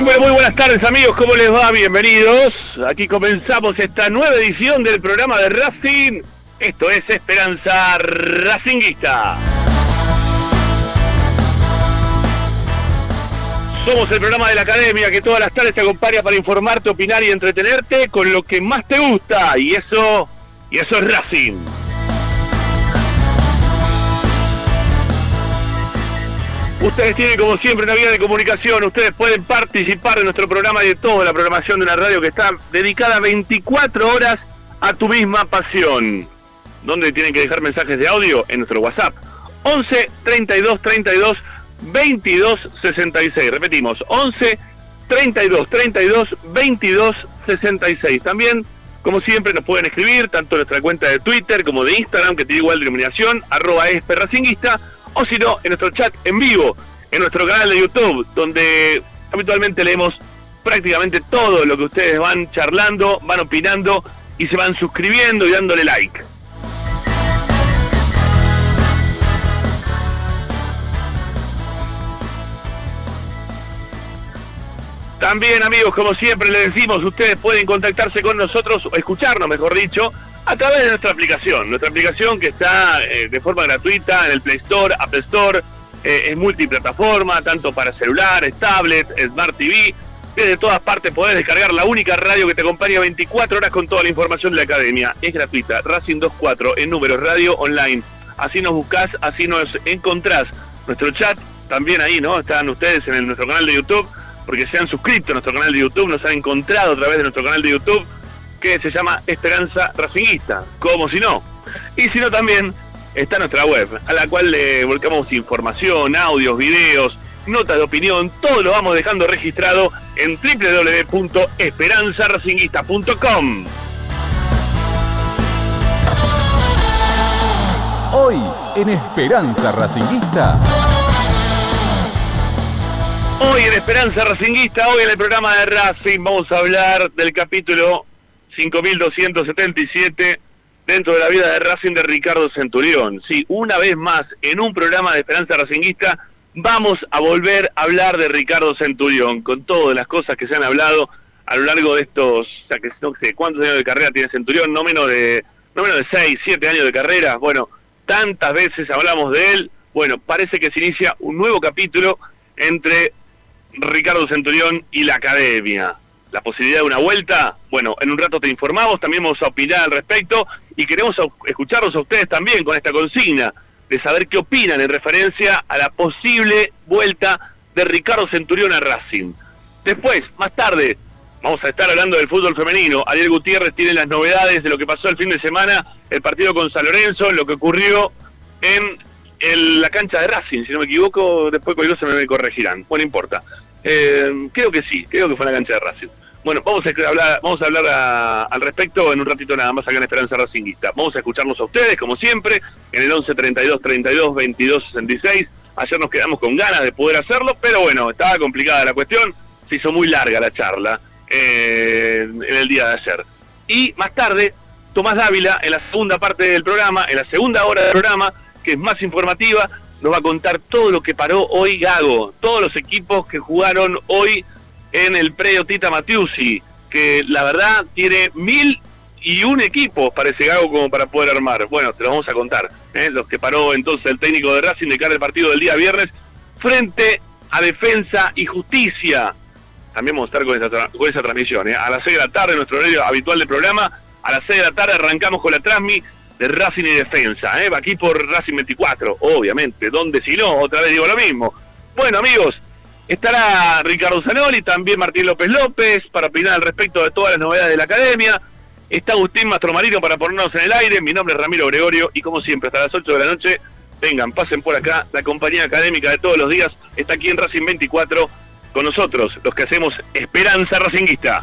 Muy, muy, buenas tardes amigos, ¿cómo les va? Bienvenidos. Aquí comenzamos esta nueva edición del programa de Racing. Esto es Esperanza Racinguista. Somos el programa de la academia que todas las tardes te acompaña para informarte, opinar y entretenerte con lo que más te gusta. Y eso, y eso es Racing. Ustedes tienen como siempre una vía de comunicación, ustedes pueden participar de nuestro programa y de toda la programación de una radio que está dedicada 24 horas a tu misma pasión. ¿Dónde tienen que dejar mensajes de audio? En nuestro WhatsApp. 11 32 32 22 66. Repetimos, 11 32 32 22 66. También, como siempre, nos pueden escribir tanto en nuestra cuenta de Twitter como de Instagram, que tiene igual denominación, arroba esperracinguista o si no, en nuestro chat en vivo, en nuestro canal de YouTube, donde habitualmente leemos prácticamente todo lo que ustedes van charlando, van opinando y se van suscribiendo y dándole like. También amigos, como siempre les decimos, ustedes pueden contactarse con nosotros o escucharnos, mejor dicho, a través de nuestra aplicación. Nuestra aplicación que está eh, de forma gratuita en el Play Store, Apple Store, eh, es multiplataforma, tanto para celulares, tablets, Smart TV. Desde todas partes podés descargar la única radio que te acompaña 24 horas con toda la información de la academia. Es gratuita, Racing 24 en números radio online. Así nos buscás, así nos encontrás. Nuestro chat también ahí, ¿no? Están ustedes en nuestro canal de YouTube, porque se han suscrito a nuestro canal de YouTube, nos han encontrado a través de nuestro canal de YouTube que se llama Esperanza Racinguista, como si no. Y si no también está nuestra web, a la cual le volcamos información, audios, videos, notas de opinión, todo lo vamos dejando registrado en www.esperanzaracinguista.com. Hoy en Esperanza Racinguista. Hoy en Esperanza Racinguista, hoy en el programa de Racing vamos a hablar del capítulo 5277 dentro de la vida de Racing de Ricardo Centurión. Sí, una vez más, en un programa de Esperanza Racinguista, vamos a volver a hablar de Ricardo Centurión, con todas las cosas que se han hablado a lo largo de estos, o sea, que no sé cuántos años de carrera tiene Centurión, no menos de, no menos de 6, 7 años de carrera. Bueno, tantas veces hablamos de él. Bueno, parece que se inicia un nuevo capítulo entre Ricardo Centurión y la academia la posibilidad de una vuelta, bueno, en un rato te informamos, también vamos a opinar al respecto y queremos escucharlos a ustedes también con esta consigna de saber qué opinan en referencia a la posible vuelta de Ricardo Centurión a Racing. Después, más tarde, vamos a estar hablando del fútbol femenino. Ariel Gutiérrez tiene las novedades de lo que pasó el fin de semana, el partido con San Lorenzo, lo que ocurrió en, la cancha de Racing, si no me equivoco, después cualquier se me corregirán, bueno, importa. Eh, creo que sí, creo que fue en la cancha de Racing. Bueno, vamos a hablar, vamos a hablar al respecto en un ratito nada más acá en Esperanza Racinguista. Vamos a escucharlos a ustedes, como siempre, en el 11 32 32 22 66. Ayer nos quedamos con ganas de poder hacerlo, pero bueno, estaba complicada la cuestión. Se hizo muy larga la charla eh, en el día de ayer. Y más tarde, Tomás Dávila, en la segunda parte del programa, en la segunda hora del programa, que es más informativa, nos va a contar todo lo que paró hoy Gago, todos los equipos que jugaron hoy en el predio Tita Matiusi, que la verdad tiene mil y un equipo para ese Gago como para poder armar. Bueno, te lo vamos a contar. ¿eh? Los que paró entonces el técnico de Racing de cara al partido del día viernes frente a Defensa y Justicia. También vamos a estar con esa, con esa transmisión. ¿eh? A las 6 de la tarde, nuestro horario habitual del programa. A las 6 de la tarde arrancamos con la transmi de Racing y Defensa. ¿eh? Aquí por Racing 24, obviamente. ¿Dónde si no? Otra vez digo lo mismo. Bueno, amigos, estará Ricardo Zanoli, también Martín López López, para opinar al respecto de todas las novedades de la academia. Está Agustín Mastromarino para ponernos en el aire. Mi nombre es Ramiro Gregorio y como siempre, hasta las 8 de la noche, vengan, pasen por acá. La compañía académica de todos los días está aquí en Racing 24 con nosotros, los que hacemos Esperanza Racinguista.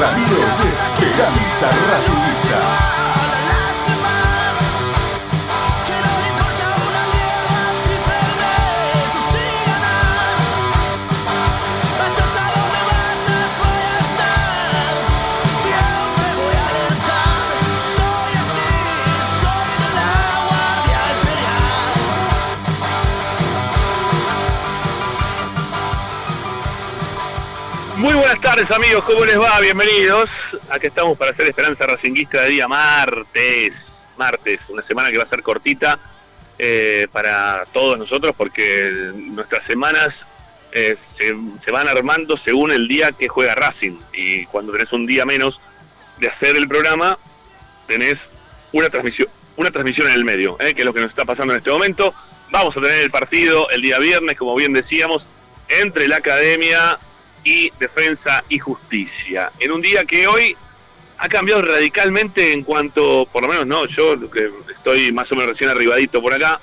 Radio de Esperanza Racingista. Muy buenas tardes amigos, ¿cómo les va? Bienvenidos. Aquí estamos para hacer Esperanza Racinguista de día martes. Martes, una semana que va a ser cortita eh, para todos nosotros porque nuestras semanas eh, se, van armando según el día que juega Racing. Y cuando tenés un día menos de hacer el programa, tenés una transmisión, una transmisión en el medio, eh, que es lo que nos está pasando en este momento. Vamos a tener el partido el día viernes, como bien decíamos, entre la academia y Defensa y Justicia. En un día que hoy ha cambiado radicalmente en cuanto, por lo menos no, yo que estoy más o menos recién arribadito por acá,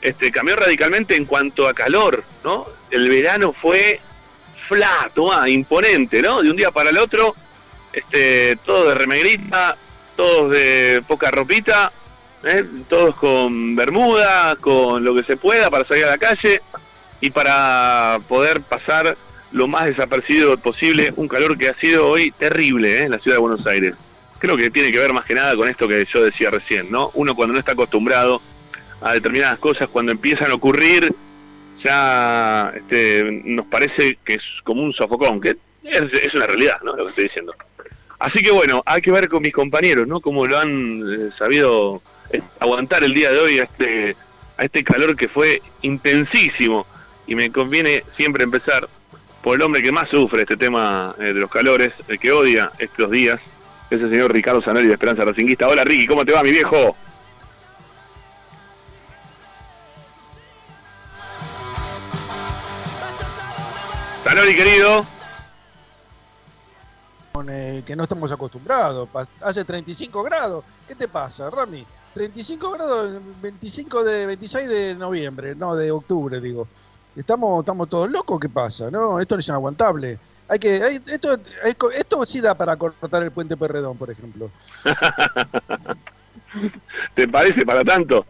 este cambió radicalmente en cuanto a calor, ¿no? El verano fue flato, ah, imponente, ¿no? De un día para el otro, este, todo de remegrita, todos de poca ropita, ¿eh? todos con bermuda, con lo que se pueda para salir a la calle y para poder pasar lo más desapercibido posible, un calor que ha sido hoy terrible ¿eh? en la ciudad de Buenos Aires. Creo que tiene que ver más que nada con esto que yo decía recién, ¿no? Uno cuando no está acostumbrado a determinadas cosas, cuando empiezan a ocurrir, ya este, nos parece que es como un sofocón, que es, una realidad, ¿no? Lo que estoy diciendo. Así que bueno, hay que ver con mis compañeros, ¿no? Cómo lo han eh, sabido eh, aguantar el día de hoy a este, a este calor que fue intensísimo. Y me conviene siempre empezar por el hombre que más sufre este tema eh, de los calores, el que odia estos días, es el señor Ricardo Zanelli de Esperanza Racinguista. Hola Ricky, ¿cómo te va mi viejo? Zanelli querido. Que no estamos acostumbrados, hace 35 grados, ¿qué te pasa, Rami? 35 grados, 25 de 26 de noviembre, no de octubre, digo. ¿Estamos, estamos todos locos? ¿Qué pasa? No, esto no es inaguantable. Hay que, esto, esto sí da para cortar el puente Perredón, por ejemplo. ¿Te parece para tanto?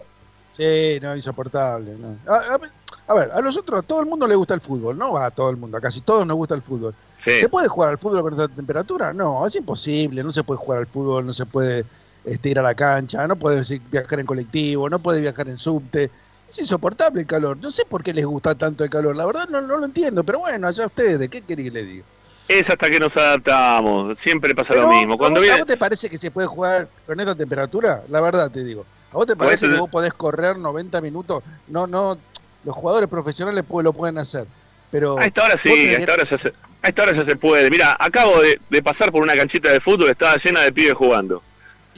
Sí, no, insoportable. A, ver, a nosotros, a todo el mundo le gusta el fútbol, no a todo el mundo, a casi todos nos gusta el fútbol. ¿Se puede jugar al fútbol con esta temperatura? No, es imposible, no se puede jugar al fútbol, no se puede este, ir a la cancha, no puede viajar en colectivo, no puede viajar en subte, es insoportable el calor. No sé por qué les gusta tanto el calor. La verdad no, no lo entiendo. Pero bueno, allá ustedes, ¿qué queréis que les diga? Es hasta que nos adaptamos. Siempre pasa lo mismo. Cuando ¿A vos te parece que se puede jugar con esta temperatura? La verdad te digo. ¿A vos te parece que vos podés correr 90 minutos? No, no. Los jugadores profesionales lo pueden hacer. Pero a esta hora sí, a esta hora, se, a esta hora ya se puede. Mira, acabo de, de pasar por una canchita de fútbol, estaba llena de pibes jugando.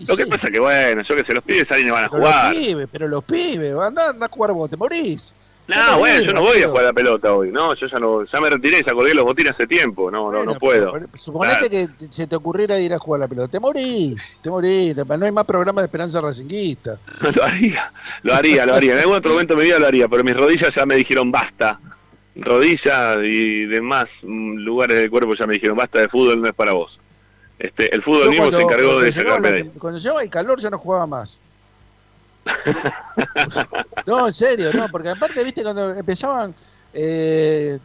Lo que pasa que, bueno, yo que sé, los pibes salen y van a jugar. Los pibes, pero los pibes, anda, anda a jugar vos, te morís. No, bueno, yo no voy a jugar a la pelota hoy, no, yo ya no, ya me retiré, ya colgué los botines hace tiempo, no, no, no puedo. suponete que se te ocurriera ir a jugar a la pelota, te morís, te morís, no hay más programa de esperanza racinguista. lo haría, lo haría, lo haría, en algún otro momento de mi vida lo haría, pero mis rodillas ya me dijeron basta, rodillas y demás lugares del cuerpo ya me dijeron basta de fútbol, no es para vos. Este, el fútbol mismo se encargó de sacarme Cuando llegaba el calor ya no jugaba más. no, en serio, no, porque aparte, viste, cuando empezaban, eh,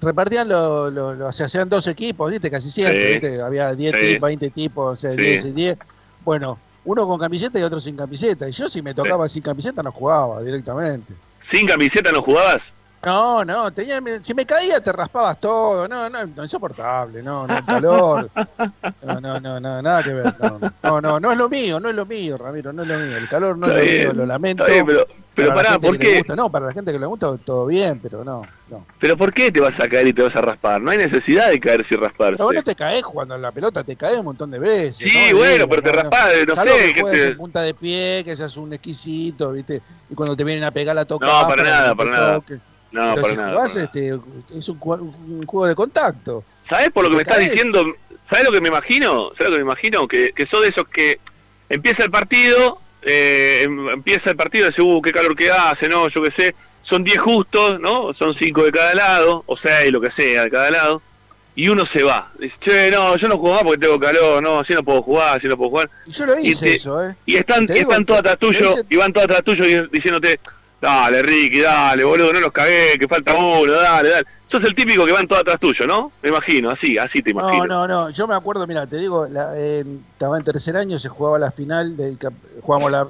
repartían los, lo, se hacían dos equipos, viste, casi siempre, había 10, 20 tipos, o sea, 10 y 10. Bueno, uno con camiseta y otro sin camiseta. Y yo si me tocaba sin camiseta no jugaba directamente. ¿Sin camiseta no jugabas? No, no, tenía, si me caía te raspabas todo, no, no, no insoportable, no, no, el calor, no, no, no, no, nada que ver, no, no, no, no es lo mío, no es lo mío, Ramiro, no es lo mío, el calor no es lo mío, lo lamento. pero, pero pará, ¿por qué? no, para la gente que le gusta todo bien, pero no, no. Pero ¿por qué te vas a caer y te vas a raspar? No hay necesidad de caer y rasparse. Pero vos no te caes jugando en la pelota, te caes un montón de veces. Sí, bueno, pero te raspás, no, sé. Que, te... punta de pie, que seas un exquisito, ¿viste? Y cuando te vienen a pegar la toca. No, para nada, para nada. No, Pero para nada. Este, es un, juego de contacto. ¿Sabes por lo que me estás diciendo? ¿Sabes lo que me imagino? ¿Sabes lo que me imagino? Que, que sos de esos que empieza el partido, eh, em, empieza el partido dice, uh, qué calor que hace, no, yo qué sé. Son 10 justos, ¿no? Son 5 de cada lado, o 6, lo que sea, de cada lado. Y uno se va. Dice, che, no, yo no juego más porque tengo calor, no, así no puedo jugar, así no puedo jugar. Y yo lo hice eso, ¿eh? Y están, están todas atrás tuyo, y van todas atrás tuyo diciéndote, Dale, Ricky, dale, boludo, no los cagué, que falta uno, dale, dale. Sos el típico que van todos atrás tuyo, ¿no? Me imagino, así, así te imagino. No, no, no, yo me acuerdo, mira, te digo, la, estaba en tercer año, se jugaba la final, del jugamos la,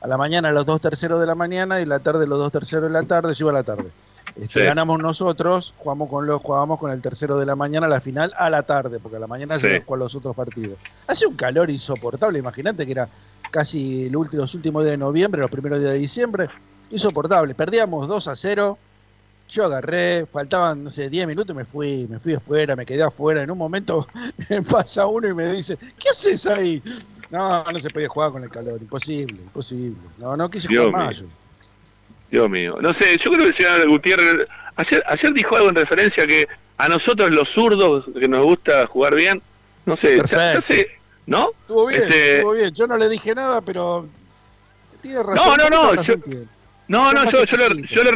a la mañana los dos terceros de la mañana y la tarde los dos terceros de la tarde, yo iba a la tarde. Este, Ganamos nosotros, jugamos con los, jugábamos con el tercero de la mañana, la final a la tarde, porque a la mañana se juegan los otros partidos. Hace un calor insoportable, imagínate que era casi los últimos días de noviembre, los primeros días de diciembre insoportable. Perdíamos 2 a 0. Yo agarré, faltaban, no sé, 10 minutos y me fui, me fui afuera, me quedé afuera. En un momento pasa uno y me dice, ¿qué haces ahí? No, no se podía jugar con el calor, imposible, imposible. No, no quise jugar más. Dios mío. No sé, yo creo que el señor Gutiérrez, ayer, ayer dijo algo en referencia que a nosotros los zurdos, que nos gusta jugar bien, no sé, ¿no? Estuvo bien, este estuvo bien. Yo no le dije nada, pero tiene razón. No, no, no. No, no, yo, yo, lo, yo, lo,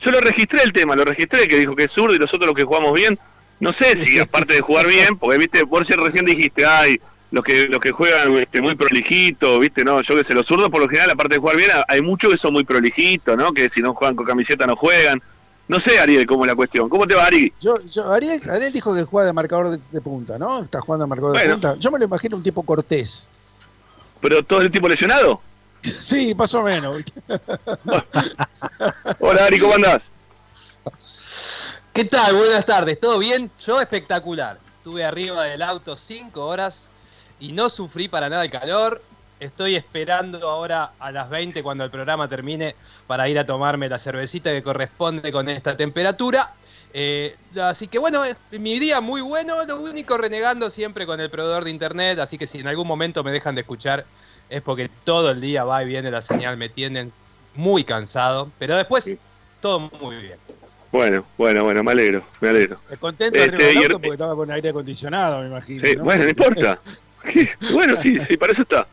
yo, lo, registré el tema, lo registré que dijo que es zurdo y nosotros los que jugamos bien. No sé si aparte de jugar bien, porque viste, por si recién dijiste, ay, los que los que juegan este, muy prolijitos, viste, no, yo que sé, los zurdos por lo general, aparte de jugar bien, hay muchos que son muy prolijitos, ¿no? Que si no juegan con camiseta no juegan. No sé, Ariel, cómo es la cuestión. ¿Cómo te va, Ari? Yo, yo, Ariel, Ariel dijo que juega de marcador de, punta, ¿no? Está jugando de marcador de punta. Yo me lo imagino un tipo cortés. ¿Pero todo el tipo lesionado? Sí, más o menos. Hola Ari, ¿cómo andás? ¿Qué tal? Buenas tardes, ¿todo bien? Yo espectacular. Estuve arriba del auto cinco horas y no sufrí para nada el calor. Estoy esperando ahora a las 20 cuando el programa termine para ir a tomarme la cervecita que corresponde con esta temperatura. Eh, así que bueno, mi día muy bueno, lo único renegando siempre con el proveedor de internet, así que si en algún momento me dejan de escuchar es porque todo el día va y viene la señal, me tienen muy cansado, pero después todo muy bien. Bueno, bueno, bueno, me alegro, me alegro. Es contento este, porque estaba con aire acondicionado, me imagino. Bueno, no importa. bueno, sí, sí, para eso está.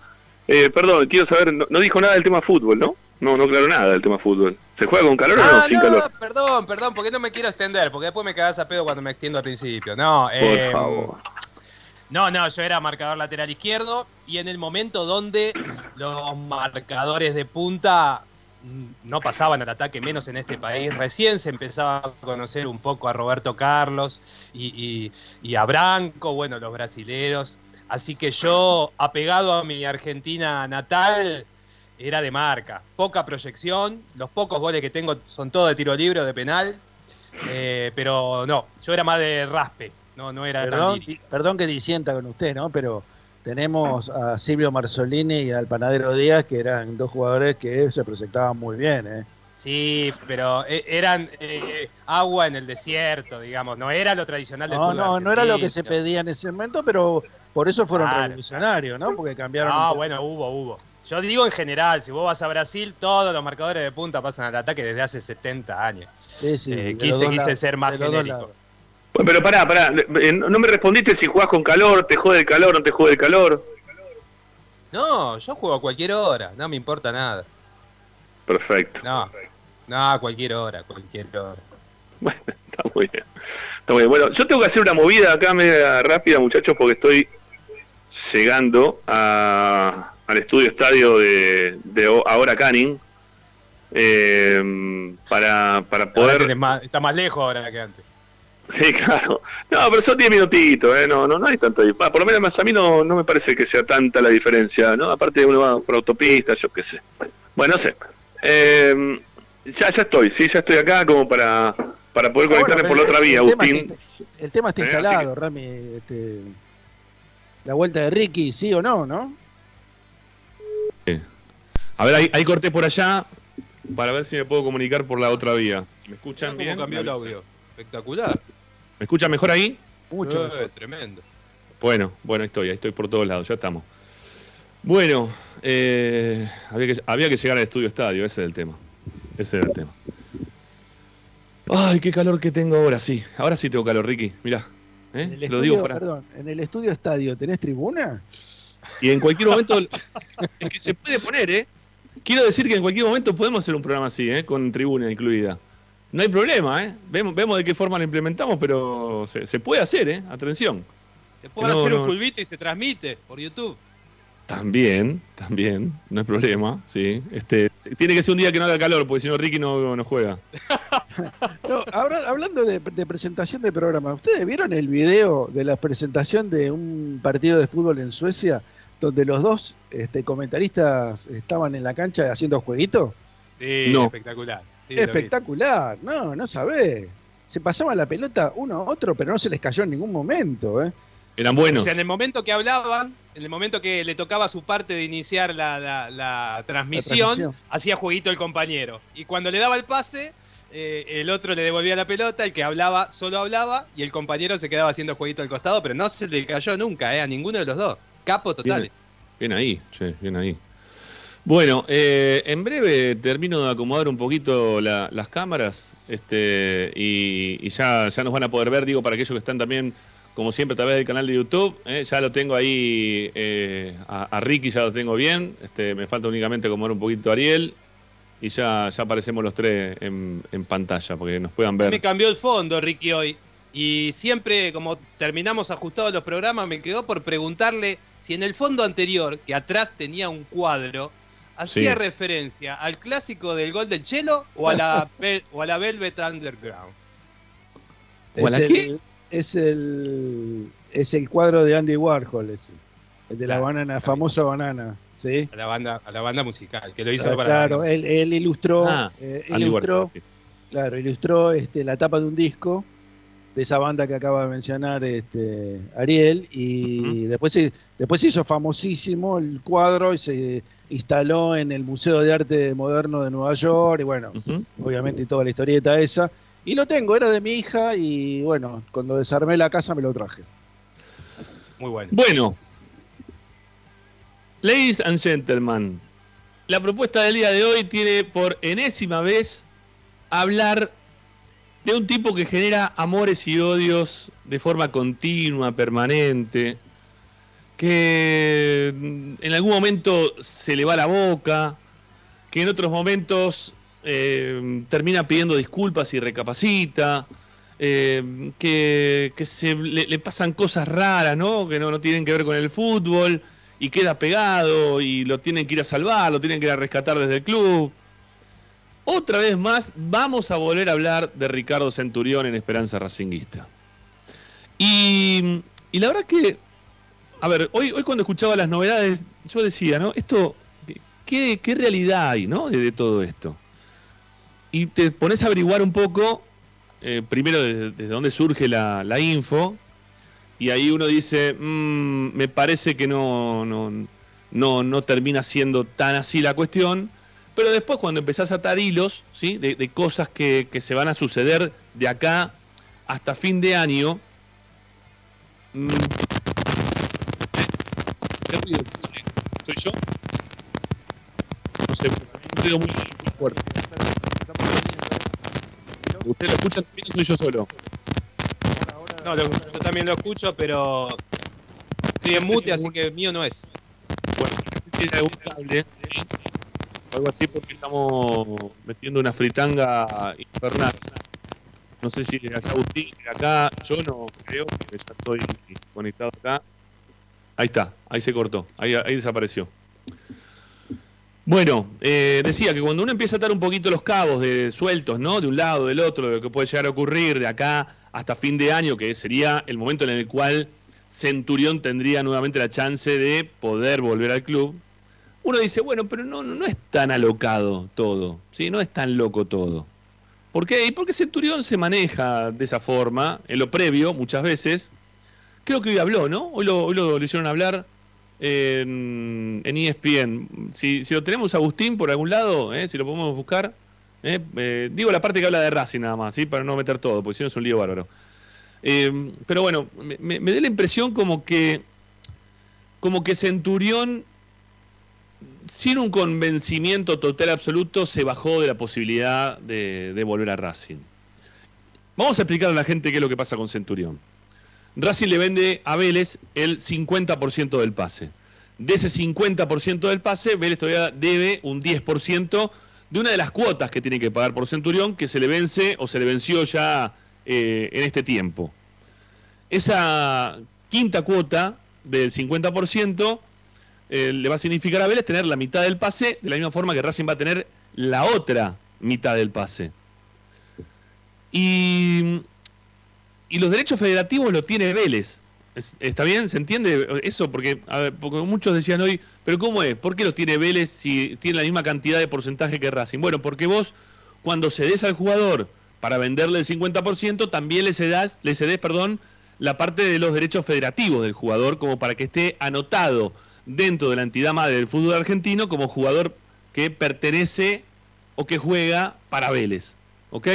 Eh, perdón, quiero saber, no, dijo nada del tema fútbol, ¿no? No, no claro nada del tema fútbol. ¿Se juega con calor o no? Ah, sin calor? Perdón, perdón, porque no me quiero extender, porque después me cagas a pedo cuando me extiendo al principio. No, Por eh, favor. No, no, yo era marcador lateral izquierdo y en el momento donde los marcadores de punta no pasaban al ataque, menos en este país, recién se empezaba a conocer un poco a Roberto Carlos y, a Branco, bueno, los brasileros. Así que yo, apegado a mi Argentina natal, era de marca. Poca proyección, los pocos goles que tengo son todos de tiro libre o de penal, eh, pero no, yo era más de raspe. No, no era perdón, perdón que disienta con usted, ¿no? Pero tenemos a Silvio Marzolini y al Panadero Díaz, que eran dos jugadores que se proyectaban muy bien, ¿eh? Sí, pero eh, eran eh, agua en el desierto, digamos, no era lo tradicional del No, no, no era lo que se pedía en ese momento, pero por eso fueron revolucionarios, ¿no? Porque cambiaron. Ah, bueno, hubo, hubo. Yo digo en general, si vos vas a Brasil, todos los marcadores de punta pasan al ataque desde hace 70 años. Sí, sí. Eh, quise, quise ser más genérico. Pero pará, pará, eh, no me respondiste si jugás con calor, te jode el calor, no te jode el calor. No, yo juego a cualquier hora, no me importa nada. Perfecto. No, no, a cualquier hora, cualquier hora. Bueno, está muy bien. Está muy bien. Bueno, yo tengo que hacer una movida acá media rápida, muchachos, porque estoy llegando a, al estudio estadio de, de ahora Canning. Eh, para, para poder... está más lejos ahora que antes. Sí, claro. No, pero son 10 minutitos, ¿eh? No, no, no hay diferencia. Por lo menos a mí no, no me parece que sea tanta la diferencia, ¿no? Aparte uno va por autopista, yo qué sé. Bueno, no sé. Eh, Ya, ya estoy, sí, ya estoy acá como para, para poder conectarme por la otra vía, Agustín. el tema está eh, instalado, Rami. Este, la vuelta de Ricky, sí o no, ¿no? A ver, ahí, corté por allá para ver si me puedo comunicar por la otra vía. ¿Me escuchan bien? cambió el audio? Espectacular. ¿Me escuchan mejor ahí? Mucho. Eh, tremendo. Bueno, bueno, ahí estoy, ahí estoy por todos lados, ya estamos. Bueno, eh, había, que, llegar al estudio estadio, ese es el tema. Ese era el tema. Ay, qué calor que tengo ahora, sí. Ahora sí tengo calor, Ricky. Mirá. ¿eh? Lo digo para... Perdón, ¿en el estudio estadio tenés tribuna? Y en cualquier momento, es que se puede poner, ¿eh? Quiero decir que en cualquier momento podemos hacer un programa así, ¿eh? Con tribuna incluida. No hay problema, ¿eh? Vemos, vemos de qué forma lo implementamos, pero se, puede hacer, ¿eh? Atención. Se puede hacer un fulbito y se transmite por YouTube. También, también, no hay problema, sí. Este, tiene que ser un día que no haga calor, porque si no Ricky no, no juega. hablando de, presentación de programa, ¿ustedes vieron el video de la presentación de un partido de fútbol en Suecia donde los dos este, comentaristas estaban en la cancha haciendo jueguito? Sí, espectacular. Espectacular, no, no sabés. Se pasaba la pelota uno a otro, pero no se les cayó en ningún momento, ¿eh? Eran buenos. O sea, en el momento que hablaban, en el momento que le tocaba su parte de iniciar la, transmisión, hacía jueguito el compañero. Y cuando le daba el pase, eh, el otro le devolvía la pelota, el que hablaba solo hablaba y el compañero se quedaba haciendo jueguito al costado, pero no se le cayó nunca eh, a ninguno de los dos. Capo total. Bien, ahí, che, bien ahí. Bueno, eh, en breve termino de acomodar un poquito las cámaras este, y, y ya, ya nos van a poder ver, digo, para aquellos que están también como siempre a través del canal de YouTube. ¿eh? ya lo tengo ahí, eh, a, Ricky ya lo tengo bien. Este, me falta únicamente acomodar un poquito a Ariel. Y ya, ya aparecemos los tres en, pantalla, porque nos puedan ver. Me cambió el fondo, Ricky, hoy. Y siempre, como terminamos ajustados los programas, me quedó por preguntarle si en el fondo anterior, que atrás tenía un cuadro, hacía referencia al clásico del gol del Chelo o a la, o a la Velvet Underground. ¿O a la qué? es el, es el cuadro de Andy Warhol, ese. El de la banana, famosa banana, ¿sí? A la banda, a la banda musical, que lo hizo para Claro, él, él, ilustró, ah, eh, ilustró, claro, ilustró este, la tapa de un disco de esa banda que acaba de mencionar este, Ariel y después, después hizo famosísimo el cuadro y se instaló en el Museo de Arte Moderno de Nueva York y bueno, obviamente toda la historieta esa y lo tengo, era de mi hija y bueno, cuando desarmé la casa me lo traje. Muy bueno. Bueno, ladies and gentlemen, la propuesta del día de hoy tiene por enésima vez hablar de un tipo que genera amores y odios de forma continua, permanente, que en algún momento se le va la boca, que en otros momentos eh, termina pidiendo disculpas y recapacita, eh, que, se, le, pasan cosas raras, ¿no? Que no, no tienen que ver con el fútbol y queda pegado y lo tienen que ir a salvar, lo tienen que ir a rescatar desde el club. Otra vez más, vamos a volver a hablar de Ricardo Centurión en Esperanza Racinguista. Y, la verdad que, a ver, hoy, hoy cuando escuchaba las novedades, yo decía, ¿no? Esto, ¿qué, qué realidad hay, ¿no? de todo esto y te pones a averiguar un poco, eh, primero desde, dónde surge la, info, y ahí uno dice, mm, me parece que no, no, no, termina siendo tan así la cuestión, pero después cuando empezás a atar hilos, ¿sí? de, cosas que, se van a suceder de acá hasta fin de año, mm, ¿Soy yo? No sé, un ruido muy fuerte. ¿Usted lo escucha también o soy yo solo? No, yo también lo escucho, pero estoy en mute, así que mío no es. Bueno, si algún cable, ¿sí? Algo así, porque estamos metiendo una fritanga infernal. No sé si allá Agustín, acá, yo no creo, que ya estoy conectado acá. Ahí está, ahí se cortó, ahí, ahí desapareció. Bueno, eh, decía que cuando uno empieza a atar un poquito los cabos de sueltos, ¿no? De un lado, del otro, de lo que puede llegar a ocurrir de acá hasta fin de año, que sería el momento en el cual Centurión tendría nuevamente la chance de poder volver al club, uno dice, bueno, pero no, no es tan alocado todo, ¿sí? no es tan loco todo. ¿Por qué? Y porque Centurión se maneja de esa forma, en lo previo, muchas veces. Creo que hoy habló, ¿no? Hoy lo, lo, hicieron hablar en, ESPN. Si, si, lo tenemos, Agustín, por algún lado, ¿eh? si lo podemos buscar. ¿eh? Eh, digo la parte que habla de Racing nada más, ¿sí? para no meter todo, porque si no es un lío bárbaro. pero bueno, me, me da la impresión como que, como que Centurión sin un convencimiento total absoluto, se bajó de la posibilidad de, volver a Racing. Vamos a explicar a la gente qué es lo que pasa con Centurión. Racing le vende a Vélez el 50% del pase. De ese 50% del pase, Vélez todavía debe un 10% de una de las cuotas que tiene que pagar por Centurión, que se le vence o se le venció ya eh, en este tiempo. Esa quinta cuota del 50% eh, le va a significar a Vélez tener la mitad del pase, de la misma forma que Racing va a tener la otra mitad del pase. Y, los derechos federativos lo tiene Vélez. ¿Está bien? ¿Se entiende eso? Porque, porque muchos decían hoy, pero ¿cómo es? ¿Por qué los tiene Vélez si tiene la misma cantidad de porcentaje que Racing? Bueno, porque vos, cuando cedes al jugador para venderle el 50%, también le cedes, le cedes perdón, la parte de los derechos federativos del jugador, como para que esté anotado dentro de la entidad madre del fútbol argentino como jugador que pertenece o que juega para Vélez. ¿Ok?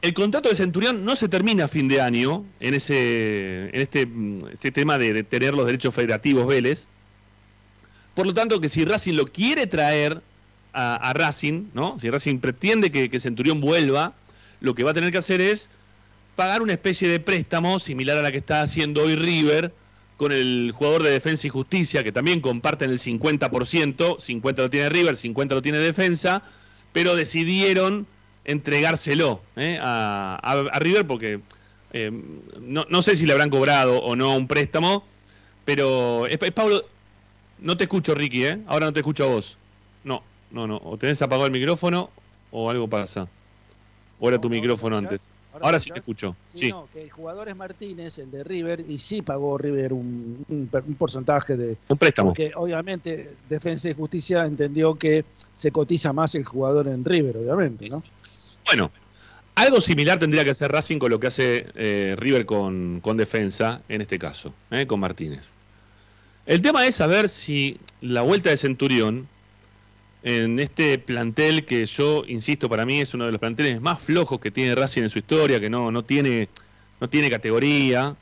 El contrato de Centurión no se termina a fin de año en, ese, en este, este tema de, tener los derechos federativos Vélez. Por lo tanto, que si Racing lo quiere traer a, Racing, ¿no? Si Racing pretende que, que Centurión vuelva, lo que va a tener que hacer es pagar una especie de préstamo similar a la que está haciendo hoy River, con el jugador de Defensa y Justicia, que también comparten el 50%, 50 lo tiene River, 50 lo tiene Defensa, pero decidieron entregárselo ¿eh? a, River porque eh, no, sé si le habrán cobrado o no un préstamo, pero es, Pablo, no te escucho Ricky, ¿eh? ahora no te escucho a vos. No, no, no, o tenés apagado el micrófono o algo pasa. O era tu micrófono antes. Ahora, sí te escucho. Sí, No, que el jugador es Martínez, el de River, y sí pagó River un, un, porcentaje de. Un préstamo. Porque obviamente Defensa y Justicia entendió que se cotiza más el jugador en River, obviamente, ¿no? Bueno, algo similar tendría que hacer Racing con lo que hace eh, River con, con, Defensa, en este caso, eh, con Martínez. El tema es saber si la vuelta de Centurión en este plantel que yo, insisto, para mí es uno de los planteles más flojos que tiene Racing en su historia, que no, no, tiene, no tiene categoría.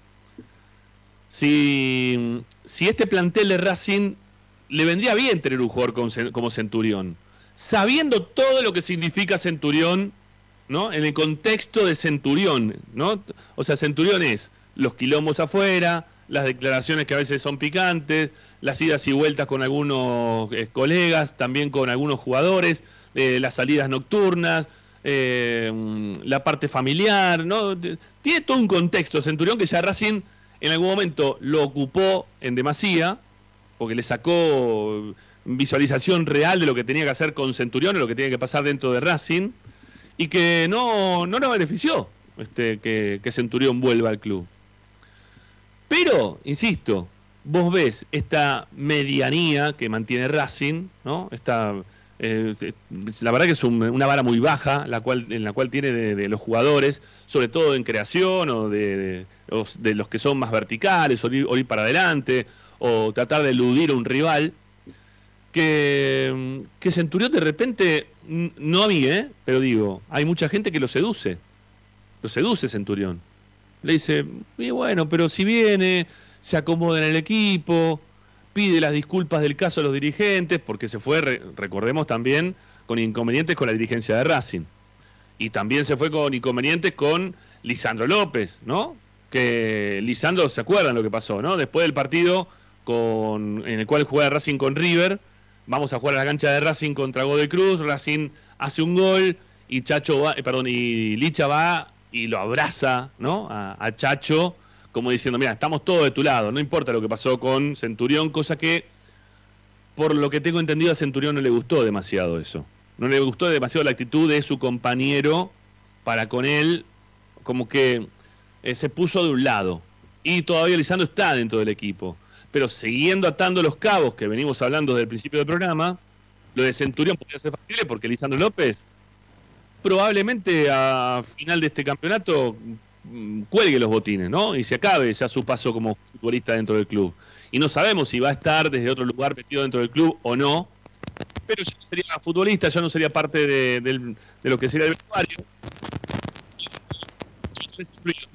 Si, si este plantel de Racing le vendría bien tener un jugador como Centurión, sabiendo todo lo que significa Centurión, ¿no? En el contexto de Centurión, ¿no? O sea, Centurión es los quilombos afuera, las declaraciones que a veces son picantes, las idas y vueltas con algunos eh, colegas, también con algunos jugadores, eh, las salidas nocturnas, eh, la parte familiar, ¿no? Tiene todo un contexto Centurión que ya Racing en algún momento lo ocupó en demasía, porque le sacó visualización real de lo que tenía que hacer con Centurión, de lo que tenía que pasar dentro de Racing, y que no, no benefició este, que Centurión vuelva al club. Pero, insisto, vos ves esta medianía que mantiene Racing, ¿no? Esta, eh, la verdad que es una vara muy baja la cual, en la cual tiene de, los jugadores, sobre todo en creación o de, los, que son más verticales, o ir, para adelante, o tratar de eludir a un rival. Que, Centurión de repente, no a mí, ¿eh? pero digo, hay mucha gente que lo seduce. Lo seduce Centurión. Le dice, y bueno, pero si viene, se acomoda en el equipo, pide las disculpas del caso a los dirigentes, porque se fue, recordemos también, con inconvenientes con la dirigencia de Racing. Y también se fue con inconvenientes con Lisandro López, ¿no? Que Lisandro, ¿se acuerdan lo que pasó, no? Después del partido con, en el cual juega Racing con River, vamos a jugar a la cancha de Racing contra Godoy Cruz, Racing hace un gol y Chacho va, eh, perdón, y Licha va y lo abraza, ¿no? a Chacho como diciendo, mira, estamos todos de tu lado, no importa lo que pasó con Centurión, cosa que, por lo que tengo entendido, a Centurión no le gustó demasiado eso. No le gustó demasiado la actitud de su compañero para con él, como que eh, se puso de un lado. Y todavía Lisandro está dentro del equipo. pero siguiendo atando los cabos que venimos hablando desde el principio del programa, lo de Centurión podría ser factible porque Lisandro López probablemente a final de este campeonato mm, cuelgue los botines, ¿no? Y se acabe ya su paso como futbolista dentro del club. Y no sabemos si va a estar desde otro lugar metido dentro del club o no, pero ya no sería futbolista, ya no sería parte de, lo que sería el vestuario.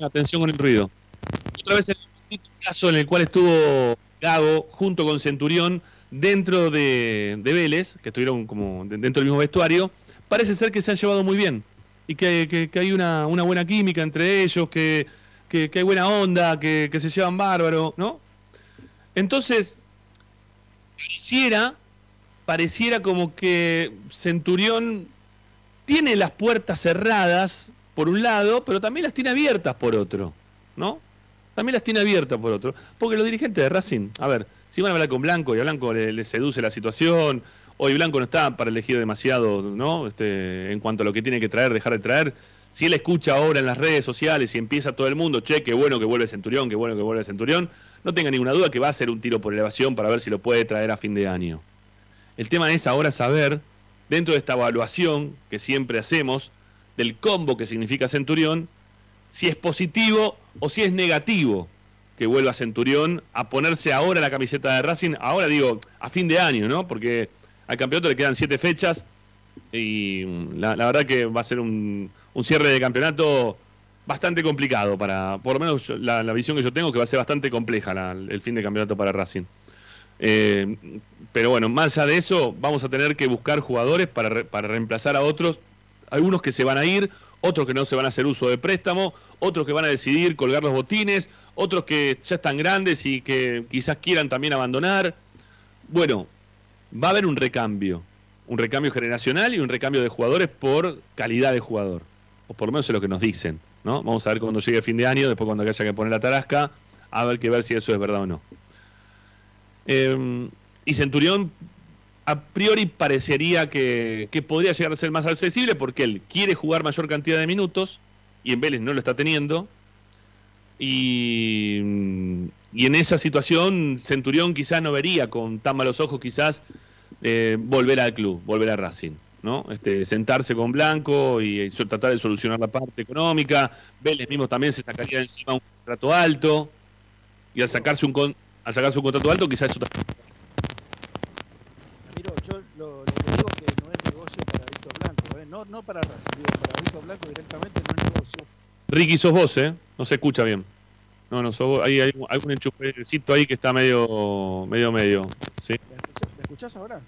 Atención con el ruido. Otra vez el caso en el cual estuvo Gago junto con Centurión dentro de, Vélez, que estuvieron como dentro del mismo vestuario, parece ser que se han llevado muy bien y que, hay una, buena química entre ellos, que, hay buena onda, que, se llevan bárbaro, ¿no? Entonces, pareciera, pareciera como que Centurión tiene las puertas cerradas por un lado, pero también las tiene abiertas por otro, ¿no? También las tiene abiertas por otro. Porque los dirigentes de Racing, a ver, si van a hablar con Blanco y a Blanco le, seduce la situación, hoy Blanco no está para elegir demasiado, ¿no? Este, en cuanto a lo que tiene que traer, dejar de traer. Si él escucha ahora en las redes sociales y empieza todo el mundo, che, qué bueno que vuelve Centurión, qué bueno que vuelve Centurión, no tenga ninguna duda que va a ser un tiro por elevación para ver si lo puede traer a fin de año. El tema es ahora saber, dentro de esta evaluación que siempre hacemos, del combo que significa Centurión, si es positivo o si es negativo que vuelva Centurión a ponerse ahora la camiseta de Racing, ahora digo, a fin de año, ¿no? Porque al campeonato le quedan siete fechas y la, verdad que va a ser un, cierre de campeonato bastante complicado para, por lo menos la, visión que yo tengo, que va a ser bastante compleja el fin de campeonato para Racing. Eh, pero bueno, más allá de eso, vamos a tener que buscar jugadores para, para reemplazar a otros, algunos que se van a ir, otros que no se van a hacer uso de préstamo, otros que van a decidir colgar los botines, otros que ya están grandes y que quizás quieran también abandonar. Bueno, va a haber un recambio, un recambio generacional y un recambio de jugadores por calidad de jugador, o por lo menos es lo que nos dicen, ¿no? Vamos a ver cuando llegue fin de año, después cuando haya que poner la tarasca, a ver que ver si eso es verdad o no. Eh, y Centurión a priori parecería que, podría llegar a ser más accesible porque él quiere jugar mayor cantidad de minutos y en Vélez no lo está teniendo. Y, en esa situación Centurión quizás no vería con tan malos ojos quizás eh, volver al club, volver a Racing. ¿no? Este, sentarse con Blanco y, tratar de solucionar la parte económica. Vélez mismo también se sacaría encima un contrato alto y al sacarse un, al sacarse un contrato alto quizás eso también no, para para Víctor Blanco directamente no es negocio. Ricky, sos vos, ¿eh? No se escucha bien. No, no, sos vos. Ahí hay algún enchufecito ahí que está medio, medio, medio. ¿sí? ¿Me escuchás ahora?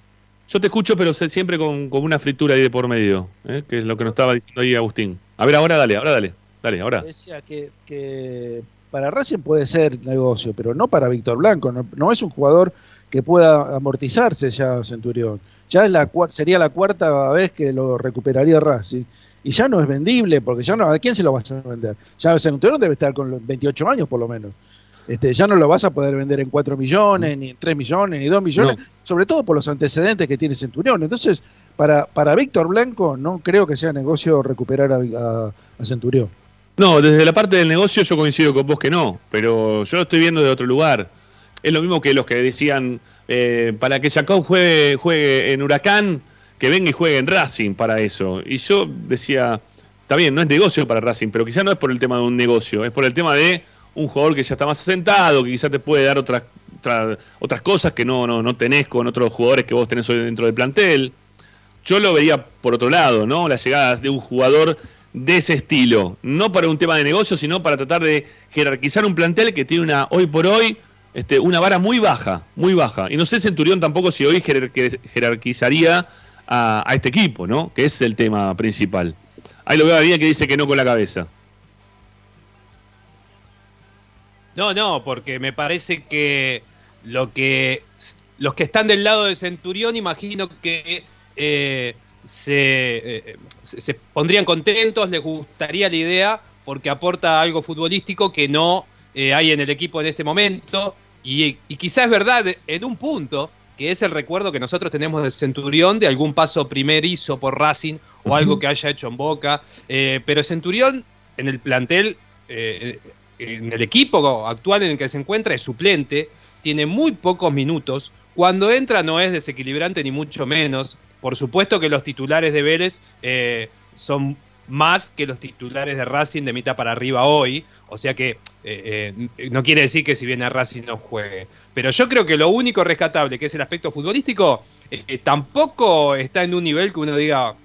Yo te escucho, pero siempre con, con, una fritura ahí de por medio, ¿eh? que es lo que nos estaba diciendo ahí Agustín. A ver, ahora dale, ahora dale. Dale, ahora. Decía que, que para Racing puede ser negocio, pero no para Víctor Blanco. No, no, es un jugador que pueda amortizarse ya Centurión. Ya es la, sería la cuarta vez que lo recuperaría Racing. Y ya no es vendible, porque ya no, ¿a quién se lo vas a vender? Ya Centurión debe estar con 28 años por lo menos. Este, ya no lo vas a poder vender en 4 millones, ni en 3 millones, ni 2 millones, sobre todo por los antecedentes que tiene Centurión. Entonces, para, para Víctor Blanco no creo que sea negocio recuperar a, a Centurión. No, desde la parte del negocio yo coincido con vos que no, pero yo lo estoy viendo de otro lugar. Es lo mismo que los que decían, eh, para que Jacob juegue, juegue en Huracán, que venga y juegue en Racing para eso. Y yo decía, está bien, no es negocio para Racing, pero quizás no es por el tema de un negocio, es por el tema de un jugador que ya está más asentado, que quizás te puede dar otras, otras, cosas que no, no, no tenés con otros jugadores que vos tenés hoy dentro del plantel. Yo lo veía por otro lado, ¿no? Las llegadas de un jugador de ese estilo, no para un tema de negocio, sino para tratar de jerarquizar un plantel que tiene una hoy por hoy este, una vara muy baja, muy baja. Y no sé Centurión tampoco si hoy jerarquizaría a, este equipo, ¿no? Que es el tema principal. Ahí lo veo a bien que dice que no con la cabeza. No, no, porque me parece que lo que los que están del lado de Centurión, imagino que eh, se, eh, pondrían contentos, les gustaría la idea, porque aporta algo futbolístico que no eh, hay en el equipo en este momento. Y, quizás es verdad en un punto, que es el recuerdo que nosotros tenemos de Centurión, de algún paso primerizo por Racing o algo que haya hecho en Boca. Eh, pero Centurión, en el plantel, eh, en el equipo actual en el que se encuentra, es suplente. tiene muy pocos minutos. Cuando entra no es desequilibrante ni mucho menos. Por supuesto que los titulares de Vélez eh, son más que los titulares de Racing de mitad para arriba hoy. O sea que eh, eh, no quiere decir que si viene a Racing no juegue. Pero yo creo que lo único rescatable, que es el aspecto futbolístico, tampoco está en un nivel que uno diga,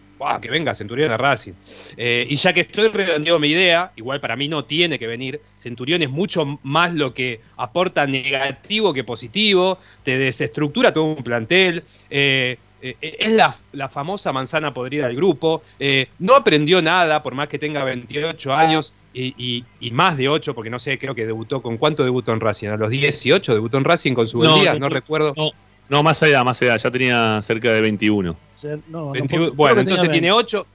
que venga Centurión a Racing. Eh, y ya que estoy redondeando mi idea, igual para mí no tiene que venir, Centurión es mucho más lo que aporta negativo que positivo, te desestructura todo un plantel. Eh, eh, es la, famosa manzana podrida del grupo. no aprendió nada, por más que tenga 28 años y, más de 8, porque no sé, creo que debutó. ¿Con cuánto debutó en Racing? ¿A los 18 debutó en Racing con su no, no, recuerdo. No, más allá, más allá, ya tenía cerca de 21. bueno, entonces tiene 8,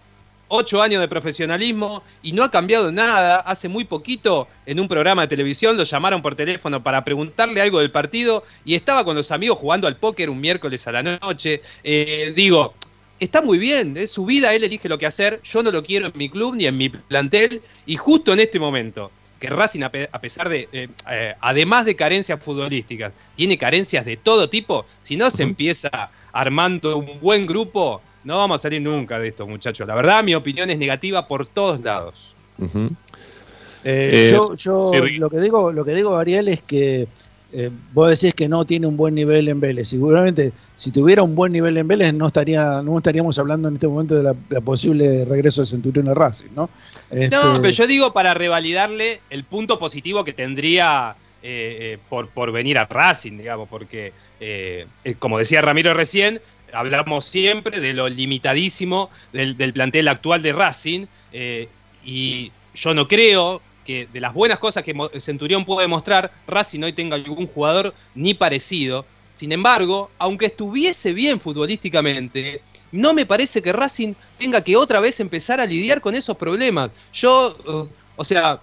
años de profesionalismo y no ha cambiado nada. Hace muy poquito en un programa de televisión lo llamaron por teléfono para preguntarle algo del partido y estaba con los amigos jugando al póker un miércoles a la noche. Eh, digo, está muy bien, es su vida, él elige lo que hacer, yo no lo quiero en mi club ni en mi plantel y justo en este momento que Racing, a pesar de, eh, eh, además de carencias futbolísticas, tiene carencias de todo tipo, si no se empieza armando un buen grupo, no vamos a salir nunca de esto, muchachos. La verdad, mi opinión es negativa por todos lados. Eh, yo, yo lo que digo, lo que digo, Ariel, es que eh, vos decís que no tiene un buen nivel en Vélez. Seguramente, si tuviera un buen nivel en Vélez, no estaría, no estaríamos hablando en este momento de la, posible regreso de Centurión a Racing, ¿no? No, este, pero yo digo para revalidarle el punto positivo que tendría eh, eh, por, por venir a Racing, digamos, porque, como decía Ramiro recién, hablamos siempre de lo limitadísimo del, del plantel actual de Racing, y yo no creo que de las buenas cosas que Centurión puede mostrar, Racing hoy tenga algún jugador ni parecido. Sin embargo, aunque estuviese bien futbolísticamente, no me parece que Racing tenga que otra vez empezar a lidiar con esos problemas. Yo, o sea,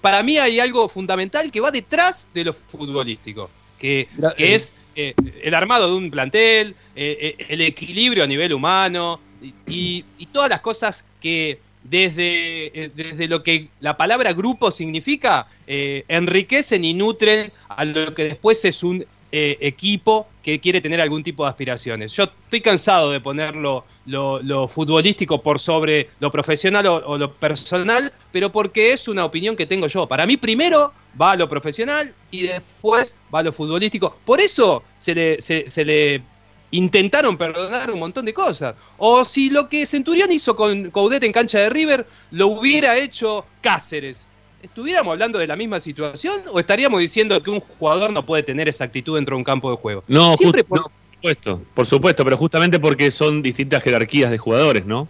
para mí hay algo fundamental que va detrás de lo futbolístico, que, es eh, el armado de un plantel, eh, eh, el equilibrio a nivel humano y todas las cosas que desde, desde lo que la palabra grupo significa, enriquecen y nutren a lo que después es un equipo que quiere tener algún tipo de aspiraciones. Yo estoy cansado de ponerlo lo, futbolístico por sobre lo profesional o, lo personal, pero porque es una opinión que tengo yo. Para mí primero va a lo profesional y después va a lo futbolístico. Por eso se le, se le intentaron perdonar un montón de cosas. O si lo que Centurión hizo con Coudet en cancha de River lo hubiera hecho Cáceres. ¿Estuviéramos hablando de la misma situación o estaríamos diciendo que un jugador no puede tener esa actitud dentro de un campo de juego? No, por... supuesto, por supuesto, pero justamente porque son distintas jerarquías de jugadores, ¿no?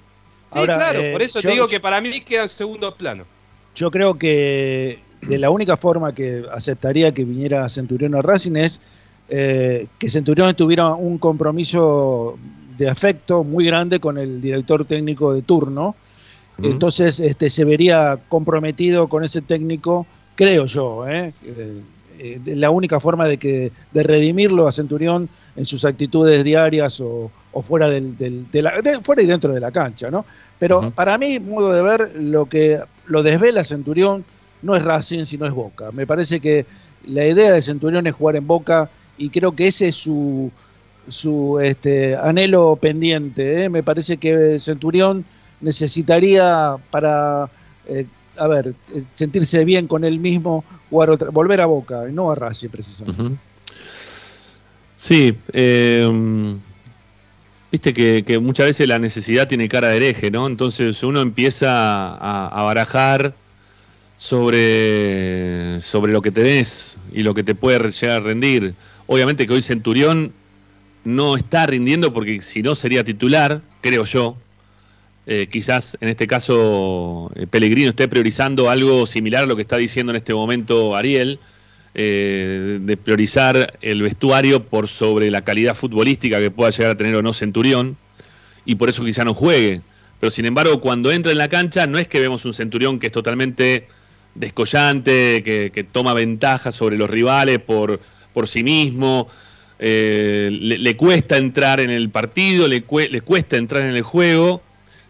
Sí, claro, por eso te digo que para mí queda en segundo plano. Yo creo que de la única forma que aceptaría que viniera Centurión a Racing es eh, que Centurión tuviera un compromiso de afecto muy grande con el director técnico de turno. Entonces este, se vería comprometido con ese técnico, creo yo, ¿eh? Eh, la única forma de que de redimirlo a Centurión en sus actitudes diarias o, fuera del, de la, fuera y dentro de la cancha, ¿no? Pero para mí, modo de ver, lo que lo desvela Centurión no es Racing, sino es Boca. Me parece que la idea de Centurión es jugar en Boca y creo que ese es su, su este, anhelo pendiente. ¿eh? Me parece que Centurión necesitaría para, eh, a ver, eh, sentirse bien con él mismo, jugar otra, volver a Boca, no a Racing precisamente. Sí, viste que, muchas veces la necesidad tiene cara de hereje, ¿no? Entonces uno empieza a, a barajar sobre, sobre lo que tenés y lo que te puede llegar a rendir. Obviamente que hoy Centurión no está rindiendo porque si no sería titular, creo yo. Eh, quizás en este caso eh, Pellegrino esté priorizando algo similar a lo que está diciendo en este momento Ariel, eh, de priorizar el vestuario por sobre la calidad futbolística que pueda llegar a tener o no Centurión, y por eso quizá no juegue. Pero sin embargo, cuando entra en la cancha, no es que vemos un Centurión que es totalmente descollante, que, toma ventaja sobre los rivales por por sí mismo, eh, le, cuesta entrar en el partido, le, le, cuesta entrar en el juego,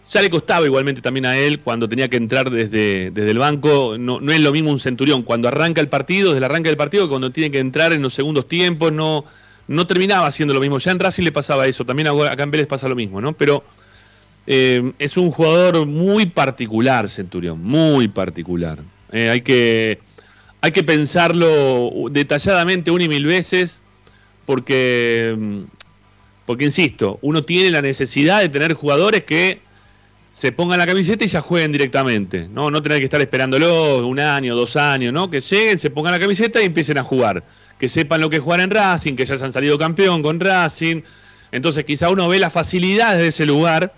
Ya le costaba igualmente también a él cuando tenía que entrar desde, desde el banco. No, no es lo mismo un centurión cuando arranca el partido, desde el arranque del partido, cuando tiene que entrar en los segundos tiempos, no, no terminaba haciendo lo mismo. Ya en Racing le pasaba eso, también acá en Vélez pasa lo mismo, ¿no? Pero eh, es un jugador muy particular, Centurión, muy particular. Eh, hay, que, hay que pensarlo detalladamente una y mil veces, porque, porque, insisto, uno tiene la necesidad de tener jugadores que se pongan la camiseta y ya jueguen directamente, ¿no? No tener que estar esperándolo un año, dos años, ¿no? Que lleguen, se pongan la camiseta y empiecen a jugar. Que sepan lo que es jugar en Racing, que ya se han salido campeón con Racing. Entonces quizá uno ve las facilidades de ese lugar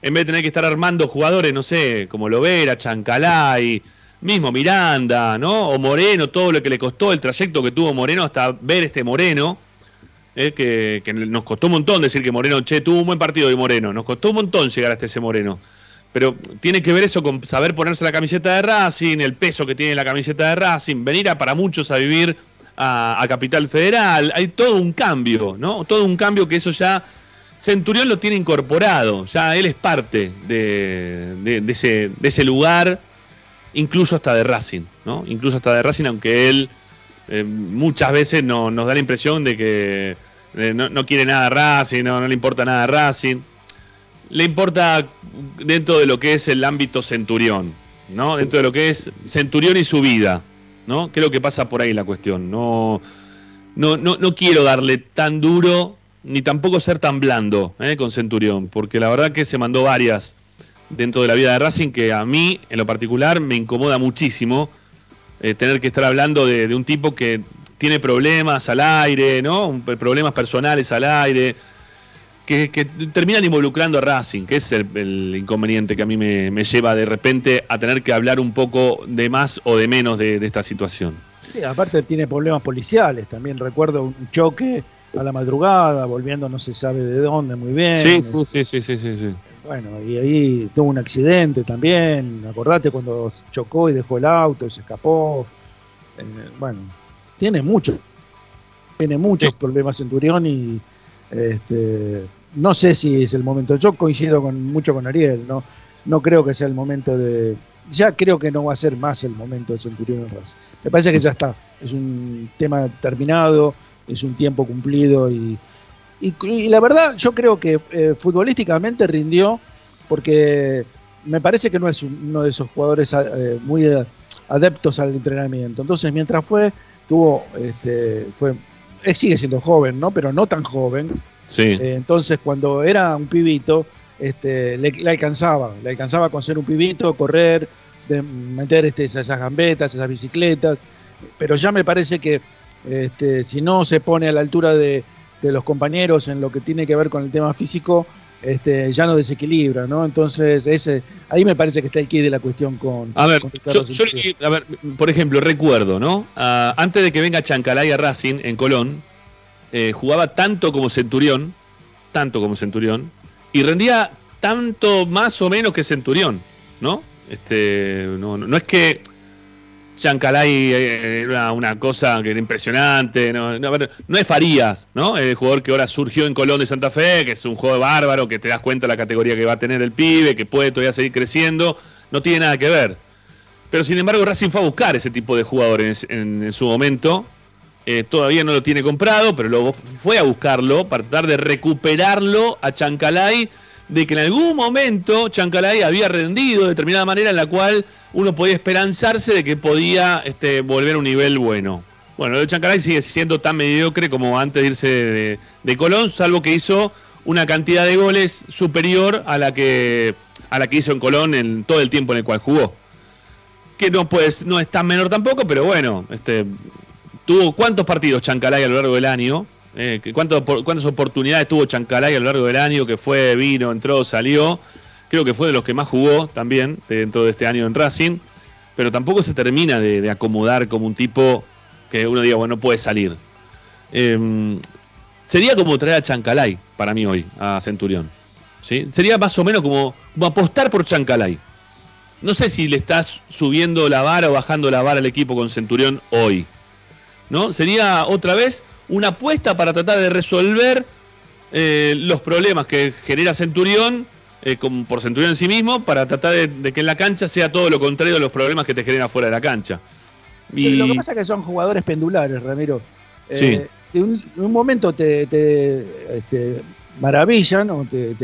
en vez de tener que estar armando jugadores, no sé, como Lovera, Chancalay, mismo Miranda, ¿no? O Moreno, todo lo que le costó el trayecto que tuvo Moreno hasta ver este Moreno, eh, que, nos costó un montón decir que Moreno, che, tuvo un buen partido de Moreno, nos costó un montón llegar hasta ese Moreno. Pero tiene que ver eso con saber ponerse la camiseta de Racing, el peso que tiene la camiseta de Racing, venir a, para muchos a vivir a, a Capital Federal, hay todo un cambio, ¿no? Todo un cambio que eso ya Centurión lo tiene incorporado, ya él es parte de, ese, lugar, incluso hasta de Racing, ¿no? Incluso hasta de Racing, aunque él eh, muchas veces no, nos da la impresión de que eh, no, quiere nada de Racing, no, le importa nada de Racing. Le importa dentro de lo que es el ámbito Centurión, ¿no? Dentro de lo que es Centurión y su vida, ¿no? Creo que pasa por ahí la cuestión. No, no, no, no quiero darle tan duro ni tampoco ser tan blando eh, con Centurión, porque la verdad que se mandó varias dentro de la vida de Racing que a mí, en lo particular, me incomoda muchísimo eh, tener que estar hablando de, un tipo que tiene problemas al aire, ¿no? problemas personales al aire, que, terminan involucrando a Racing, que es el, inconveniente que a mí me, lleva de repente a tener que hablar un poco de más o de menos de, de esta situación. Sí, aparte tiene problemas policiales, también recuerdo un choque a la madrugada, volviendo no se sabe de dónde muy bien. Sí, sí, sí, sí, sí, Bueno, y ahí tuvo un accidente también, acordate cuando chocó y dejó el auto y se escapó. Eh, bueno, tiene mucho, tiene muchos problemas Centurión y este, no sé si es el momento. Yo coincido con mucho con Ariel, no, no creo que sea el momento de. Ya creo que no va a ser más el momento de Centurión Me parece que ya está. Es un tema terminado es un tiempo cumplido y, y, la verdad yo creo que eh, futbolísticamente rindió porque me parece que no es uno de esos jugadores eh, muy adeptos al entrenamiento. Entonces mientras fue, tuvo, este, fue, él sigue siendo joven, ¿no? Pero no tan joven. Sí. Eh, entonces cuando era un pibito, este, le, alcanzaba, le alcanzaba con ser un pibito, correr, de meter este, esas gambetas, esas bicicletas, pero ya me parece que este, si no se pone a la altura de, los compañeros en lo que tiene que ver con el tema físico, este, ya no desequilibra, ¿no? Entonces, ese, ahí me parece que está el key de la cuestión con. A ver, por ejemplo, recuerdo, ¿no? Ah, antes de que venga Chancalay a Racing en Colón, eh, jugaba tanto como Centurión, tanto como Centurión, y rendía tanto más o menos que Centurión, ¿no? Este, no, no es que Chancalay eh, era una cosa que era impresionante. No, no, es Farías, ¿no? El jugador que ahora surgió en Colón de Santa Fe, que es un juego bárbaro, que te das cuenta de la categoría que va a tener el pibe, que puede todavía seguir creciendo. No tiene nada que ver. Pero sin embargo, Racing fue a buscar ese tipo de jugadores en, su momento. Eh, todavía no lo tiene comprado, pero luego fue a buscarlo para tratar de recuperarlo a Chancalay, de que en algún momento Chancalay había rendido de determinada manera en la cual uno podía esperanzarse de que podía este, volver a un nivel bueno. Bueno, Chancalay sigue siendo tan mediocre como antes de irse de, Colón, salvo que hizo una cantidad de goles superior a la que a la que hizo en Colón en todo el tiempo en el cual jugó. Que no pues no es tan menor tampoco, pero bueno, este tuvo cuántos partidos Chancalay a lo largo del año, eh, cuántas oportunidades tuvo Chancalay a lo largo del año que fue, vino, entró, salió creo que fue de los que más jugó también dentro de este año en Racing, pero tampoco se termina de, acomodar como un tipo que uno diga, bueno, no puede salir. Em, sería como traer a Chancalay para mí hoy, a Centurión. ¿sí? Sería más o menos como, apostar por Chancalay. No sé si le estás subiendo la vara o bajando la vara al equipo con Centurión hoy. ¿No? Sería otra vez una apuesta para tratar de resolver eh, los problemas que genera Centurión eh, como por Centurión en sí mismo para tratar de, que en la cancha sea todo lo contrario a los problemas que te generan fuera de la cancha. Y... lo que pasa es que son jugadores pendulares, Ramiro. Sí. Eh, en un, momento te, este, maravillan o te,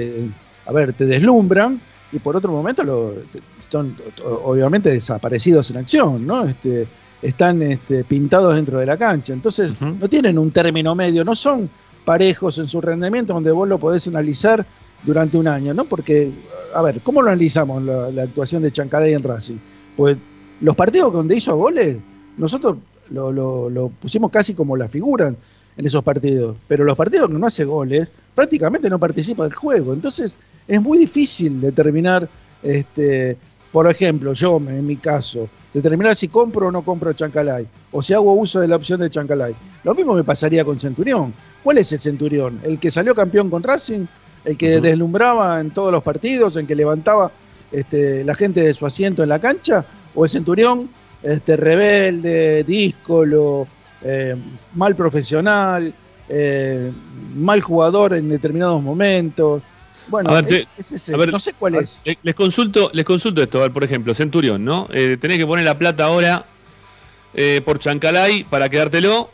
a ver, te deslumbran y por otro momento lo, están obviamente desaparecidos en acción, ¿no? Este, están este, pintados dentro de la cancha. Entonces, no tienen un término medio, no son parejos en su rendimiento donde vos lo podés analizar durante un año, ¿no? Porque, a ver, ¿cómo lo analizamos la, actuación de Chancalay en Racing? Pues los partidos donde hizo goles, nosotros lo, lo, pusimos casi como la figura en esos partidos, pero los partidos que no hace goles prácticamente no participa del juego. Entonces, es muy difícil determinar este, por ejemplo, yo, en mi caso, determinar si compro o no compro Chancalay, o si hago uso de la opción de Chancalay. Lo mismo me pasaría con Centurión. ¿Cuál es el Centurión? ¿El que salió campeón con Racing? ¿El que deslumbraba en todos los partidos? ¿El que levantaba este, la gente de su asiento en la cancha? ¿O el Centurión este, rebelde, díscolo, eh, mal profesional, eh, mal jugador en determinados momentos? Bueno, no sé cuál es. Les consulto, les consulto esto, por ejemplo, Centurión, ¿no? Eh, tenés que poner la plata ahora eh, por Chancalay para quedártelo.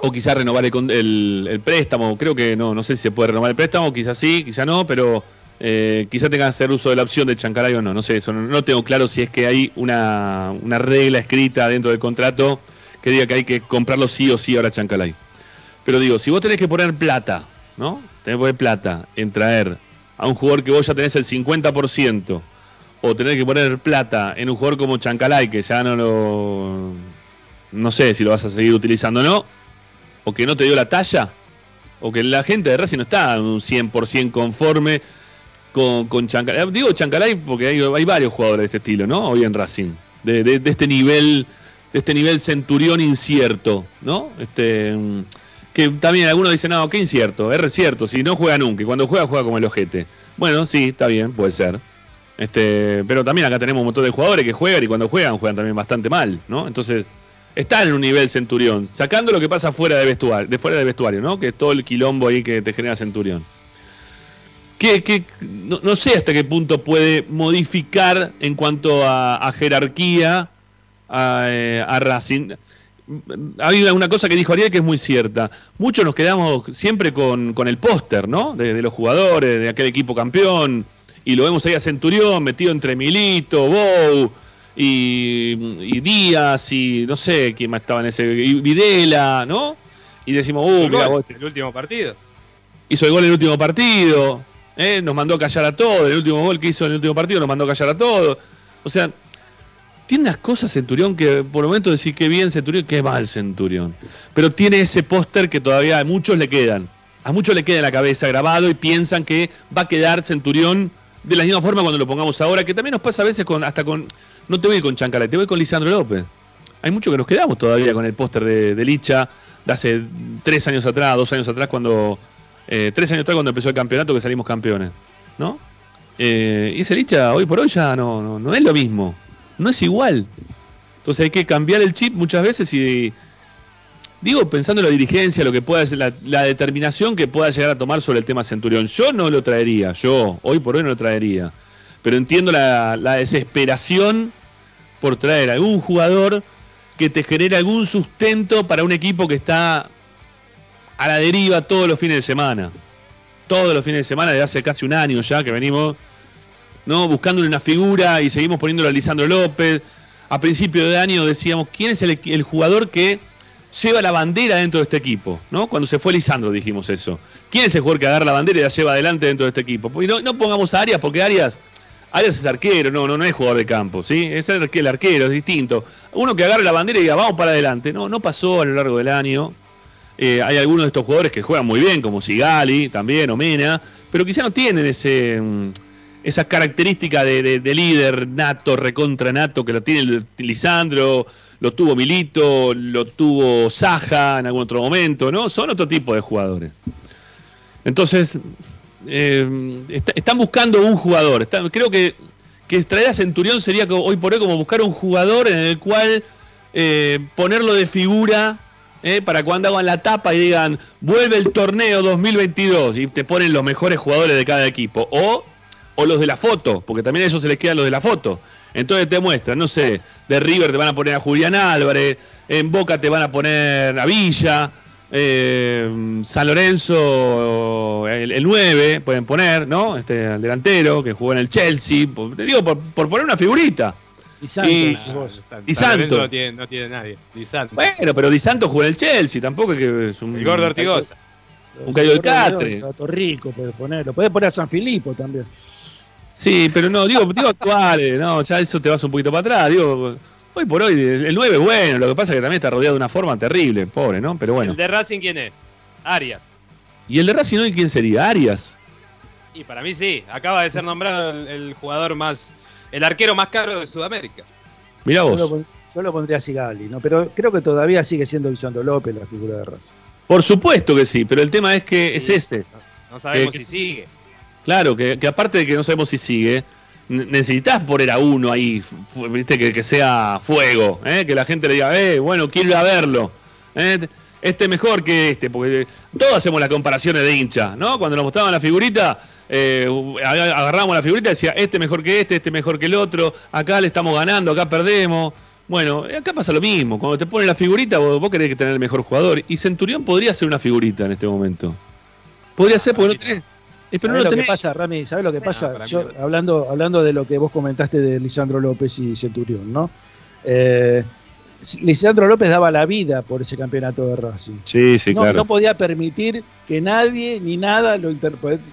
O quizás renovar el, préstamo. Creo que no, no sé si se puede renovar el préstamo, quizás sí, quizás no, pero eh, quizás tengan que hacer uso de la opción de Chancalay o no. No sé, eso no, tengo claro si es que hay una, una, regla escrita dentro del contrato que diga que hay que comprarlo sí o sí ahora Chancalay. Pero digo, si vos tenés que poner plata, ¿no? Tener que poner plata en traer a un jugador que vos ya tenés el 50%, o tener que poner plata en un jugador como Chancalay, que ya no lo. No sé si lo vas a seguir utilizando o no, o que no te dio la talla, o que la gente de Racing no está un 100% conforme con, Chancalay. Digo Chancalay porque hay, varios jugadores de este estilo, ¿no? Hoy en Racing, de, de este nivel de este nivel centurión incierto, ¿no? Este que también algunos dicen, no, qué incierto, es cierto, si no juega nunca, y cuando juega, juega como el ojete. Bueno, sí, está bien, puede ser. Este, pero también acá tenemos un montón de jugadores que juegan y cuando juegan, juegan también bastante mal, ¿no? Entonces, está en un nivel Centurión, sacando lo que pasa fuera de vestuario, de fuera de vestuario, ¿no? Que es todo el quilombo ahí que te genera Centurión. Que, no, sé hasta qué punto puede modificar en cuanto a, jerarquía a, eh, a Racing hay una cosa que dijo Ariel que es muy cierta. Muchos nos quedamos siempre con, el póster, ¿no? De, los jugadores, de aquel equipo campeón. Y lo vemos ahí a Centurión metido entre Milito, Bow y, Díaz y no sé quién más estaba en ese. Y Videla, ¿no? Y decimos, uh, mira vos. El último partido. Hizo el gol en el último partido. ¿eh? Nos mandó a callar a todos. El último gol que hizo en el último partido nos mandó a callar a todos. O sea, tiene unas cosas Centurión que por el momento decir que bien Centurión, que mal Centurión. Pero tiene ese póster que todavía a muchos le quedan. A muchos le queda en la cabeza grabado y piensan que va a quedar Centurión de la misma forma cuando lo pongamos ahora, que también nos pasa a veces con hasta con. No te voy con Chancalay, te voy con Lisandro López. Hay muchos que nos quedamos todavía con el póster de, Licha de hace tres años atrás, dos años atrás, cuando. Eh, tres años atrás cuando empezó el campeonato que salimos campeones. ¿No? Eh, y ese Licha hoy por hoy ya no, no, no es lo mismo no es igual. Entonces hay que cambiar el chip muchas veces y digo pensando en la dirigencia, lo que pueda ser la, determinación que pueda llegar a tomar sobre el tema Centurión. Yo no lo traería, yo hoy por hoy no lo traería, pero entiendo la, desesperación por traer algún jugador que te genere algún sustento para un equipo que está a la deriva todos los fines de semana. Todos los fines de semana, desde hace casi un año ya que venimos ¿no? Buscándole una figura y seguimos poniéndolo a Lisandro López. A principio de año decíamos, ¿quién es el, jugador que lleva la bandera dentro de este equipo? ¿no? Cuando se fue Lisandro dijimos eso. ¿Quién es el jugador que agarra la bandera y la lleva adelante dentro de este equipo? Y no, pongamos a Arias, porque Arias, Arias es arquero, no, no, no es jugador de campo, ¿sí? Es el, arquero, es distinto. Uno que agarre la bandera y diga, vamos para adelante. No, no pasó a lo largo del año. Eh, hay algunos de estos jugadores que juegan muy bien, como Sigali, también, o Mena, pero quizá no tienen ese... Esa característica de, líder nato, recontra nato, que lo tiene Lisandro, lo tuvo Milito, lo tuvo Saja en algún otro momento, ¿no? Son otro tipo de jugadores. Entonces, eh, están buscando un jugador. creo que, que a Centurión sería hoy por hoy como buscar un jugador en el cual eh, ponerlo de figura eh, para cuando hagan la tapa y digan, vuelve el torneo 2022 y te ponen los mejores jugadores de cada equipo. O, o los de la foto, porque también a ellos se les quedan los de la foto. Entonces te muestran, no sé, de River te van a poner a Julián Álvarez, en Boca te van a poner a Villa, eh, San Lorenzo, el, 9, pueden poner, ¿no? Este, el delantero que jugó en el Chelsea, te digo, por, poner una figurita. Y Santos, y, Santos. No tiene, no tiene nadie. Bueno, pero Di Santos jugó en el Chelsea, tampoco es que es un. El gordo Ortigosa. Un caído de catre. Rico, puede ponerlo. Puede poner a San Filipo también. Sí, pero no, digo, digo actuales, no, ya eso te vas un poquito para atrás, digo, hoy por hoy el 9 es bueno, lo que pasa es que también está rodeado de una forma terrible, pobre, ¿no? Pero bueno. ¿El de Racing quién es? Arias. ¿Y el de Racing hoy quién sería? ¿Arias? Y para mí sí, acaba de ser nombrado el, jugador más, el arquero más caro de Sudamérica. Mira vos. Yo lo, pondría a Sigali, ¿no? Pero creo que todavía sigue siendo Lisandro López la figura de Racing. Por supuesto que sí, pero el tema es que es ese. No, sabemos si sigue. Claro, que, aparte de que no sabemos si sigue, necesitas poner a uno ahí, viste, que, sea fuego, ¿eh? que la gente le diga, eh, bueno, quiero ir a verlo. ¿eh? Este mejor que este, porque todos hacemos las comparaciones de hincha, ¿no? Cuando nos mostraban la figurita, eh, agarramos la figurita y decía, este mejor que este, este mejor que el otro, acá le estamos ganando, acá perdemos. Bueno, acá pasa lo mismo, cuando te ponen la figurita vos, vos querés tener el mejor jugador, y Centurión podría ser una figurita en este momento. Podría ser porque no tenés. ¿Sabes lo que pasa, Rami? ¿Sabes lo que pasa? hablando, hablando de lo que vos comentaste de Lisandro López y Centurión, ¿no? Eh, Lisandro López daba la vida por ese campeonato de Racing. Sí, sí, no, claro. No podía permitir que nadie ni nada lo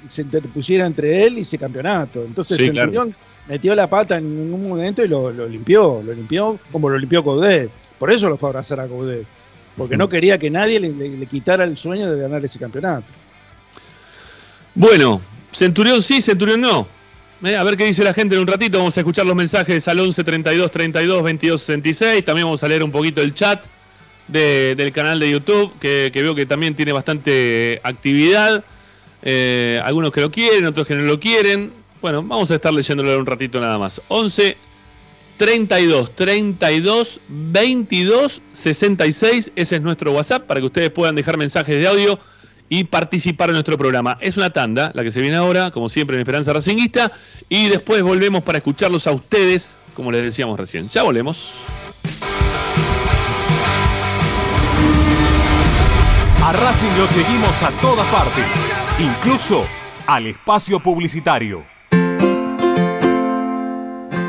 se interpusiera entre él y ese campeonato. Entonces Centurión metió la pata en un momento y lo, limpió, lo limpió como lo limpió Coudet. Por eso lo fue a abrazar a Coudet. Porque no quería que nadie le quitara el sueño de ganar ese campeonato. Bueno, Centurión sí, Centurión no. Eh, a ver qué dice la gente en un ratito. Vamos a escuchar los mensajes al 11 32 32 22 66. También vamos a leer un poquito el chat del canal de YouTube, que, veo que también tiene bastante actividad. Eh, algunos que lo quieren, otros que no lo quieren. Bueno, vamos a estar leyéndolo un ratito nada más. 11 32 32 22 66. Ese es nuestro WhatsApp para que ustedes puedan dejar mensajes de audio y participar en nuestro programa. Es una tanda, la que se viene ahora, como siempre en Esperanza Racinguista, y después volvemos para escucharlos a ustedes, como les decíamos recién. Ya volvemos. A Racing lo seguimos a todas partes, incluso al espacio publicitario.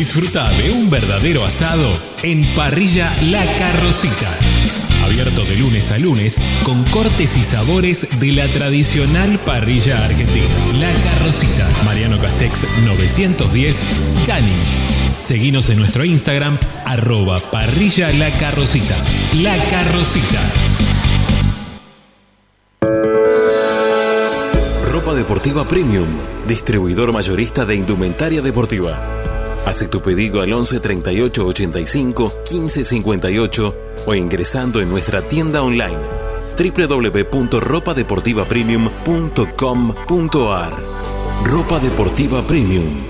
Disfruta de un verdadero asado en Parrilla La Carrocita abierto de lunes a lunes con cortes y sabores de la tradicional parrilla argentina. La Carrocita, Mariano Castex 910, Cani. Seguinos en nuestro Instagram, arroba parrilla la carrocita. La Carrocita. Ropa Deportiva Premium, distribuidor mayorista de indumentaria deportiva. Hace tu pedido al 11 38 85 15 58 o ingresando en nuestra tienda online www.ropadeportivapremium.com.ar Ropa Deportiva Premium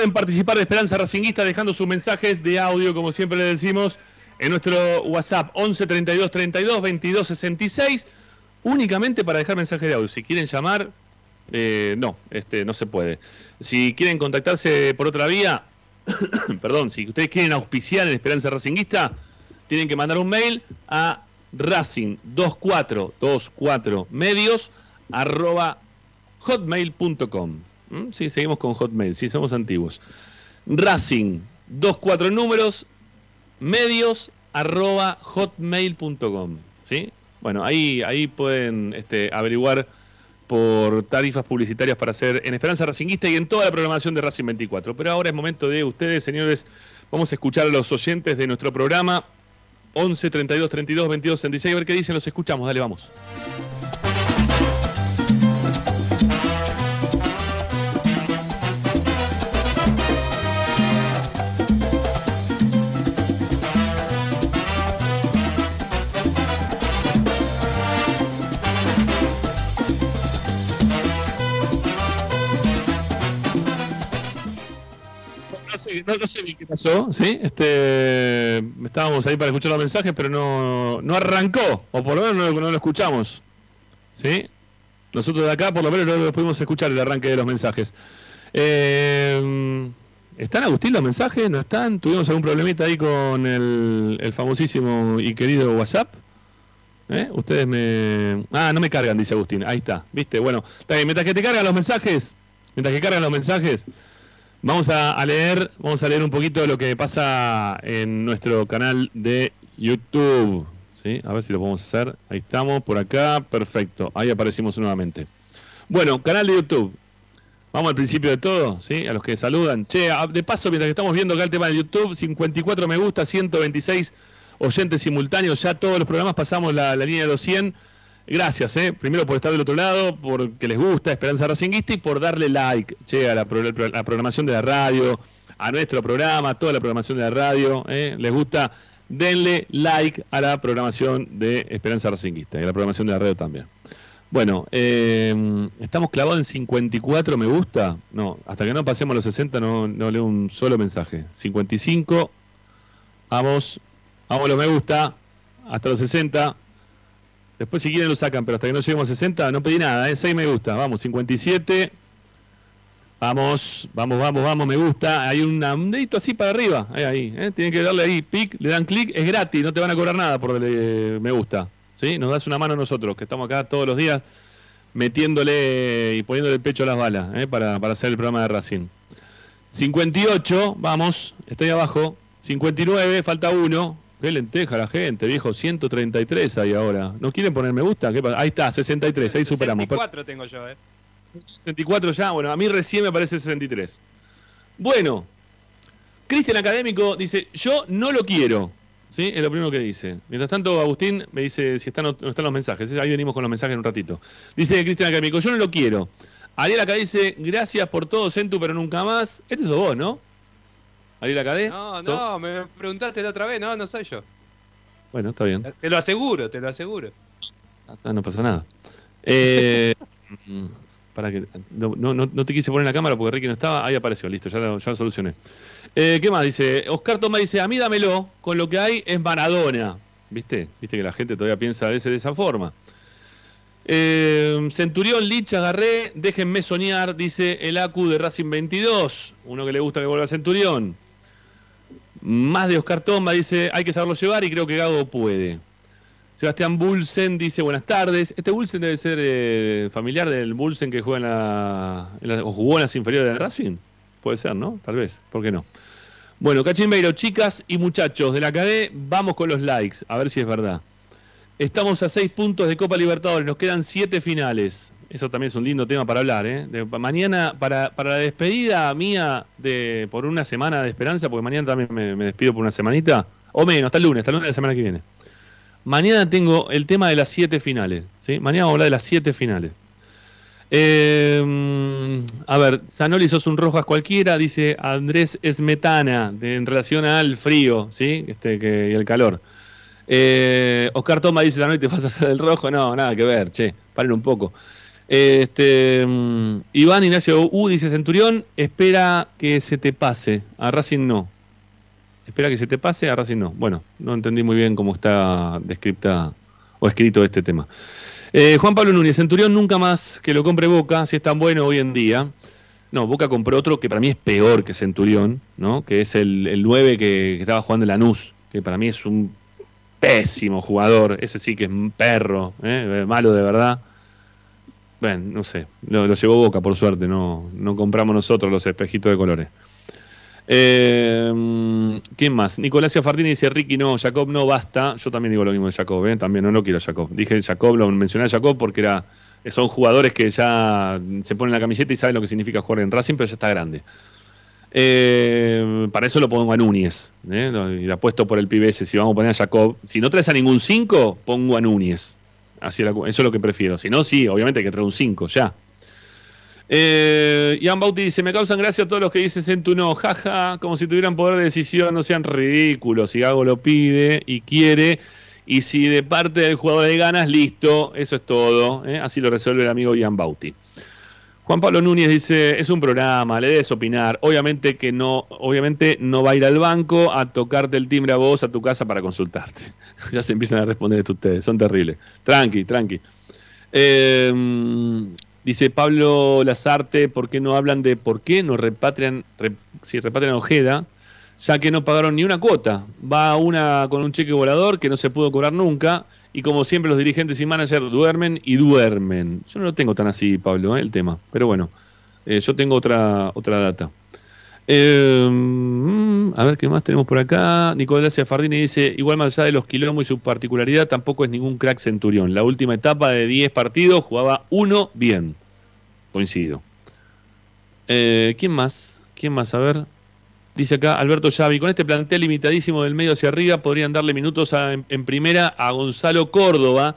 Pueden participar de Esperanza Racinguista dejando sus mensajes de audio, como siempre le decimos, en nuestro WhatsApp 11 32 32 22 66, únicamente para dejar mensaje de audio. Si quieren llamar, eh, no, este, no se puede. Si quieren contactarse por otra vía, perdón, si ustedes quieren auspiciar en Esperanza Racinguista, tienen que mandar un mail a racing2424 medios arroba hotmail.com. ¿Mm? Sí, seguimos con hotmail, sí, somos antiguos. Racing, 24 números, medios arroba hotmail.com. ¿Sí? Bueno, ahí, ahí pueden este, averiguar por tarifas publicitarias para hacer en Esperanza Racinguista y en toda la programación de Racing 24. Pero ahora es momento de ustedes, señores, vamos a escuchar a los oyentes de nuestro programa 11 32 32 22 66, a ver qué dicen, los escuchamos, dale, vamos. No, sé bien qué pasó, ¿sí? Este, estábamos ahí para escuchar los mensajes, pero no, no arrancó, o por lo menos no, lo escuchamos, ¿sí? Nosotros de acá, por lo menos, no lo pudimos escuchar el arranque de los mensajes. Eh, ¿Están, Agustín, los mensajes? ¿No están? ¿Tuvimos algún problemita ahí con el, famosísimo y querido WhatsApp? ¿Eh? Ustedes me... Ah, no me cargan, dice Agustín. Ahí está, ¿viste? Bueno, mientras que te cargan los mensajes, mientras que cargan los mensajes, Vamos a, leer, vamos a leer un poquito de lo que pasa en nuestro canal de YouTube. ¿sí? A ver si lo podemos hacer. Ahí estamos, por acá, perfecto. Ahí aparecimos nuevamente. Bueno, canal de YouTube. Vamos al principio de todo, ¿sí? A los que saludan. Che, de paso, mientras que estamos viendo acá el tema de YouTube, 54 me gusta, 126 oyentes simultáneos. Ya todos los programas pasamos la, la línea de los 100 Gracias, eh. primero por estar del otro lado, porque les gusta Esperanza Racinguista y por darle like che, a la, programación de la radio, a nuestro programa, a toda la programación de la radio. Eh. Les gusta, denle like a la programación de Esperanza Racinguista y a la programación de la radio también. Bueno, eh, estamos clavados en 54 me gusta. No, hasta que no pasemos los 60 no, no leo un solo mensaje. 55, vamos, vamos los me gusta, hasta los 60. Después si quieren lo sacan, pero hasta que no lleguemos a 60 no pedí nada, ¿eh? 6 me gusta, vamos, 57. Vamos, vamos, vamos, vamos, me gusta. Hay un, dedito así para arriba, ahí, ahí. ¿eh? Tienen que darle ahí, pic, le dan clic, es gratis, no te van a cobrar nada por darle me gusta. ¿sí? Nos das una mano nosotros, que estamos acá todos los días metiéndole y poniéndole el pecho a las balas ¿eh? para, para hacer el programa de Racing. 58, vamos, estoy abajo. 59, falta uno. Qué lenteja la gente, viejo. 133 ahí ahora. ¿No quieren poner me gusta? Ahí está, 63, ahí superamos. 64 tengo yo, ¿eh? 64 ya, bueno, a mí recién me parece 63. Bueno, Cristian Académico dice, yo no lo quiero. ¿Sí? Es lo primero que dice. Mientras tanto, Agustín me dice si están, no están los mensajes. Ahí venimos con los mensajes en un ratito. Dice Cristian Académico, yo no lo quiero. Ariel acá dice, gracias por todo, Centu, pero nunca más. Este sos vos, ¿no? Ariel Acadé. No, no, me preguntaste la otra vez. No, no soy yo. Bueno, está bien. Te lo aseguro, te lo aseguro. Ah, no pasa nada. Eh, para que no, no, no, te quise poner en la cámara porque Ricky no estaba. Ahí apareció, listo, ya lo, ya lo solucioné. Eh, ¿Qué más? Dice, Oscar Toma dice, a mí dámelo, con lo que hay es Maradona. ¿Viste? Viste que la gente todavía piensa a veces de esa forma. Eh, Centurión, Lich, agarré, déjenme soñar, dice el Acu de Racing 22. Uno que le gusta que vuelva a Centurión. Más de Oscar Toma dice, hay que saberlo llevar y creo que Gago puede. Sebastián Bulsen dice, buenas tardes. Este Bulsen debe ser eh, familiar del Bulsen que juega en la, o jugó en las inferiores de Racing. Puede ser, ¿no? Tal vez, ¿por qué no? Bueno, Cachimbeiro, chicas y muchachos de la KD, vamos con los likes, a ver si es verdad. Estamos a seis puntos de Copa Libertadores, nos quedan siete finales. Eso también es un lindo tema para hablar, ¿eh? mañana, para, para, la despedida mía de por una semana de esperanza, porque mañana también me, despido por una semanita, o menos, hasta el lunes, hasta el lunes de la semana que viene. Mañana tengo el tema de las siete finales, ¿sí? Mañana vamos a hablar de las siete finales. Eh, a ver, Sanoli sos un rojas cualquiera, dice Andrés Esmetana, en relación al frío, ¿sí? Este, que, y el calor. Eh, Oscar Toma dice, Sanoli, ¿te vas a hacer el rojo? No, nada que ver, che, paren un poco. Este, mm, Iván Ignacio U dice, Centurión, espera que se te pase, a Racing no. Espera que se te pase, a Racing no. Bueno, no entendí muy bien cómo está descripta o escrito este tema. Eh, Juan Pablo Núñez, Centurión nunca más que lo compre Boca, si es tan bueno hoy en día. No, Boca compró otro que para mí es peor que Centurión, ¿no? Que es el, el 9 que, estaba jugando en Lanús, que para mí es un pésimo jugador. Ese sí que es un perro, ¿eh? malo de verdad. Bueno, no sé, lo, lo, llevó Boca por suerte, no, no compramos nosotros los espejitos de colores. Eh, ¿Quién más? Nicolás Fardini dice, Ricky, no, Jacob no, basta. Yo también digo lo mismo de Jacob, ¿eh? también no lo quiero Jacob. Dije Jacob, lo mencioné a Jacob porque era, son jugadores que ya se ponen la camiseta y saben lo que significa jugar en Racing, pero ya está grande. Eh, para eso lo pongo a Núñez. ¿eh? Y la puesto por el PBS. Si vamos a poner a Jacob. Si no traes a ningún 5, pongo a Núñez. Eso es lo que prefiero. Si no, sí, obviamente hay que traer un 5 ya. Eh, Ian Bauti dice, me causan gracia todos los que dicen tu no, jaja, como si tuvieran poder de decisión, no sean ridículos. Si Gago lo pide y quiere, y si de parte del jugador de ganas, listo, eso es todo. ¿eh? Así lo resuelve el amigo Ian Bauti. Juan Pablo Núñez dice, es un programa, le debes opinar. Obviamente que no, obviamente no va a ir al banco a tocarte el timbre a vos, a tu casa para consultarte. ya se empiezan a responder esto ustedes, son terribles. Tranqui, tranqui. Eh, Dice Pablo Lazarte, ¿por qué no hablan de por qué no repatrian, si repatrian Ojeda, ya que no pagaron ni una cuota? Va una con un cheque volador que no se pudo cobrar nunca, y como siempre los dirigentes y managers duermen y duermen. Yo no lo tengo tan así, Pablo, ¿eh? el tema, pero bueno, eh, yo tengo otra, otra data. Em, a ver qué más tenemos por acá. Nicolás Fardini dice: Igual más allá de los quilombos y su particularidad, tampoco es ningún crack centurión. La última etapa de 10 partidos jugaba uno bien. Coincido. Eh, ¿Quién más? ¿Quién más? A ver. Dice acá Alberto Xavi: Con este plantel limitadísimo del medio hacia arriba, podrían darle minutos en, primera a Gonzalo Córdoba,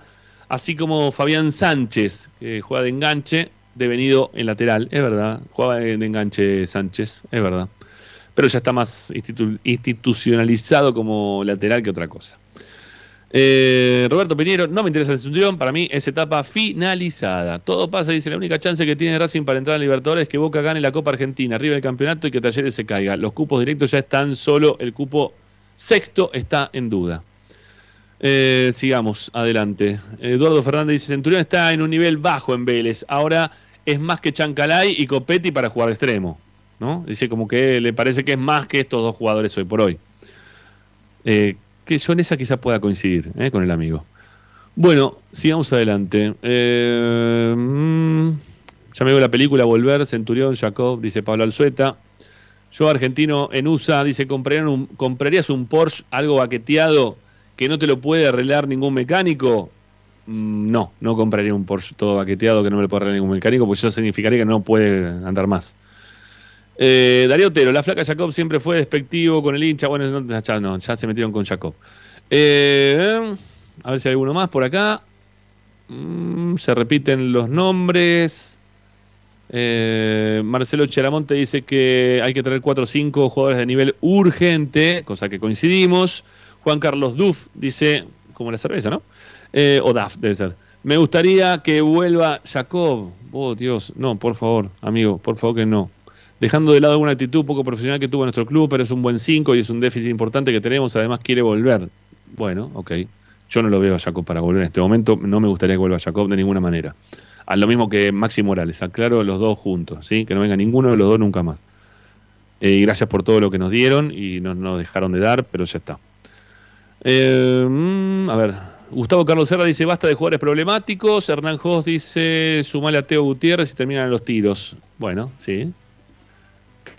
así como Fabián Sánchez, que juega de enganche devenido en lateral, es verdad. Jugaba de enganche Sánchez, es verdad. Pero ya está más institucionalizado como lateral que otra cosa. Eh, Roberto Piñero, no me interesa el Centurión, para mí es etapa finalizada. Todo pasa, dice, la única chance que tiene Racing para entrar a Libertadores es que Boca gane la Copa Argentina, arriba del campeonato y que Talleres se caiga. Los cupos directos ya están, solo el cupo sexto está en duda. Eh, sigamos, adelante. Eduardo Fernández dice, Centurión está en un nivel bajo en Vélez. Ahora es más que Chancalay y Copetti para jugar de extremo. ¿no? Dice como que le parece que es más que estos dos jugadores hoy por hoy. Eh, que yo en esa quizás pueda coincidir eh, con el amigo. Bueno, sigamos adelante. Eh, mm, ya me veo la película Volver, Centurión, Jacob, dice Pablo Alzueta. Yo, argentino en USA, dice, un, ¿comprarías un Porsche algo baqueteado que no te lo puede arreglar ningún mecánico? Mm, no, no compraría un Porsche todo baqueteado que no me lo puede arreglar ningún mecánico, porque eso significaría que no puede andar más. Eh, Darío Otero, la flaca Jacob siempre fue despectivo con el hincha. Bueno, ya, no, ya se metieron con Jacob. Eh, a ver si hay alguno más por acá. Mm, se repiten los nombres. Eh, Marcelo Cheramonte dice que hay que traer 4 o 5 jugadores de nivel urgente, cosa que coincidimos. Juan Carlos Duff dice, como la cerveza, ¿no? o Daf, debe ser. Me gustaría que vuelva Jacob. Oh, Dios, no, por favor, amigo, por favor que no dejando de lado alguna actitud poco profesional que tuvo nuestro club, pero es un buen 5 y es un déficit importante que tenemos, además quiere volver. Bueno, ok. Yo no lo veo a Jacob para volver en este momento, no me gustaría que vuelva a Jacob de ninguna manera. A lo mismo que Maxi Morales, aclaro los dos juntos, ¿sí? que no venga ninguno de los dos nunca más. Eh, gracias por todo lo que nos dieron y no nos dejaron de dar, pero ya está. Eh, mm, a ver, Gustavo Carlos Serra dice basta de jugadores problemáticos. Hernán Jos dice sumale a Teo Gutiérrez y terminan los tiros. Bueno, sí,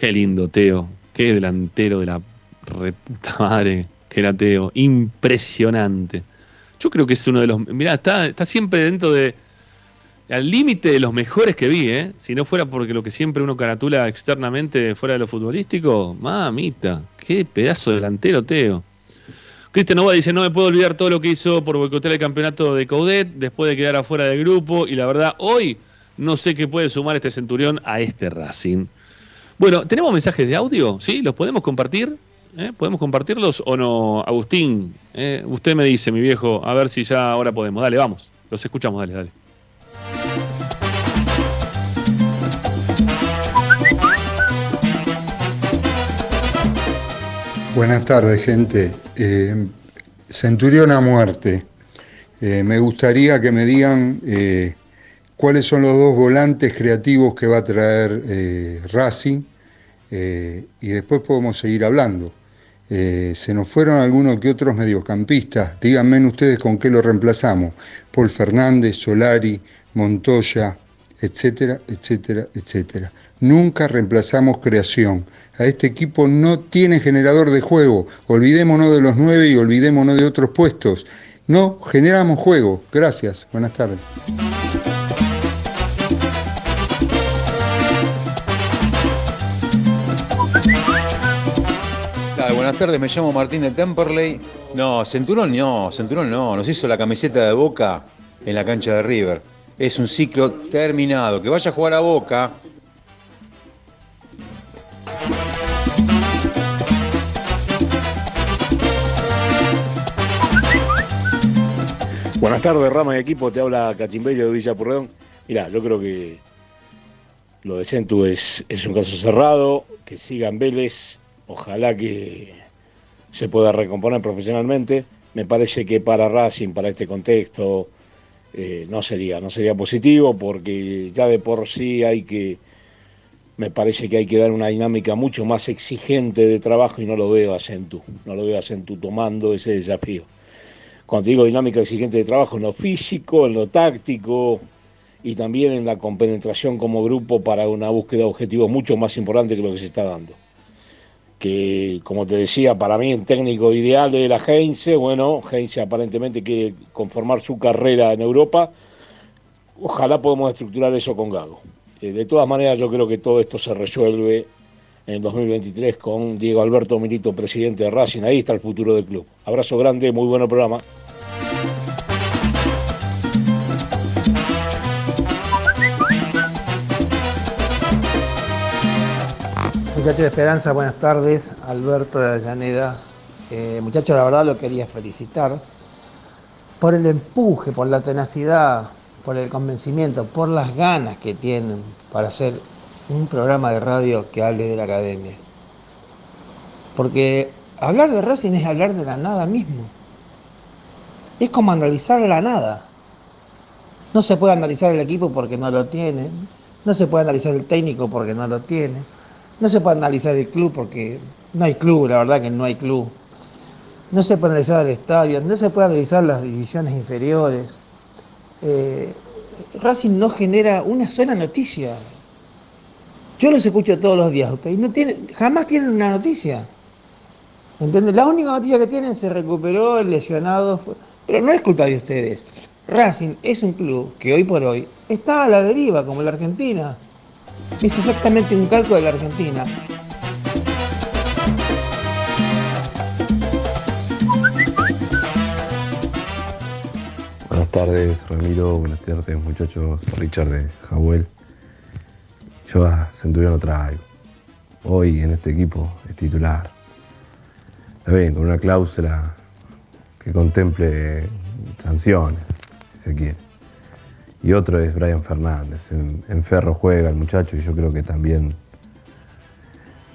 Qué lindo, Teo. Qué delantero de la reputa madre que era Teo. Impresionante. Yo creo que es uno de los. Mirá, está, está siempre dentro de. Al límite de los mejores que vi, ¿eh? Si no fuera porque lo que siempre uno caratula externamente fuera de lo futbolístico, mamita, qué pedazo de delantero, Teo. Cristian Nova dice: No me puedo olvidar todo lo que hizo por boicotear el campeonato de Caudet después de quedar afuera del grupo. Y la verdad, hoy no sé qué puede sumar este centurión a este Racing. Bueno, ¿tenemos mensajes de audio? ¿Sí? ¿Los podemos compartir? ¿Eh? ¿Podemos compartirlos o no? Agustín, ¿eh? usted me dice, mi viejo, a ver si ya ahora podemos. Dale, vamos. Los escuchamos, dale, dale. Buenas tardes, gente. Eh, Centurión a muerte. me gustaría que me digan cuáles son los dos volantes creativos que va a traer eh, Racing eh, y después podemos seguir hablando. Eh, se nos fueron algunos que otros mediocampistas, díganme ustedes con qué lo reemplazamos. Paul Fernández, Solari, Montoya, etcétera, etcétera, etcétera. Nunca reemplazamos creación. A este equipo no tiene generador de juego. Olvidémonos de los nueve y olvidémonos de otros puestos. No generamos juego. Gracias. Buenas tardes. Buenas tardes, me llamo Martín de Temperley. No, Centurón no, Centurón no, nos hizo la camiseta de Boca en la cancha de River. Es un ciclo terminado, que vaya a jugar a Boca. Buenas tardes, Rama y equipo, te habla Cachimbello de Villa Purredón. Mira, yo creo que lo de Centu es un caso cerrado, que sigan Vélez ojalá que se pueda recomponer profesionalmente. Me parece que para Racing, para este contexto, eh, no sería, no sería positivo porque ya de por sí hay que, me parece que hay que dar una dinámica mucho más exigente de trabajo y no lo veo a Centu, no lo veo a Centu tomando ese desafío. Cuando digo dinámica exigente de trabajo, en lo físico, en lo táctico y también en la compenetración como grupo para una búsqueda de objetivos mucho más importante que lo que se está dando que como te decía, para mí el técnico ideal de la Heinze, bueno, Heinze aparentemente quiere conformar su carrera en Europa, ojalá podamos estructurar eso con Gago. Eh, de todas maneras yo creo que todo esto se resuelve en 2023 con Diego Alberto Milito, presidente de Racing, ahí está el futuro del club. Abrazo grande, muy buen programa. Muchachos de Esperanza, buenas tardes. Alberto de Avellaneda. Eh, muchachos, la verdad lo quería felicitar por el empuje, por la tenacidad, por el convencimiento, por las ganas que tienen para hacer un programa de radio que hable de la academia. Porque hablar de Racing es hablar de la nada mismo. Es como analizar la nada. No se puede analizar el equipo porque no lo tiene. No se puede analizar el técnico porque no lo tiene no se puede analizar el club porque no hay club, la verdad que no hay club. No se puede analizar el estadio, no se puede analizar las divisiones inferiores. Eh, Racing no genera una sola noticia. Yo los escucho todos los días, ustedes no tienen, jamás tienen una noticia. ¿Entienden? La única noticia que tienen se recuperó, el lesionado, pero no es culpa de ustedes. Racing es un club que hoy por hoy está a la deriva, como la Argentina. Es exactamente un calco de la Argentina. Buenas tardes, Ramiro. Buenas tardes, muchachos. Richard de Jabuel. Yo a Centurión lo traigo. Hoy en este equipo es titular. Está bien, con una cláusula que contemple sanciones, si se quiere. Y otro es Brian Fernández. En, Ferro juega el muchacho y yo creo que también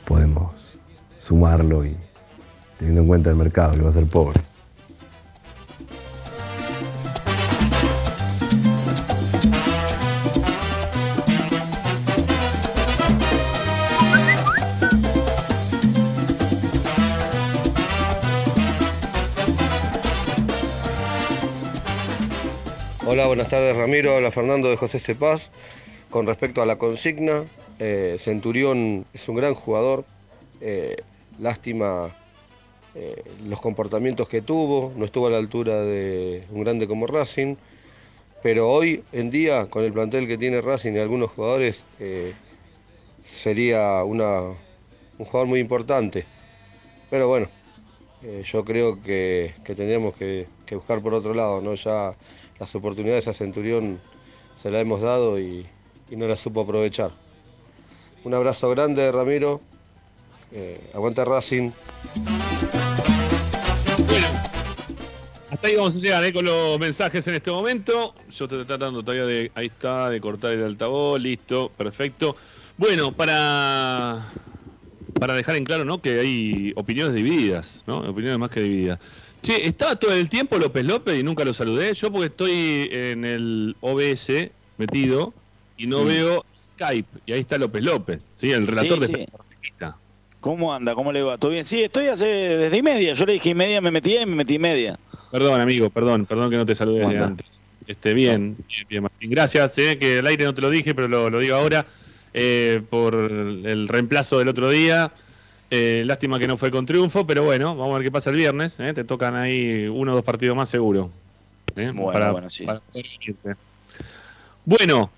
podemos sumarlo y teniendo en cuenta el mercado que va a ser pobre. Buenas tardes Ramiro, habla Fernando de José Cepaz. Con respecto a la consigna, eh, Centurión es un gran jugador, eh, lástima eh, los comportamientos que tuvo, no estuvo a la altura de un grande como Racing, pero hoy en día con el plantel que tiene Racing y algunos jugadores sería un jugador muy importante. Pero bueno, yo creo que, tendríamos que, que buscar por otro lado, ¿no? Ya las oportunidades a Centurión se las hemos dado y, no las supo aprovechar. Un abrazo grande, Ramiro. Eh, aguanta Racing. Hasta ahí vamos a llegar eh, con los mensajes en este momento. Yo estoy tratando todavía de. Ahí está, de cortar el altavoz. Listo, perfecto. Bueno, para. Para dejar en claro, ¿no? Que hay opiniones divididas, ¿no? Opiniones más que divididas. Che, estaba todo el tiempo López López y nunca lo saludé. Yo porque estoy en el OBS metido y no veo Skype. Y ahí está López López, ¿sí? El relator Sí, de sí. ¿Cómo anda? ¿Cómo le va? ¿Todo bien? Sí, estoy hace desde y media. Yo le dije y media, me metí y me metí y media. Perdón, amigo, perdón, perdón que no te saludé ¿Cómo desde antes. Este, bien, bien, bien, Martín. Gracias, eh, que al aire no te lo dije, pero lo, lo digo ahora. eh, por el reemplazo del otro día. Eh, lástima que no fue con triunfo, pero bueno, vamos a ver qué pasa el viernes. eh, te tocan ahí uno o dos partidos más seguro. eh, Bueno, bueno, sí. para. Bueno,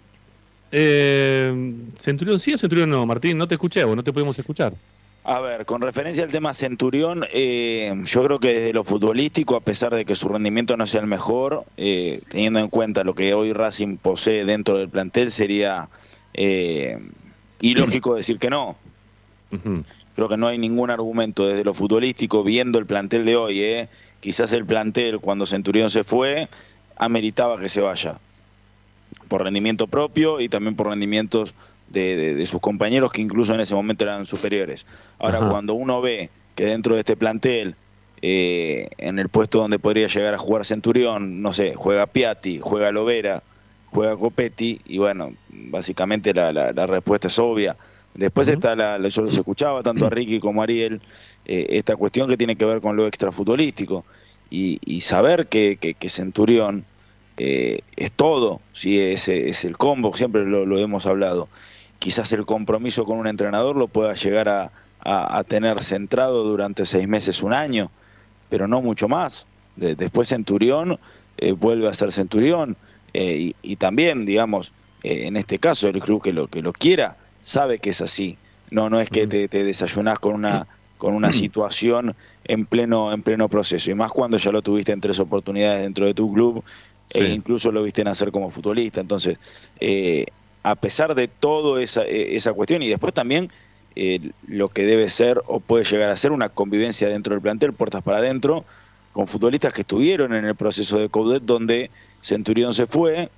eh, ¿Centurión sí o Centurión no? Martín, no te escuché, vos no te pudimos escuchar. A ver, con referencia al tema Centurión, eh, yo creo que desde lo futbolístico, a pesar de que su rendimiento no sea el mejor, eh, teniendo en cuenta lo que hoy Racing posee dentro del plantel, sería ilógico decir que no. Creo que no hay ningún argumento desde lo futbolístico, viendo el plantel de hoy. eh, Quizás el plantel, cuando Centurión se fue, ameritaba que se vaya. Por rendimiento propio y también por rendimientos de, de- de sus compañeros que incluso en ese momento eran superiores. Ahora, Ajá. cuando uno ve que dentro de este plantel, eh, en el puesto donde podría llegar a jugar Centurión, no sé, juega Piatti, juega Lovera, juega Copetti, y bueno, básicamente la, la- la respuesta es obvia. Después está la, yo los escuchaba tanto a Ricky como a Ariel, eh, esta cuestión que tiene que ver con lo extrafutbolístico y, y saber que, que- que Centurión eh, es todo, ¿sí? es, es el combo, siempre lo, lo hemos hablado. Quizás el compromiso con un entrenador lo pueda llegar a, a- a tener centrado durante seis meses, un año, pero no mucho más. De- después Centurión eh, vuelve a ser Centurión y, y también, digamos, en este caso el club que lo, que lo quiera sabe que es así. No, no es que te, te desayunás con una con una situación en pleno en pleno proceso y más cuando ya lo tuviste en tres oportunidades dentro de tu club e incluso lo viste nacer como futbolista. Entonces, eh, a pesar de todo esa, eh, esa cuestión y después también eh, lo que debe ser o puede llegar a ser una convivencia dentro del plantel, puertas para adentro, con futbolistas que estuvieron en el proceso de Coudet donde Centurión se fue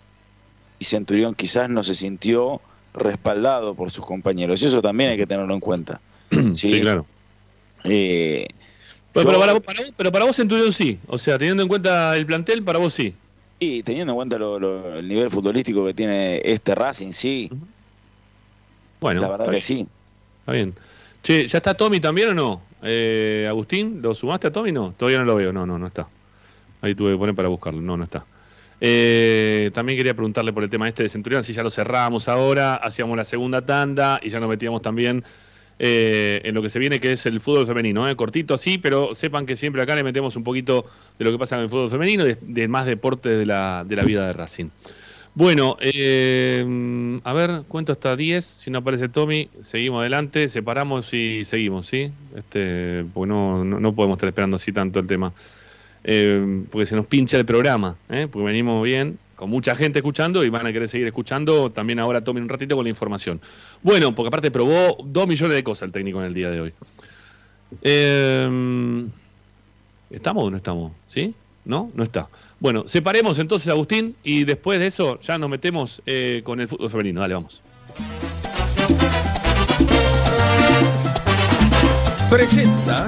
y Centurión quizás no se sintió respaldado por sus compañeros. Y eso también hay que tenerlo en cuenta. Sí, claro. Eh, Pero, yo- pero para, vos- para vos- pero para vos Centurión sí. O sea, teniendo en cuenta el plantel, para vos sí. Y teniendo en cuenta lo- lo- el nivel futbolístico que tiene este Racing, sí. Bueno, la verdad que bien. sí. Está bien. Che, ¿ya está Tommy también o no? Eh, Agustín, ¿lo sumaste a Tommy? No, todavía no lo veo. No, no, no está. Ahí tuve que poner para buscarlo. No, no está. Eh, también quería preguntarle por el tema este de Centurión, si ya lo cerramos ahora, hacíamos la segunda tanda y ya nos metíamos también eh, en lo que se viene, que es el fútbol femenino. ¿eh? Cortito así, pero sepan que siempre acá le metemos un poquito de lo que pasa en el fútbol femenino y de, más deportes de la, de la vida de Racing. Bueno, eh, a ver, cuento hasta 10. Si no aparece Tommy, seguimos adelante, separamos y seguimos, ¿sí? Este, porque no, no, podemos estar esperando así tanto el tema. Eh, porque se nos pincha el programa, ¿eh? porque venimos bien, con mucha gente escuchando y van a querer seguir escuchando también ahora Tommy un ratito con la información. Bueno, porque aparte probó dos millones de cosas el técnico en el día de hoy. Eh, ¿Estamos o no estamos? ¿Sí? ¿No? No está. Bueno, separemos entonces, Agustín, y después de eso ya nos metemos eh, con el fútbol femenino. Dale, vamos. Presenta.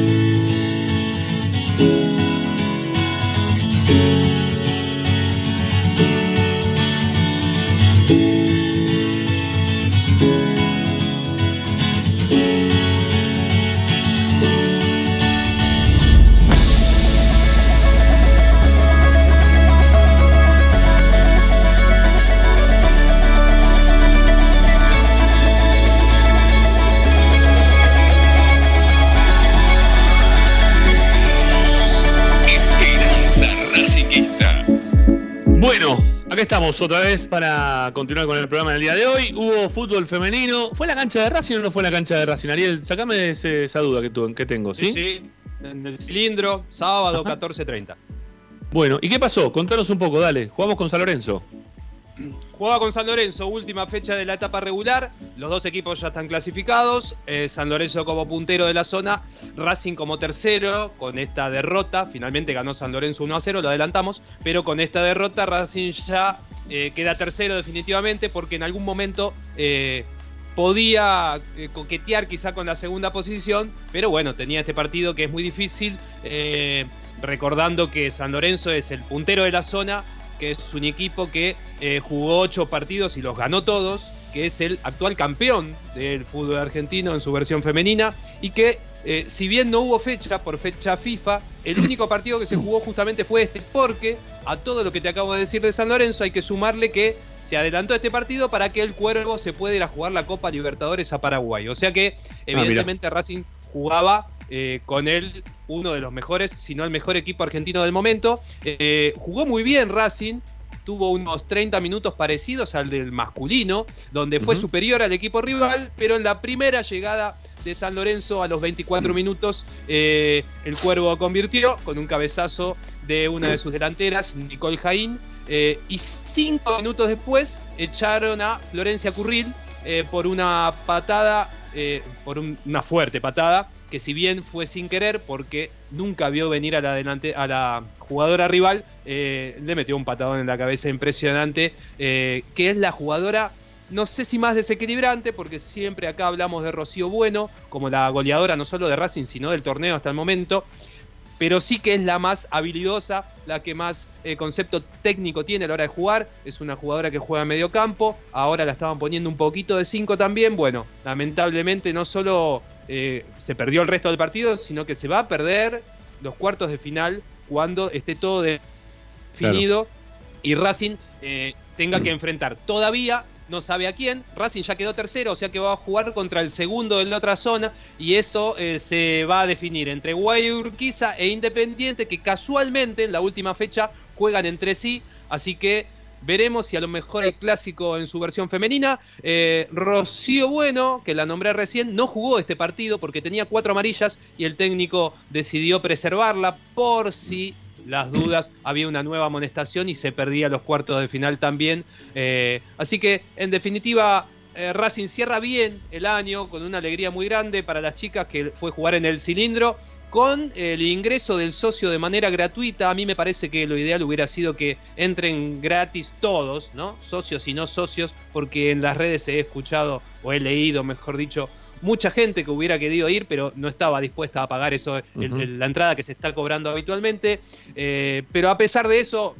Estamos otra vez para continuar con el programa del día de hoy. Hubo fútbol femenino. ¿Fue la cancha de Racing o no fue la cancha de Racing? Ariel, sacame esa duda que, que tengo, ¿sí? Sí, en el cilindro, sábado 14.30. Bueno, ¿y qué pasó? Contanos un poco, dale. Jugamos con San Lorenzo. Juega con San Lorenzo, última fecha de la etapa regular. Los dos equipos ya están clasificados. Eh, San Lorenzo como puntero de la zona, Racing como tercero con esta derrota. Finalmente ganó San Lorenzo 1 a 0, lo adelantamos. Pero con esta derrota, Racing ya eh, queda tercero definitivamente porque en algún momento eh, podía coquetear quizá con la segunda posición. Pero bueno, tenía este partido que es muy difícil. recordando que San Lorenzo es el puntero de la zona que es un equipo que eh, jugó ocho partidos y los ganó todos, que es el actual campeón del fútbol argentino en su versión femenina y que eh, si bien no hubo fecha por fecha FIFA, el único partido que se jugó justamente fue este, porque a todo lo que te acabo de decir de San Lorenzo hay que sumarle que se adelantó este partido para que el Cuervo se pueda ir a jugar la Copa Libertadores a Paraguay. O sea que ah, evidentemente Racing jugaba eh, con él uno de los mejores, si no el mejor equipo argentino del momento. Eh, jugó muy bien Racing, tuvo unos 30 minutos parecidos al del masculino, donde fue superior al equipo rival, pero en la primera llegada de San Lorenzo a los 24 minutos, eh, el Cuervo convirtió con un cabezazo de una de sus delanteras, Nicole Jaín, y cinco minutos después echaron a Florencia Curril por una patada, por una fuerte patada, que si bien fue sin querer, porque nunca vio venir a la, a la jugadora rival, eh, le metió un patadón en la cabeza impresionante, eh, que es la jugadora, no sé si más desequilibrante, porque siempre acá hablamos de Rocío Bueno, como la goleadora no solo de Racing, sino del torneo hasta el momento, pero sí que es la más habilidosa, la que más eh, concepto técnico tiene a la hora de jugar. Es una jugadora que juega a medio campo, ahora la estaban poniendo un poquito de 5 también. Bueno, lamentablemente no solo eh, se perdió el resto del partido, sino que se va a perder los cuartos de final cuando esté todo definido y Racing eh, tenga que enfrentar todavía no sabe a quién. Racing ya quedó tercero, o sea que va a jugar contra el segundo de la otra zona. Y eso eh, se va a definir entre Guayurquiza e Independiente, que casualmente en la última fecha juegan entre sí. Así que Veremos si a lo mejor el clásico en su versión femenina. Eh, Rocío Bueno, que la nombré recién, no jugó este partido porque tenía cuatro amarillas y el técnico decidió preservarla por si las dudas, había una nueva amonestación y se perdía los cuartos de final también. Eh, así que, en definitiva, eh, Racing cierra bien el año con una alegría muy grande para las chicas que fue jugar en el cilindro con el ingreso del socio de manera gratuita, a mí me parece que lo ideal hubiera sido que entren gratis todos, ¿no? Socios y no socios, porque en las redes he escuchado, o he leído, mejor dicho, mucha gente que hubiera querido ir, pero no estaba dispuesta a pagar eso, el- Ujú. el- la entrada que se está cobrando habitualmente. Eh, pero a pesar de eso,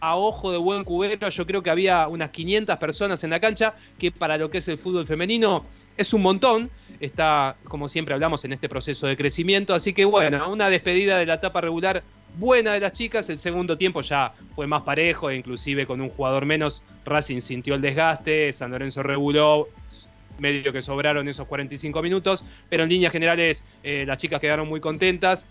a ojo de buen cubero, yo creo que había unas 500 personas en la cancha, que para lo que es el fútbol femenino es un montón. Está, como siempre hablamos, en este proceso de crecimiento. Así que bueno, una despedida de la etapa regular buena de las chicas. El segundo tiempo ya fue más parejo, e inclusive con un jugador menos. Racing sintió el desgaste, San Lorenzo reguló, medio que sobraron esos 45 minutos, pero en líneas generales eh, las chicas quedaron muy contentas.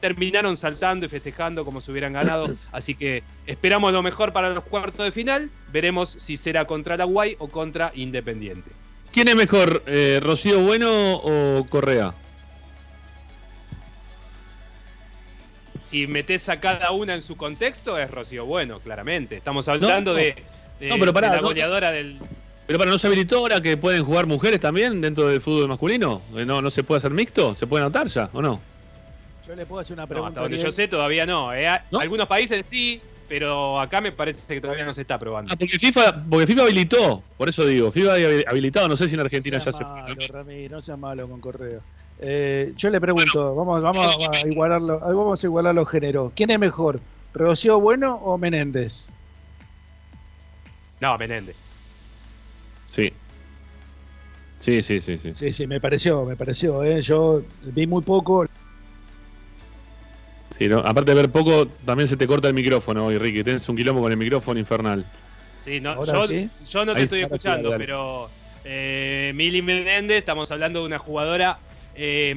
Terminaron saltando y festejando como si hubieran ganado. Así que esperamos lo mejor para los cuartos de final. Veremos si será contra la Guay o contra Independiente. ¿Quién es mejor, eh, Rocío Bueno o Correa? Si metes a cada una en su contexto, es Rocío Bueno, claramente. Estamos hablando no. de, de- No, pero pará, de la no- goleadora del. Pero para, ¿no se habilitó ahora que pueden jugar mujeres también dentro del fútbol masculino? Eh, ¿No, no se puede hacer mixto? ¿Se puede anotar ya o no? Yo le puedo hacer una No, pregunta. hasta donde yo sé, todavía no. eh. A- Algunos países sí, pero acá me parece que todavía no se está probando. Ah, porque FIFA, porque FIFA habilitó, por eso digo, FIFA había habilitado, no sé si en Argentina ya se malo, Ramiro, no seas malo con Correa. Eh, yo le pregunto, vamos, vamos a igualarlo, vamos a igualar los géneros. ¿Quién es mejor, Rocío Bueno o Menéndez? No, Menéndez. Sí. Sí, sí, sí, sí. Sí, sí, me pareció, me pareció. eh. Yo vi muy poco. Sí, ¿no? Aparte de ver poco, también se te corta el micrófono hoy, Ricky. Tienes un quilombo con el micrófono infernal. Sí, no, yo, sí. yo no te Ahí estoy sí, escuchando, pero eh, Mili Menéndez, estamos hablando de una jugadora eh,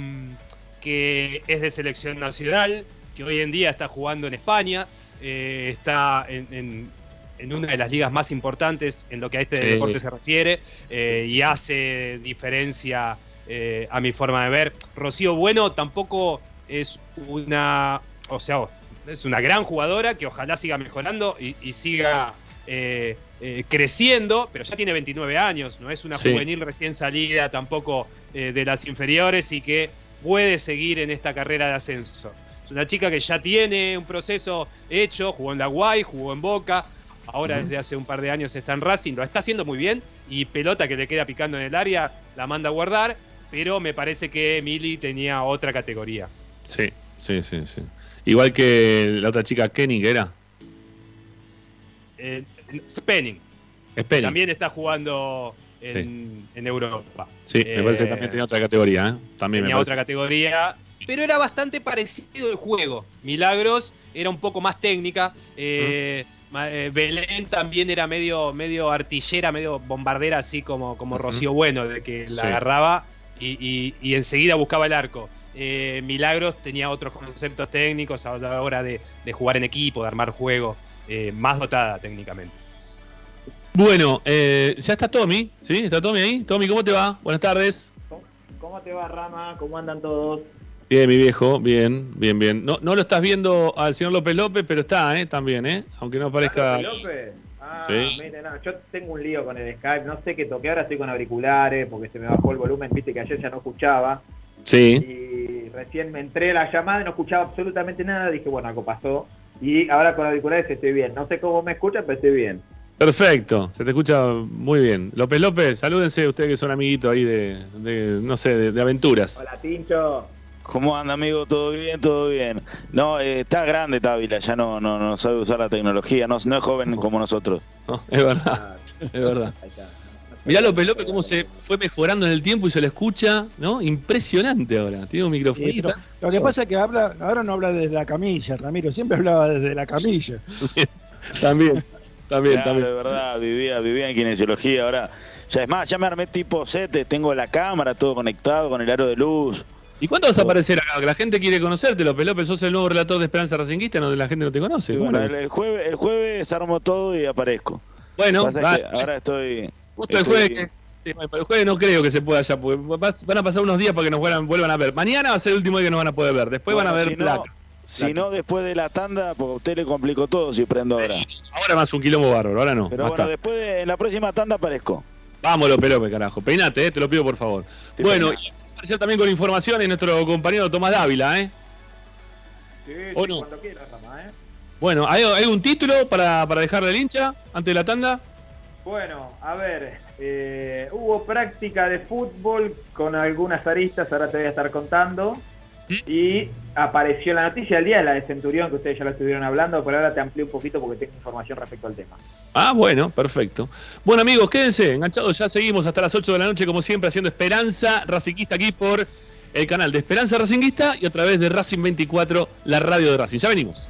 que es de selección nacional, que hoy en día está jugando en España, eh, está en, en- en una de las ligas más importantes en lo que a este Sí. deporte se refiere eh, y hace diferencia eh, a mi forma de ver. Rocío Bueno tampoco es una, o sea, es una gran jugadora que ojalá siga mejorando y, y siga eh, eh, creciendo, pero ya tiene 29 años, no es una Sí. juvenil recién salida tampoco eh, de las inferiores y que puede seguir en esta carrera de ascenso. Es una chica que ya tiene un proceso hecho, jugó en la Guay, jugó en Boca, ahora desde hace un par de años está en Racing, lo está haciendo muy bien y pelota que le queda picando en el área la manda a guardar, pero me parece que Mili tenía otra categoría. Sí, sí, sí, sí. Igual que la otra chica, Kenny, que era. Eh, Spenning Spenning. también está jugando en, en Europa. Sí, me parece que también tenía otra categoría, ¿eh? También tenía otra categoría, pero era bastante parecido el juego. Milagros era un poco más técnica. eh, eh, Belén también era medio, medio artillera, medio bombardera, así como, como. Rocío Bueno, de que la Sí. agarraba y, y- y enseguida buscaba el arco. Eh, Milagros tenía otros conceptos técnicos a la hora de, de jugar en equipo, de armar juego, eh, más dotada técnicamente. Bueno, eh, ya está Tommy, ¿sí? ¿Está Tommy ahí? Tommy, ¿cómo te va? Buenas tardes. ¿Cómo te va, Rama? ¿Cómo andan todos? Bien, mi viejo, bien, bien, bien. No, no lo estás viendo al señor López López, pero está, ¿eh? También, ¿eh? Aunque no parezca... ¿López, López? Ah, Sí. mire, no, yo tengo un lío con el Skype, no sé qué toqué, ahora estoy con auriculares porque se me bajó el volumen, viste que ayer ya no escuchaba. Sí. Y recién me entré a la llamada y no escuchaba absolutamente nada, dije, bueno, algo pasó. Y ahora con auriculares estoy bien. No sé cómo me escuchan, pero estoy bien. Perfecto, se te escucha muy bien. López López, salúdense ustedes que son amiguitos ahí de, de, no sé, de, de aventuras. Hola, Tincho. ¿Cómo anda, amigo? ¿Todo bien? ¿Todo bien? No, eh, está grande Távila, ya no, no, no sabe usar la tecnología, no, no es joven como nosotros. No, es verdad, es verdad. Mirá López López cómo se fue mejorando en el tiempo y se lo escucha, ¿no? Impresionante ahora. Tiene un micrófono. Sí, lo que pasa es que habla, ahora no habla desde la camilla, Ramiro, siempre hablaba desde la camilla. también, también, Claro, también. de verdad, vivía, vivía en kinesiología, ahora. Ya es más, ya me armé tipo set, tengo la cámara, todo conectado con el aro de luz. ¿Y cuándo vas a aparecer acá? Que la gente quiere conocerte, López López. Sos el nuevo relator de Esperanza Racinguista, no, la gente no te conoce. Y ¿Cómo bueno, no? el, el jueves, el jueves armo todo y aparezco. Bueno, Pasa va- que ahora estoy. Justo el estoy- jueves, que- sí, el jueves no creo que se pueda ya, porque van a pasar unos días para que nos vuelvan, vuelvan a ver. Mañana va a ser el último día que nos van a poder ver. Después van a ver si no- placa. Si no, después de la tanda, porque a usted le complicó todo si prendo ahora. Ahora más un quilombo bárbaro, ahora no. Pero bueno, después de, en la próxima tanda aparezco. Vamos, López López, carajo. Peinate, eh, te lo pido por favor. bueno, y vamos a aparecer también con información en nuestro compañero Tomás Dávila, ¿eh? Sí, ¿O sí, no? cuando quiera, Rama, ¿eh? Bueno, ¿hay, hay un título para, para dejarle al hincha antes de la tanda? Bueno, a ver, eh, hubo práctica de fútbol con algunas aristas, ahora te voy a estar contando. Y apareció la noticia del día de la de Centurión, que ustedes ya la estuvieron hablando, pero ahora te amplío un poquito porque tengo información respecto al tema. Ah, bueno, perfecto. Bueno, amigos, quédense enganchados. Ya seguimos hasta las 8 de la noche, como siempre, haciendo Esperanza Racinguista aquí por el canal de Esperanza Racinguista y a través de Racing 24, la radio de Racing. Ya venimos.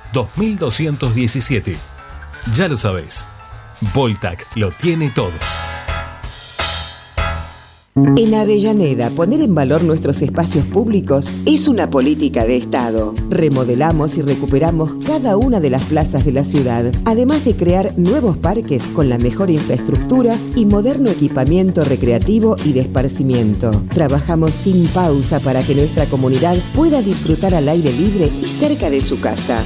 2217. Ya lo sabés, Voltac lo tiene todo. En Avellaneda, poner en valor nuestros espacios públicos es una política de Estado. Remodelamos y recuperamos cada una de las plazas de la ciudad, además de crear nuevos parques con la mejor infraestructura y moderno equipamiento recreativo y de esparcimiento. Trabajamos sin pausa para que nuestra comunidad pueda disfrutar al aire libre y cerca de su casa.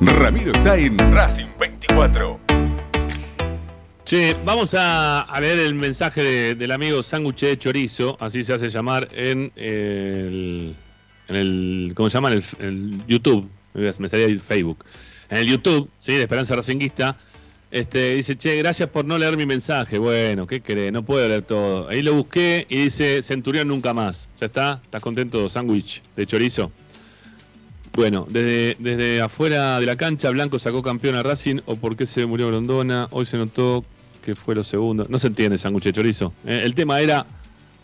Ramiro está en Racing 24. Che, vamos a, a leer el mensaje de- del amigo Sándwich de Chorizo, así se hace llamar en el, en el ¿cómo se llama? En el, el YouTube, me salía el Facebook. En el YouTube, sí, de Esperanza Racinguista, este, dice, che, gracias por no leer mi mensaje. Bueno, ¿qué querés? No puedo leer todo. Ahí lo busqué y dice, Centurión nunca más. ¿Ya está? ¿Estás contento, Sándwich de Chorizo? Bueno, desde, desde afuera de la cancha, Blanco sacó campeón a Racing o por qué se murió Grondona. Hoy se notó que fue lo segundo. No se entiende, sándwich de chorizo. Eh, el tema era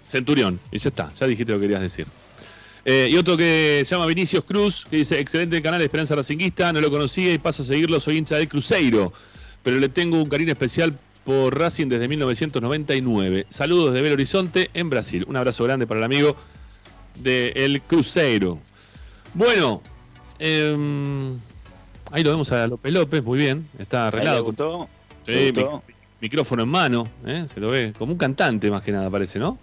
Centurión. Y ya está, ya dijiste lo que querías decir. Eh, y otro que se llama Vinicius Cruz, que dice, excelente canal Esperanza Racinguista, no lo conocía y paso a seguirlo, soy hincha del Cruzeiro, pero le tengo un cariño especial por Racing desde 1999. Saludos de Belo Horizonte, en Brasil. Un abrazo grande para el amigo de El Cruzeiro. Bueno, em, ahí lo vemos a López López, muy bien, está arreglado. ¿Le gustó? Sí, ¿Le gustó? mic- micrófono en mano, ¿eh? se lo ve como un cantante más que nada, parece, ¿no?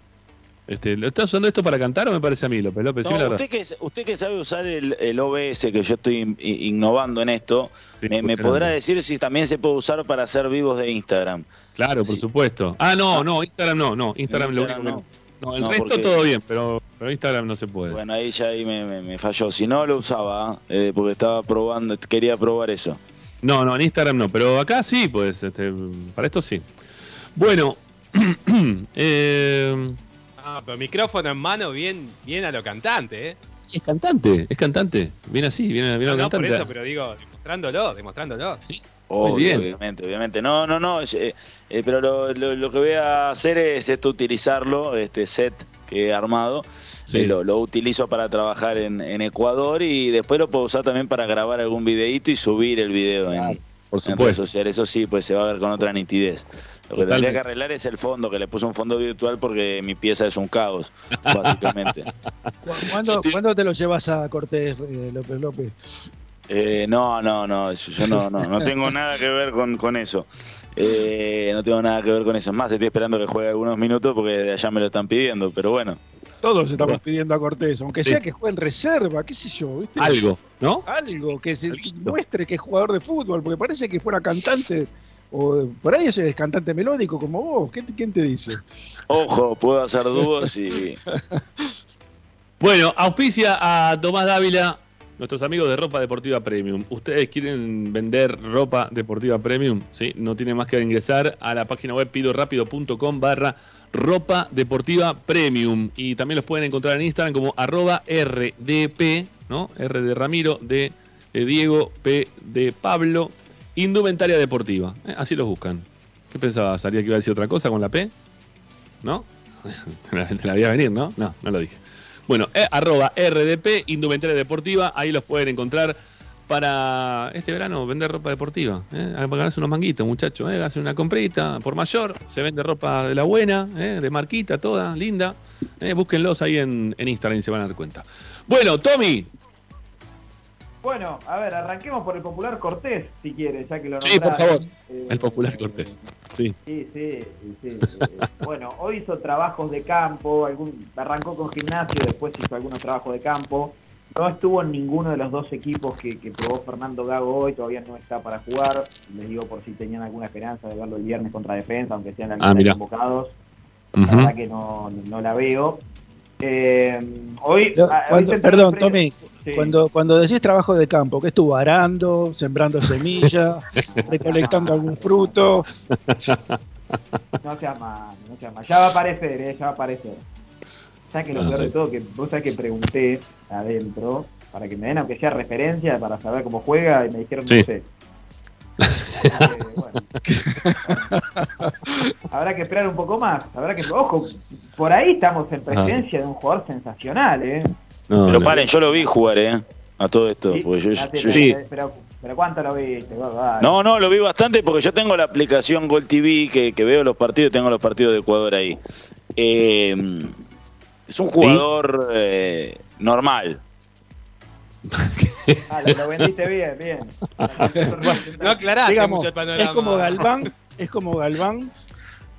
Este, ¿Lo estás usando esto para cantar o me parece a mí, López López? No, usted, que, usted que sabe usar el, el OBS, que yo estoy in- innovando en esto, me, podrá decir si también se puede usar para hacer vivos de Instagram. Claro, por supuesto. Ah, no, no, Instagram no, no, Instagram, lo único que no. No, el No, resto porque- todo bien, pero, pero Instagram no se puede. Bueno, ahí ya ahí me, me- me falló. Si no, lo usaba, eh, porque estaba probando, quería probar eso. No, no, en Instagram no, pero acá sí, pues, este, para esto sí. Bueno, eh, Ah, pero micrófono en mano, bien, bien a lo cantante, ¿eh? es cantante, es cantante. Viene así, viene, viene No, a no, por cantante. eso, pero digo, demostrándolo, demostrándolo. Obvio, bien. obviamente, obviamente. No, no, no. eh, eh, pero lo, lo- lo que voy a hacer es esto, utilizarlo, este set que he armado. Sí. eh, lo, lo utilizo para trabajar en, en Ecuador y después lo puedo usar también para grabar algún videíto y subir el video en, por en redes sociales. Eso sí, pues se va a ver con otra nitidez. Lo que Totalmente. tendría que arreglar es el fondo, que le puse un fondo virtual porque mi pieza es un caos, básicamente. ¿Cu- ¿Cuándo, cuándo te lo llevas a Cortés, eh, López López? Eh, no, no, no, eso- yo no, no, no tengo nada que ver con, con eso. Eh, no tengo nada que ver con eso. Es más, estoy esperando que juegue algunos minutos porque de allá me lo están pidiendo, pero bueno. Todos estamos pidiendo a Cortés, aunque Sí. sea que juegue en reserva, qué sé yo, ¿viste? Algo, ¿no? Algo, que se muestre que es jugador de fútbol, porque parece que fuera cantante, o por ahí es cantante melódico como vos, ¿Qué- ¿quién te dice? Ojo, puedo hacer dúos y. Bueno, auspicia a Tomás Dávila, nuestros amigos de Ropa Deportiva Premium. ¿Ustedes quieren vender ropa deportiva Premium? ¿Sí? No tienen más que ingresar a la página web pidorapido.com barra ropa deportiva Premium. Y también los pueden encontrar en Instagram como arroba RDP, ¿no? R de Ramiro, D de Diego, P de Pablo, indumentaria deportiva. ¿eh? Así los buscan. ¿Qué pensabas? ¿Salía que iba a decir otra cosa con la P? ¿No? Te la, te la veía venir, ¿no? No, no lo dije. Bueno, eh, arroba RDP, Indumentaria Deportiva, ahí los pueden encontrar para este verano vender ropa deportiva. ¿eh? Para ganarse unos manguitos, muchachos. ¿eh? Hacen una comprita por mayor, se vende ropa de la buena, ¿eh? de marquita, toda, linda. ¿eh? Búsquenlos ahí en, en Instagram y se van a dar cuenta. Bueno, Tommy, Bueno, a ver, arranquemos por el popular Cortés, si quieres, ya que lo sí, por favor. Eh, El popular Cortés. Sí. Sí, sí, sí. bueno, hoy hizo trabajos de campo, algún, arrancó con gimnasio, después hizo algunos trabajos de campo. No estuvo en ninguno de los dos equipos que, que probó Fernando Gago hoy, todavía no está para jugar. Les digo por si tenían alguna esperanza de verlo el viernes contra defensa, aunque sean la lista Ah, de convocados. La verdad que no, no la veo. Eh, hoy, ah, cuando- perdón, pre- Tommy, Sí. cuando, cuando decís trabajo de campo, que estuvo arando, sembrando semillas, recolectando algún fruto? No malo, no malo. Ya va a aparecer, eh, ya va a aparecer. ¿Sabes que lo Ah, peor de todo? Que vos sabés que pregunté adentro para que me den aunque sea referencia para saber cómo juega y me dijeron Sí. no sé. Así que, bueno. Habrá que esperar un poco más. Habrá que, ojo, por ahí estamos en presencia de un jugador sensacional, ¿eh? No, pero no. paren, yo lo vi jugar, ¿eh? A todo esto. Sí, porque yo, espérate, yo- espérate, pero pero ¿cuánto lo viste? No, no, lo vi bastante porque yo tengo la aplicación Gol TV que, que veo los partidos, tengo los partidos de Ecuador ahí. Eh, es un jugador eh, normal. Ah, lo, lo vendiste bien, bien. No aclaraste Digamos, mucho el panorama. es como Galván, es como Galván.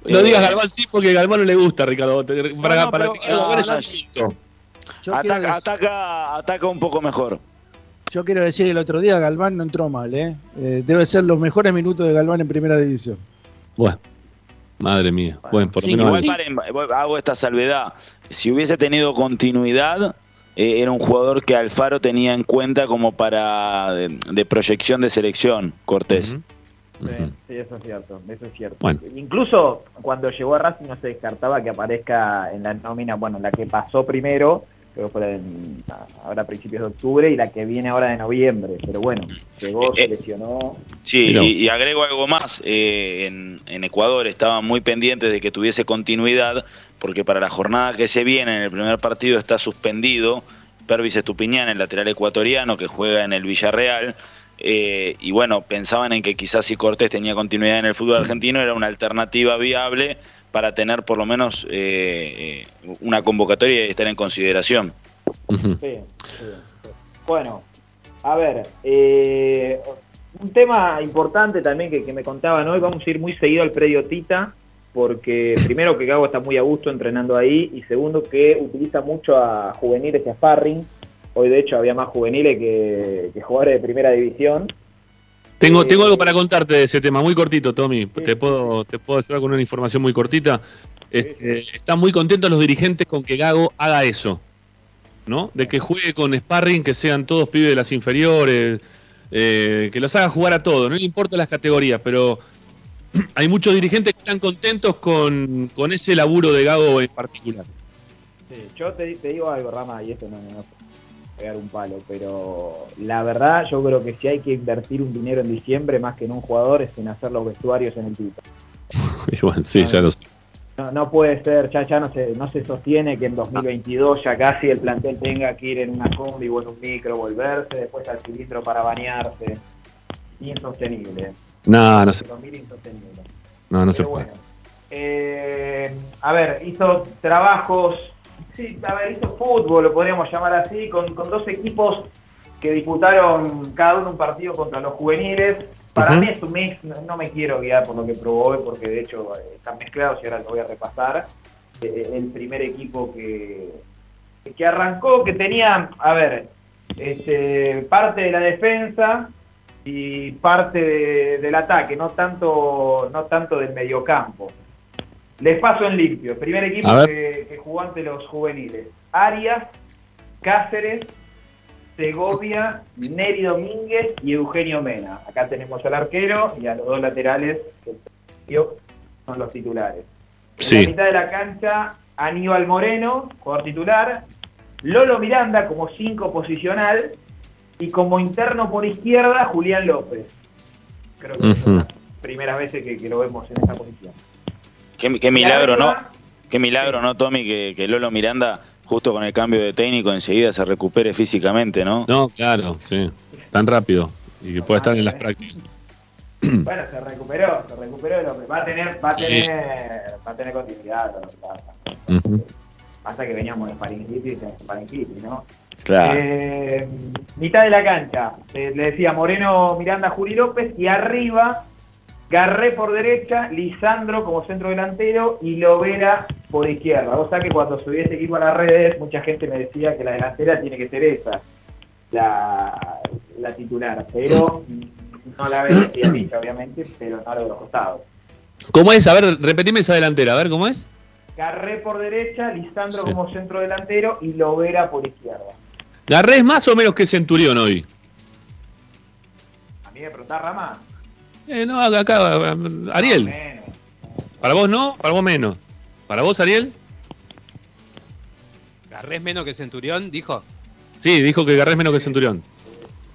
No Eh, digas Galván sí, porque Galván no le gusta, Ricardo. Para, no, para pero, que Galván es ah, Ataca, ataca, ataca un poco mejor. yo quiero decir que el otro día Galván no entró mal, ¿eh? Eh, Debe ser los mejores minutos de Galván en primera división. Bueno, madre mía. Bueno, por lo Sí, menos. Igual paren, hago esta salvedad. Si hubiese tenido continuidad, eh, era un jugador que Alfaro tenía en cuenta como para de, de proyección de selección, Cortés. Sí, sí, eso es cierto, eso es cierto. Bueno. Incluso cuando llegó a Racing no se descartaba que aparezca en la nómina, bueno, la que pasó primero, creo que fue en- ahora a principios de octubre, y la que viene ahora de noviembre. Pero bueno, llegó, se lesionó. Sí, Mirá. y, y agrego algo más. eh, en, en Ecuador estaban muy pendientes de que tuviese continuidad, porque para la jornada que se viene, en el primer partido está suspendido Pervis Estupiñán, el lateral ecuatoriano que juega en el Villarreal. eh, y bueno, pensaban en que quizás si Cortés tenía continuidad en el fútbol argentino era una alternativa viable para tener por lo menos eh, eh, una convocatoria y estar en consideración. Ujú. Sí, sí, sí. Bueno, a ver, eh, un tema importante también que, que me contaban hoy, vamos a ir muy seguido al predio Tita, porque primero que Gago está muy a gusto entrenando ahí, y segundo que utiliza mucho a juveniles y a sparring. Hoy de hecho había más juveniles que, que jugadores de primera división. Tengo, tengo algo para contarte de ese tema, muy cortito, Tommy. Te puedo, te puedo ayudar con una información muy cortita. Este, están muy contentos los dirigentes con que Gago haga eso, ¿no? De que juegue con sparring, que sean todos pibes de las inferiores, eh, que los haga jugar a todos, no le importa las categorías, pero hay muchos dirigentes que están contentos con, con ese laburo de Gago en particular. Sí, yo te, te digo algo, Rama, y esto no me va a pegar un palo, pero la verdad yo creo que si hay que invertir un dinero en diciembre más que en un jugador es en hacer los vestuarios en el Tita. Bueno, sí, ya lo sé. No, no puede ser, ya, ya no, se, no se sostiene que en 2022 ya casi el plantel tenga que ir en una combi o en un micro, volverse, después al cilindro para bañarse. Insostenible. No, no se, 2000 insostenible. no, no se puede. bueno. Eh, a ver, hizo trabajos, sí, a ver, hizo fútbol, lo podríamos llamar así, con, con dos equipos que disputaron cada uno un partido contra los juveniles. Para mí es un mix, no, no me quiero guiar por lo que probó hoy, porque de hecho eh, están mezclados y ahora lo voy a repasar. Eh, el primer equipo que, que arrancó, que tenía, a ver, este, parte de la defensa y parte de- del ataque, no tanto, no tanto del mediocampo. Les paso en limpio. El primer equipo que, que jugó ante los juveniles. Arias, Cáceres, Segovia, Neri Domínguez y Eugenio Mena. Acá tenemos al arquero y a los dos laterales que son los titulares. En Sí. la mitad de la cancha, Aníbal Moreno, jugador titular. Lolo Miranda como 5 posicional. Y como interno por izquierda, Julián López. Creo que Ujú. primeras veces que, que lo vemos en esa posición. Qué, qué milagro, ¿no? Qué milagro, ¿no, Tommy? Que, que Lolo Miranda, justo con el cambio de técnico, enseguida se recupere físicamente, ¿no? No, claro, sí. Tan rápido. Y que pueda estar en las prácticas. Bueno, se recuperó, se recuperó el hombre. Va a tener, va a Sí. tener, va a tener continuidad. lo que pasa. Ujú. Pasa que veníamos de faringitis faringitis, ¿no? Claro. Eh, mitad de la cancha, eh, le decía Moreno, Miranda, Juli López, y arriba, Garré por derecha, Lisandro como centro delantero y Lovera por izquierda. Vos sabés que cuando subí este equipo a las redes, mucha gente me decía que la delantera tiene que ser esa, la, la titular, pero no la ves así a dicha, obviamente, pero no a los costados. ¿Cómo es? A ver, repetime esa delantera, a ver, ¿cómo es? Garré por derecha, Lisandro Sí. como centro delantero y Lovera por izquierda. ¿Garré es más o menos que Centurión hoy? A mí me preguntás, Rama. Eh, no, acá, acá, Ariel. ¿Para vos no? ¿Para vos menos? ¿Para vos, Ariel? Garrés menos que Centurión, dijo. Sí, dijo que Garré es menos que Centurión.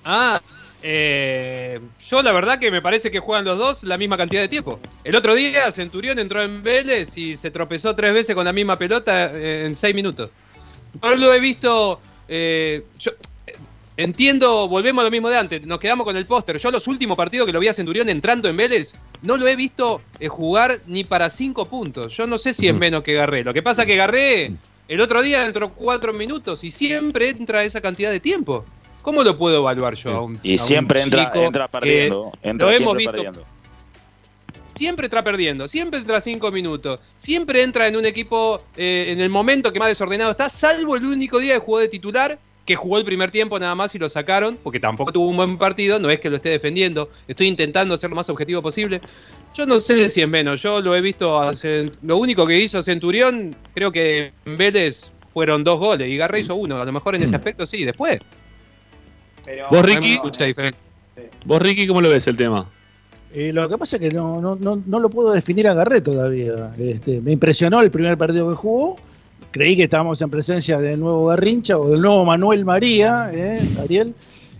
Ah, eh, yo la verdad que me parece que juegan los dos la misma cantidad de tiempo. El otro día Centurión entró en Vélez y se tropezó tres veces con la misma pelota eh, en seis minutos. No lo he visto. Eh, yo- eh, entiendo, volvemos a lo mismo de antes, nos quedamos con el póster. Yo los últimos partidos que lo vi a Centurión entrando en Vélez, no lo he visto eh, jugar ni para cinco puntos. Yo no sé si es menos que Garré. Lo que pasa es que Garré el otro día entró cuatro minutos y siempre entra esa cantidad de tiempo. ¿Cómo lo puedo evaluar yo a un Y a un siempre entra, entra perdiendo. Entra lo hemos siempre visto perdiendo. Siempre entra perdiendo, siempre entra cinco minutos, siempre entra en un equipo eh, en el momento que más desordenado está, salvo el único día que jugó de titular, que jugó el primer tiempo nada más y lo sacaron, porque tampoco tuvo un buen partido, no es que lo esté defendiendo, estoy intentando ser lo más objetivo posible. Yo no sé si es menos, yo lo he visto, hace- lo único que hizo Centurión, creo que en Vélez fueron dos goles y Garra hizo uno, a lo mejor en ese aspecto sí, después. Pero ¿Vos, no Ricky? mucha diferencia. ¿Vos, Ricky, cómo lo ves el tema? Eh, lo que pasa es que no, no, no, no lo puedo definir a Garré todavía. Este, me impresionó el primer partido que jugó. Creí que estábamos en presencia del nuevo Garrincha o del nuevo Manuel María, ¿eh, Ariel.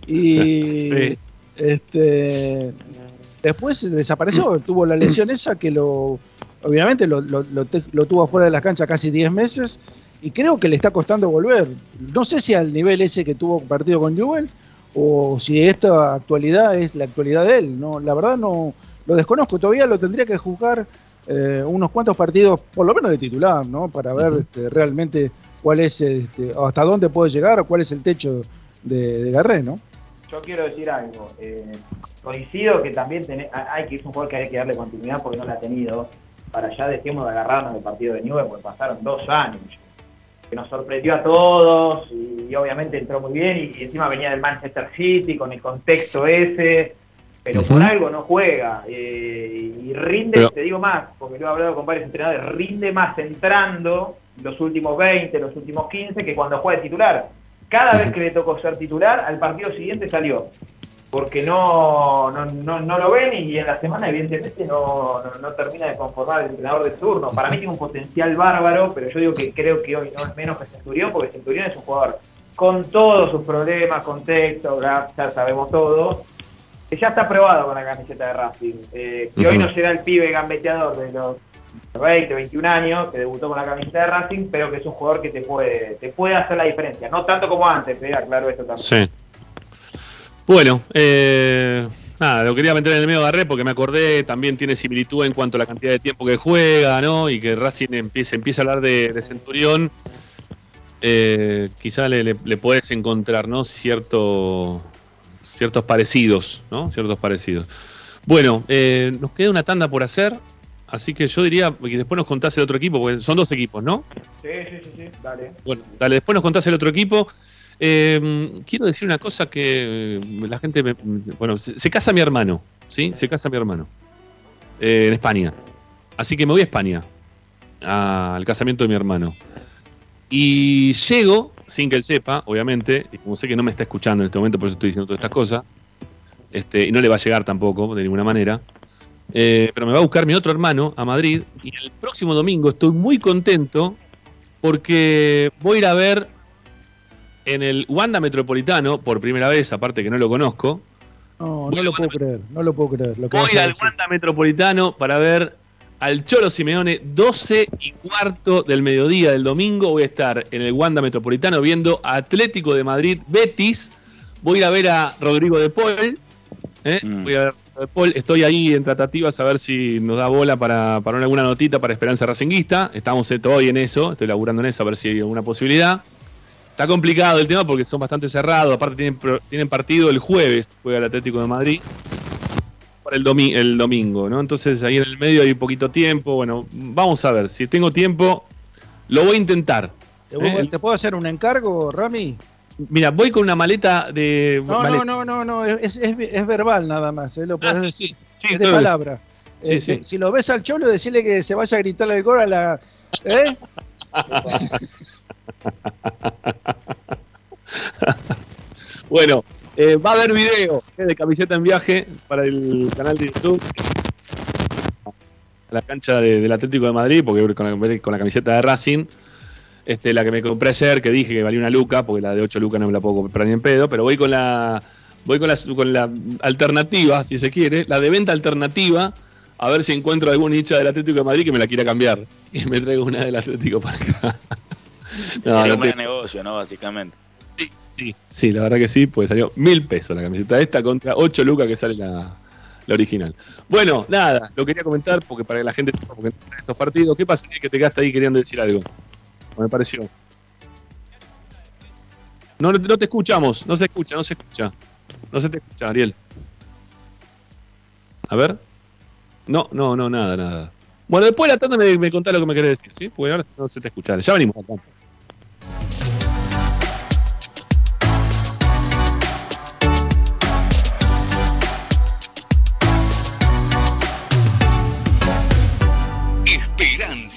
Y Sí. este, después desapareció. Tuvo la lesión esa que lo. Obviamente lo, lo- lo te- lo tuvo afuera de las canchas casi 10 meses. Y creo que le está costando volver. No sé si al nivel ese que tuvo partido con Jubel o si esta actualidad es la actualidad de él. No, la verdad no lo desconozco. Todavía lo tendría que jugar eh, unos cuantos partidos, por lo menos de titular, ¿no? Para ver este, realmente cuál es, este, hasta dónde puede llegar o cuál es el techo de, de Garré, ¿no? Yo quiero decir algo. eh, coincido que también tené- a- hay que es un jugador que hay que darle continuidad porque no la ha tenido. Para ya dejemos de agarrarnos del partido de Newell porque pasaron dos años. Que nos sorprendió a todos y, obviamente entró muy bien y, y encima venía del Manchester City con el contexto ese. Pero por algo no juega. eh, y rinde, Pero- te digo más, porque lo he hablado con varios entrenadores, rinde más entrando los últimos 20, los últimos 15 que cuando juega de titular. Cada vez que le tocó ser titular, al partido siguiente salió. Porque no, no, no, no lo ven y en la semana evidentemente no, no, termina de conformar el entrenador de turno. Para mí tiene un potencial bárbaro, pero yo digo que creo que hoy no es menos que Centurión, porque Centurión es un jugador con todos sus problemas, contexto, ya sabemos todo, que ya está probado con la camiseta de Racing. Eh, que hoy no será el pibe gambeteador de los 20, 21 años, que debutó con la camiseta de Racing, pero que es un jugador que te puede, te puede hacer la diferencia. No tanto como antes, eh, aclaro esto también. Sí. Bueno, eh, nada, lo quería meter en el medio de Garré porque me acordé, también tiene similitud en cuanto a la cantidad de tiempo que juega, ¿no? Y que Racing empieza, empieza a hablar de, de Centurión. Eh, quizá le, le, le puedes encontrar, ¿no? Cierto, ciertos parecidos, ¿no? Ciertos parecidos. Bueno, eh, nos queda una tanda por hacer, así que yo diría que después nos contás el otro equipo, porque son dos equipos, ¿no? Sí, sí, sí, sí, dale. Bueno, dale, después nos contás el otro equipo. Eh, quiero decir una cosa que eh, la gente, me- bueno, se, casa mi hermano, ¿sí? Se casa mi hermano eh, en España. Así que me voy a España al casamiento de mi hermano. Y llego, sin que él sepa, obviamente, y como sé que no me está escuchando en este momento, por eso estoy diciendo todas estas cosas, este, y no le va a llegar tampoco, de ninguna manera. Eh, pero me va a buscar mi otro hermano a Madrid y el próximo domingo estoy muy contento porque voy a ir a ver en el Wanda Metropolitano, por primera vez, aparte que no lo conozco, No, no lo puedo creer, no lo puedo creer. Lo que voy al. Wanda Metropolitano para ver al Cholo Simeone 12 y cuarto del mediodía del domingo. Voy a estar en el Wanda Metropolitano viendo a Atlético de Madrid Betis. Voy a ir a ver a Rodrigo de Paul. ¿eh? Voy a ver a Rodrigo de Paul. Estoy ahí en tratativas a ver si nos da bola para, para alguna notita para Esperanza Racinguista. Estamos eh, todavía en eso. Estoy laburando en eso a ver si hay alguna posibilidad. Está complicado el tema porque son bastante cerrados. Aparte tienen, tienen partido el jueves, juega el Atlético de Madrid. Para el, domi- el domingo, ¿no? Entonces ahí en el medio hay poquito tiempo. Bueno, vamos a ver. Si tengo tiempo, lo voy a intentar. ¿Te, ¿eh? puedo- te puedo hacer un encargo, Rami? Mira, voy con una maleta de. No, maleta. no, no, no, no, es, es, es verbal nada más, ¿eh? lo Ah, sí, decir. sí, sí, es de palabra. Eh. Si, si lo ves al cholo, decirle que se vaya a gritarle el gol a la. ¿Eh? Bueno, eh, va a haber video eh, de camiseta en viaje para el canal de YouTube. La cancha de- del Atlético de Madrid, porque con la, con la camiseta de Racing. Este, la que me compré ayer, que dije que valía una luca, porque la de 8 lucas no me la puedo comprar ni en pedo, pero voy con la voy con la, con la alternativa, si se quiere, la de venta alternativa, a ver si encuentro algún hincha del Atlético de Madrid que me la quiera cambiar. Y me traigo una del Atlético para acá. No, no un buen te- negocio, ¿no? Básicamente. Sí, sí, la verdad que sí, pues salió mil pesos la camiseta esta contra 8 lucas que sale la, la original. Bueno, nada, lo quería comentar porque para que la gente sepa porque en estos partidos. ¿Qué pasa? Que te quedaste ahí queriendo decir algo. Me pareció. No, no te escuchamos, no se escucha, no se escucha. No se te escucha, Ariel. A ver. No, no, no, nada, nada. Bueno, después de la tanda me, me contás lo que me querés decir, ¿sí? Porque ahora no se te escucha. Ya venimos acá.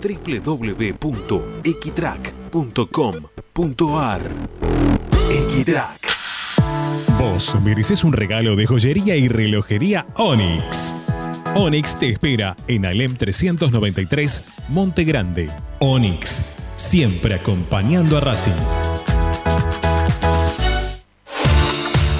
www.equitrack.com.ar Equitrack Vos mereces un regalo de joyería y relojería Onyx. Onyx te espera en Alem 393, Monte Grande. Onyx, siempre acompañando a Racing.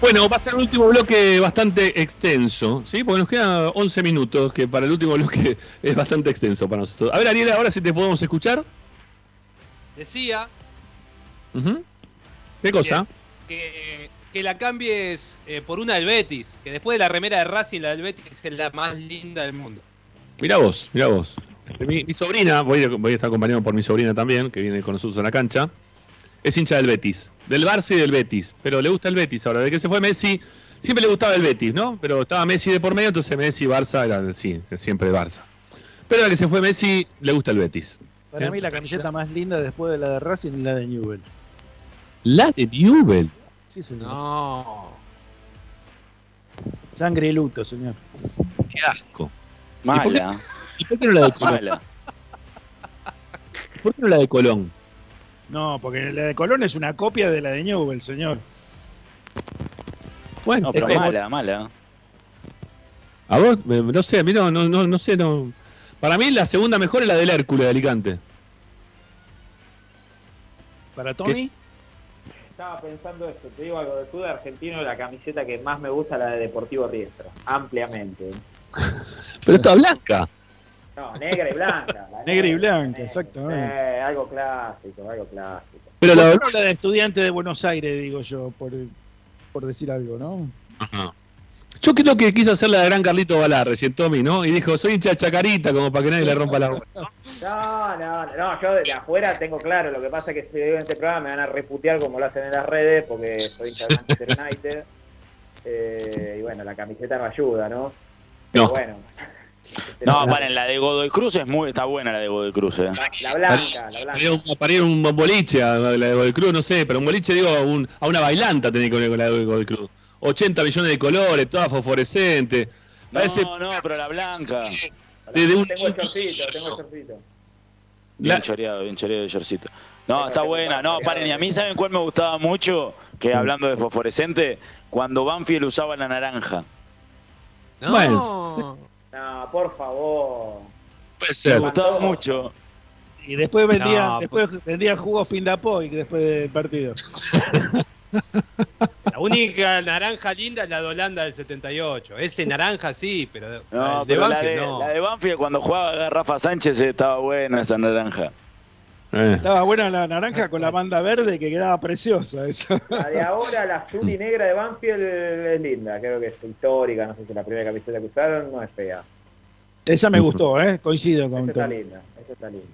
Bueno, va a ser un último bloque bastante extenso, ¿sí? Porque nos quedan 11 minutos, que para el último bloque es bastante extenso para nosotros. A ver, Ariel, ahora si te podemos escuchar. Decía. ¿Qué cosa? que, que la cambies eh, por una del Betis, que después de la remera de Racing, la del Betis es la más linda del mundo. Mirá vos, mirá vos. Mi, mi sobrina, voy a, voy a estar acompañado por mi sobrina también, que viene con nosotros a la cancha. Es hincha del Betis, del Barça y del Betis, pero le gusta el Betis ahora. De que se fue Messi, siempre le gustaba el Betis, ¿no? Pero estaba Messi de por medio, entonces Messi y Barça era sí, siempre Barça. Pero ahora que se fue Messi, le gusta el Betis. Para ¿Eh? mí la camiseta más linda después de la de Racing es la de Newell. La de Newell. Sí, señor. No. Sangre y luto, señor. Qué asco. Mala. ¿Y por qué no la de Colón? Mala. ¿Por qué no la de Colón? No, porque la de Colón es una copia de la de Newell, señor. Bueno, No, pero es como- mala, mala. A vos, no sé, a mí no, no, no, no sé, no. Para mí la segunda mejor es la del Hércules de Alicante. Para ¿Qué Tony, es? estaba pensando esto, te digo algo del fútbol argentino, la camiseta que más me gusta es la de Deportivo Riestra, ampliamente. Pero está blanca. No, negra y blanca. la Negra y blanca, exactamente. Eh, algo clásico, algo clásico. Pero la, de estudiante de Buenos Aires, digo yo, por, por decir algo, ¿no? Ajá. Yo creo que quiso hacer la de gran Carlito Balá recién Tommy, ¿no? Y dijo, soy hincha de chacarita, como para que nadie le rompa la bola. No, no, no, yo de afuera tengo claro, lo que pasa es que si digo en este programa me van a reputear como lo hacen en las redes, porque soy hincha de Manchester United. Eh, y bueno, la camiseta no ayuda, ¿no? Pero No. bueno, No, paren, la de Godoy Cruz es muy, está buena la de Godoy Cruz, eh. la blanca, la blanca. Para ir a un- boliche, a la de Godoy Cruz, no sé, pero un boliche, digo, a, un- a una bailanta tenía que poner con la de Godoy Cruz. 80 millones de colores, toda fosforescente. Parece No, no, pero la blanca. de, de un Tengo el shortcito, tengo el shortcito. Bien La- choreado, bien choreado el shortcito. No, está buena. No, paren, y a mí, ¿saben cuál me gustaba mucho? Que hablando de fosforescente, cuando Banfield usaba la naranja. No. Bueno. No, por favor. puede Me ser. gustaba mucho. Y después vendían, No, después vendían jugos Findapoy después del partido. La única naranja linda es la de Holanda del 78. Ese naranja sí, pero No, el de pero la de, no. la de Banfield cuando jugaba Rafa Sánchez estaba buena esa naranja. Eh. Estaba buena la naranja con la banda verde que quedaba preciosa esa. La de ahora, la azul y negra de Banfield es linda, creo que es histórica, no sé si la primera camiseta que usaron no es fea. Esa me gustó, ¿eh? Coincido con Esa está Tom. linda, esa está linda.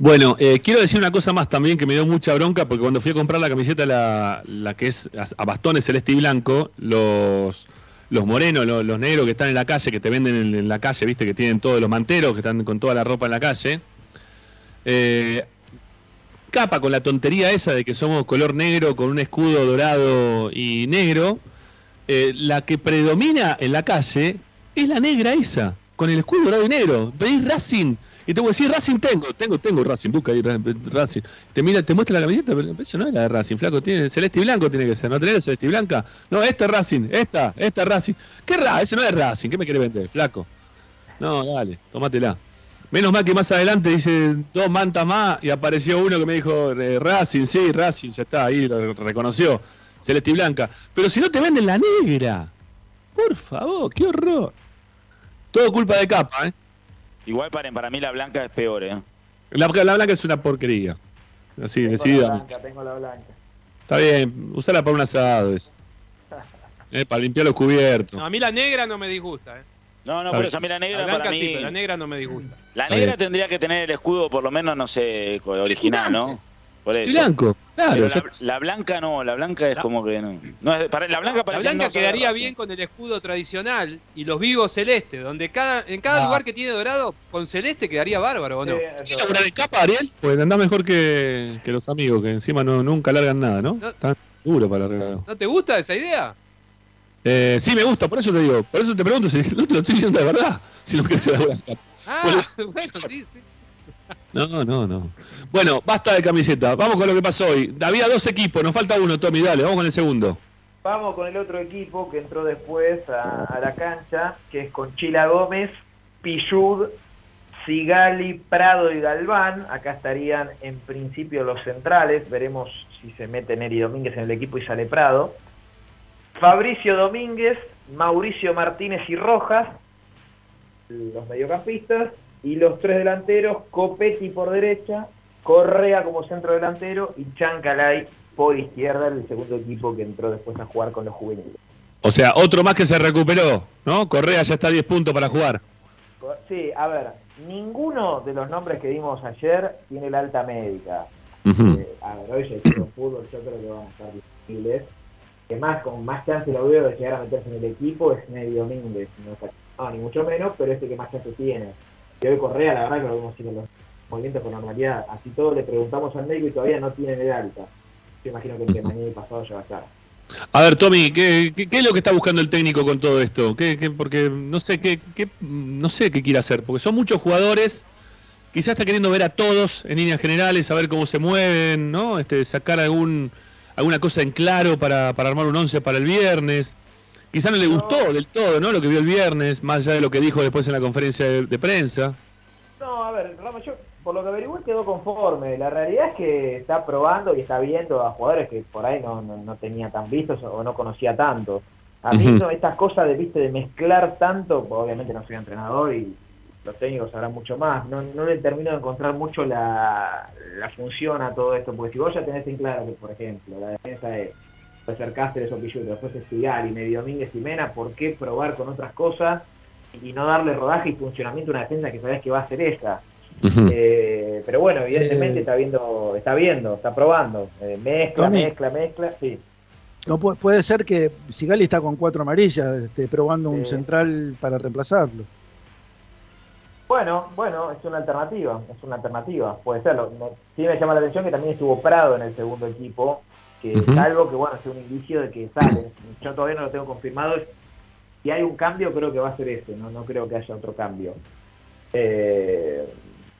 Bueno, eh, quiero decir una cosa más también que me dio mucha bronca, porque cuando fui a comprar la camiseta, la, la que es a a bastones celeste y blanco, los, los morenos, los, los negros que están en la calle, que te venden en, en la calle, viste, que tienen todos los manteros, que están con toda la ropa en la calle, eh, capa con la tontería esa de que somos color negro con un escudo dorado y negro, eh, la que predomina en la calle es la negra esa, con el escudo dorado y negro. Pedís Racing. Y te voy a decir, Racing tengo, tengo, tengo Racing, busca ahí Ra- Racing. Te mira, te muestra la camiseta, pero eso no es la de Racing, flaco, tiene celeste y blanco tiene que ser, ¿no tenés celeste y blanca? No, esta es Racing, esta, esta es Racing. ¿Qué Racing? Ese no es Racing, ¿qué me quiere vender, flaco? No, dale, tomátela. Menos mal que más adelante dice dos mantas más y apareció uno que me dijo eh, Racing, sí, Racing, ya está, ahí lo reconoció, celeste y blanca. Pero si no te venden la negra, por favor, qué horror. Todo culpa de capa, ¿eh? Igual paren, para mí la blanca es peor, ¿eh? La, la blanca es una porquería. Así, Tengo la blanca, tengo la blanca. Está bien, usala para un asado. eso. Eh, para limpiar los cubiertos. No, a mí la negra no me disgusta. ¿eh? No, no, por eso a mí la La negra blanca para sí, mí... pero la negra no me disgusta. La negra tendría que tener el escudo por lo menos, no sé, original, ¿no? Por Y eso. blanco, claro. La, la blanca no, la blanca es como que no. no es- para- la blanca La parece blanca no quedaría bien con el escudo tradicional y los vivos celestes, donde cada en cada Ah. lugar que tiene dorado, con celeste quedaría bárbaro, ¿o no? Sí, ¿Querés eso- laburar en capa, Ariel? Pues andás mejor que, que los amigos, que encima no, nunca largan nada, ¿no? No. Están duro para largar. ¿No te gusta esa idea? Eh, sí, me gusta, por eso te digo. Por eso te pregunto si no te lo estoy diciendo de verdad. Si no querés laburar en capa. Ah, Bueno. bueno, sí, sí. No, no, no. Bueno, basta de camiseta. Vamos con lo que pasó hoy. Había dos equipos, nos falta uno, Tommy. Dale, vamos con el segundo. Vamos con el otro equipo que entró después a, a la cancha, que es con Chila Gómez, Pillud, Sigali, Prado y Galván. Acá estarían en principio los centrales. Veremos si se mete Neri Domínguez en el equipo y sale Prado. Fabricio Domínguez, Mauricio Martínez y Rojas, los mediocampistas. Y los tres delanteros, Copetti por derecha, Correa como centro delantero y Chancalay por izquierda, el segundo equipo que entró después a jugar con los juveniles. O sea, otro más que se recuperó, ¿no? Correa ya está a 10 puntos para jugar. Sí, a ver, ninguno de los nombres que dimos ayer tiene la alta médica. Eh, a ver, hoy ya fútbol, yo creo que van a estar disponibles. Que más, con más chance lo veo de llegar a meterse en el equipo es Neri Domínguez, no, está- no, ni mucho menos, pero este que más chance tiene. Y hoy Correa, la verdad que lo vemos haciendo los movimientos con normalidad. Así todo le preguntamos al médico y todavía no tiene el alta. Yo imagino que entre mañana y pasado ya va a estar. A ver, Tommy, ¿qué, qué, qué es lo que está buscando el técnico con todo esto? ¿Qué, qué- porque no sé qué, qué- no sé qué quiere hacer, porque son muchos jugadores. Quizás está queriendo ver a todos en líneas generales, saber cómo se mueven, ¿no? Este, sacar algún alguna cosa en claro para, para armar un once para el viernes. Quizás no le gustó del todo, ¿no? Lo que vio el viernes, más allá de lo que dijo después en la conferencia de, de prensa. No, a ver, Rama, yo por lo que averigué quedó conforme. La realidad es que está probando y está viendo a jugadores que por ahí no, no, no tenía tan vistos o no conocía tanto. A mí no, estas cosas de, viste, de mezclar tanto, pues, obviamente no soy entrenador y los técnicos sabrán mucho más, no, no le termino de encontrar mucho la, la función a todo esto, porque si vos ya tenés en claro que, por ejemplo, la defensa es ser Cáceres o Pilluto, después es Figal y Medio Domínguez y Mena, ¿por qué probar con otras cosas y no darle rodaje y funcionamiento a una defensa que sabés que va a ser esa? Eh, pero bueno, evidentemente Eh. está viendo, está viendo, está probando, Eh, mezcla, Tommy. mezcla, mezcla, sí. No pu- puede ser que Sigali está con cuatro amarillas, este, probando un central para reemplazarlo. Bueno, bueno, es una alternativa, es una alternativa, puede serlo. Me- sí me llama la atención que también estuvo Prado en el segundo equipo, que algo que, bueno, es un indicio de que sale. Yo todavía no lo tengo confirmado. Si hay un cambio, creo que va a ser ese, no, no creo que haya otro cambio. Eh,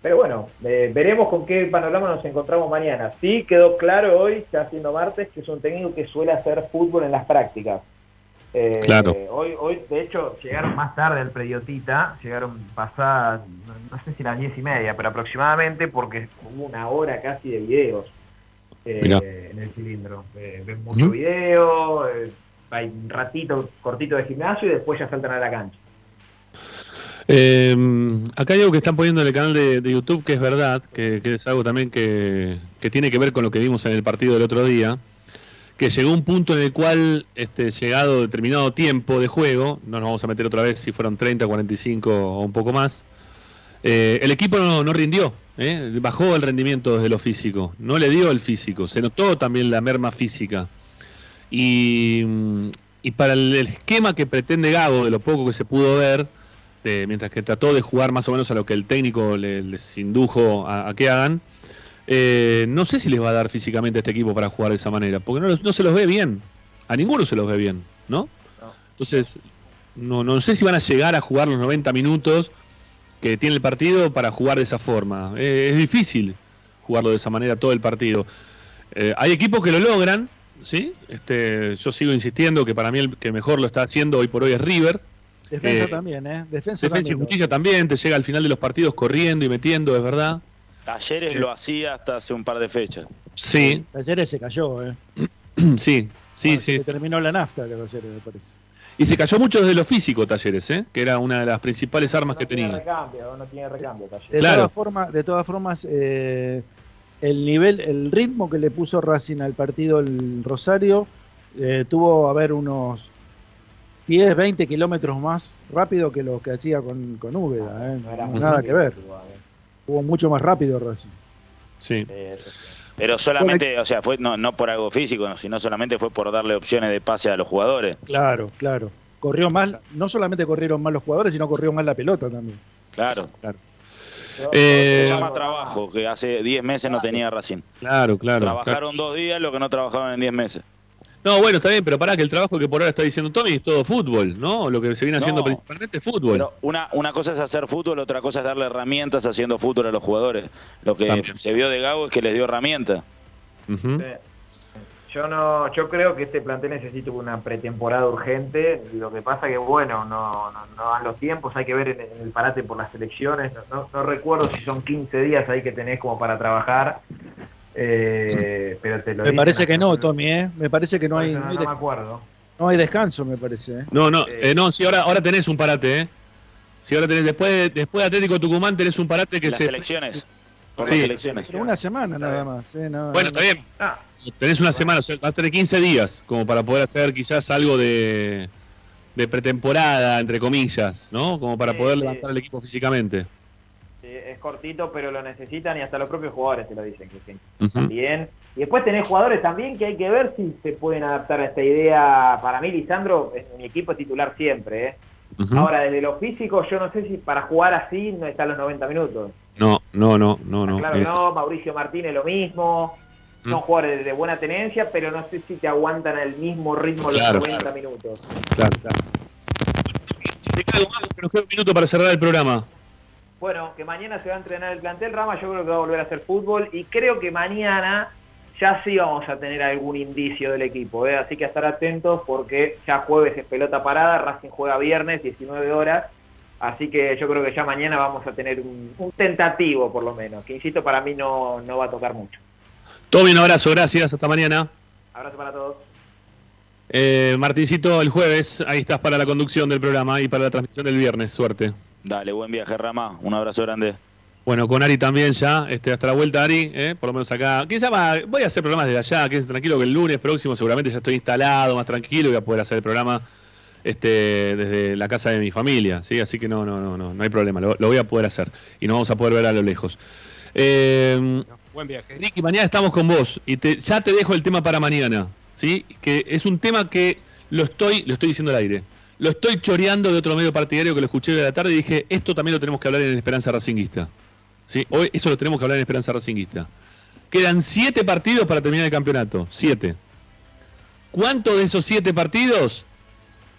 pero bueno, eh, veremos con qué panorama nos encontramos mañana. Sí quedó claro hoy, ya siendo martes, que es un técnico que suele hacer fútbol en las prácticas. Eh, Claro. Hoy, hoy, de hecho, llegaron más tarde al prediotita, llegaron pasadas, no, no sé si las diez y media, pero aproximadamente, porque hubo una hora casi de videos eh, en el cilindro. Eh, ven mucho video, eh, hay un ratito cortito de gimnasio y después ya saltan a la cancha. Eh, acá hay algo que están poniendo en el canal de, de YouTube que es verdad, que, que es algo también que, que tiene que ver con lo que vimos en el partido del otro día, que llegó un punto en el cual, este, llegado determinado tiempo de juego, no nos vamos a meter otra vez si fueron 30, 45 o un poco más, eh, el equipo no, no rindió, ¿eh? bajó el rendimiento desde lo físico, no le dio el físico, se notó también la merma física. Y, mm, y para el, el esquema que pretende Gago, de lo poco que se pudo ver, de- mientras que trató de jugar más o menos a lo que el técnico le- les indujo a, a que hagan, eh, no sé si les va a dar físicamente a este equipo para jugar de esa manera, porque no, los- no se los ve bien, a ninguno se los ve bien, ¿no? Entonces, no, no sé si van a llegar a jugar los 90 minutos que tiene el partido para jugar de esa forma. Eh, es difícil jugarlo de esa manera todo el partido. Eh, hay equipos que lo logran, ¿sí? Este, yo sigo insistiendo que para mí el que mejor lo está haciendo hoy por hoy es River. Defensa Eh, también, ¿eh? Defensa, Defensa y. Justicia también, te llega al final de los partidos corriendo y metiendo, es verdad. Talleres lo hacía hasta hace un par de fechas. Sí, Ayer se cayó, ¿eh? sí, sí, Bueno, sí. se terminó la nafta que ayer, me parece. Y se cayó mucho desde lo físico, Talleres, ¿eh? que era una de las principales armas que Tiene tenía. recambio, no tiene recambio. Talleres. De Claro. todas formas, de todas formas, eh, el nivel, el ritmo que le puso Racing al partido el Rosario eh, tuvo a ver unos 10, 20 kilómetros más rápido que lo que hacía con, con Úbeda, ¿eh? No era No, nada que ver. igual, eh. Hubo mucho más rápido Racing. Sí. Pero solamente, o sea, fue no, no por algo físico, sino solamente fue por darle opciones de pase a los jugadores. Claro, claro. Corrió más, no solamente corrieron más los jugadores, sino corrió más la pelota también. Claro. Eh, Se llama trabajo, que hace 10 meses no tenía Racing. Claro, claro. Trabajaron dos días lo que no trabajaban en 10 meses. No, bueno, está bien, pero pará que el trabajo que por ahora está diciendo Tommy es todo fútbol, ¿no? Lo que se viene haciendo No. principalmente es fútbol. Pero una, una cosa es hacer fútbol, otra cosa es darle herramientas haciendo fútbol a los jugadores. Lo que También. se vio de Gago es que les dio herramientas. Yo no, yo creo que este plantel necesita una pretemporada urgente. Lo que pasa que bueno, no, no, no dan los tiempos, hay que ver en, en el parate por las elecciones. No, no- no recuerdo si son 15 días ahí que tenés como para trabajar. Eh, pero te lo Me parece que no, Tommy, ¿eh? Me parece que no hay, no no, hay no me des- acuerdo. no hay descanso, me parece. ¿eh? No, no, eh, no, sí, ahora, ahora tenés un parate, ¿eh? Si ahora tenés, después de, después de Atlético Tucumán tenés un parate que Las se... elecciones. Por Sí. las elecciones. Pero una semana nada más. ¿eh? No, Bueno, no- está bien. Tenés una semana, o sea, vas a tener 15 días como para poder hacer quizás algo de, de pretemporada, entre comillas, ¿no? Como para Sí, poder sí. levantar el equipo físicamente. Es cortito, pero lo necesitan y hasta los propios jugadores te lo dicen. Que sí. También. Y después tenés jugadores también que hay que ver si se pueden adaptar a esta idea. Para mí, Lisandro, es mi equipo es titular siempre. ¿eh? Ahora, desde lo físico, yo no sé si para jugar así no está a los 90 minutos. No, no, no, no, no. Claro Eh, no, Mauricio Martínez lo mismo. Son Mm. jugadores de buena tenencia, pero no sé si te aguantan el mismo ritmo los Claro, 90 claro. minutos. Claro, claro. Si te un minuto para cerrar el programa. Bueno, que mañana se va a entrenar el plantel Rama, yo creo que va a volver a hacer fútbol y creo que mañana ya sí vamos a tener algún indicio del equipo, ¿eh? así que a estar atentos porque ya jueves es pelota parada, Racing juega viernes, 19 horas, Así que yo creo que ya mañana vamos a tener un, un tentativo, por lo menos, que insisto, para mí no, no va a tocar mucho. Todo bien, un abrazo, gracias, hasta mañana. Abrazo para todos. Eh, Martincito, el jueves, ahí estás para la conducción del programa y para la transmisión del viernes, suerte. Dale, buen viaje, Rama. Un abrazo grande. Bueno, con Ari también ya, este, hasta la vuelta Ari, eh, por lo menos acá. ¿Quién llama? Voy a hacer programas desde allá, quédense tranquilo que el lunes próximo seguramente ya estoy instalado, más tranquilo y voy a poder hacer el programa este, desde la casa de mi familia, ¿sí? Así que no, no, no, no, no hay problema, lo, lo voy a poder hacer y nos vamos a poder ver a lo lejos. Eh, Buen viaje. Ricky, mañana estamos con vos y te, ya te dejo el tema para mañana, ¿sí? Que es un tema que lo estoy, lo estoy diciendo al aire, lo estoy choreando de otro medio partidario que lo escuché de la tarde y dije, esto también lo tenemos que hablar en Esperanza Racinguista. ¿Sí? Hoy eso lo tenemos que hablar en Esperanza Racinguista. Quedan siete partidos para terminar el campeonato, siete. ¿Cuántos de esos siete partidos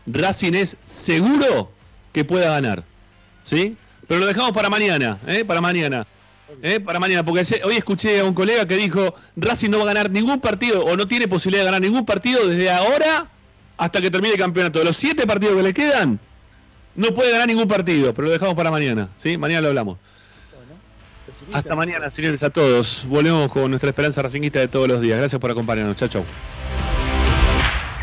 Racing es seguro que pueda ganar? ¿Sí? Pero lo dejamos para mañana, ¿eh? Para mañana. ¿Eh? Para mañana, porque hoy escuché a un colega que dijo Racing no va a ganar ningún partido o no tiene posibilidad de ganar ningún partido desde ahora hasta que termine el campeonato. De los siete partidos que le quedan, no puede ganar ningún partido, pero lo dejamos para mañana. ¿sí? Mañana lo hablamos. Hasta mañana, señores, a todos. Volvemos con nuestra esperanza racinguista de todos los días. Gracias por acompañarnos. Chao, chao.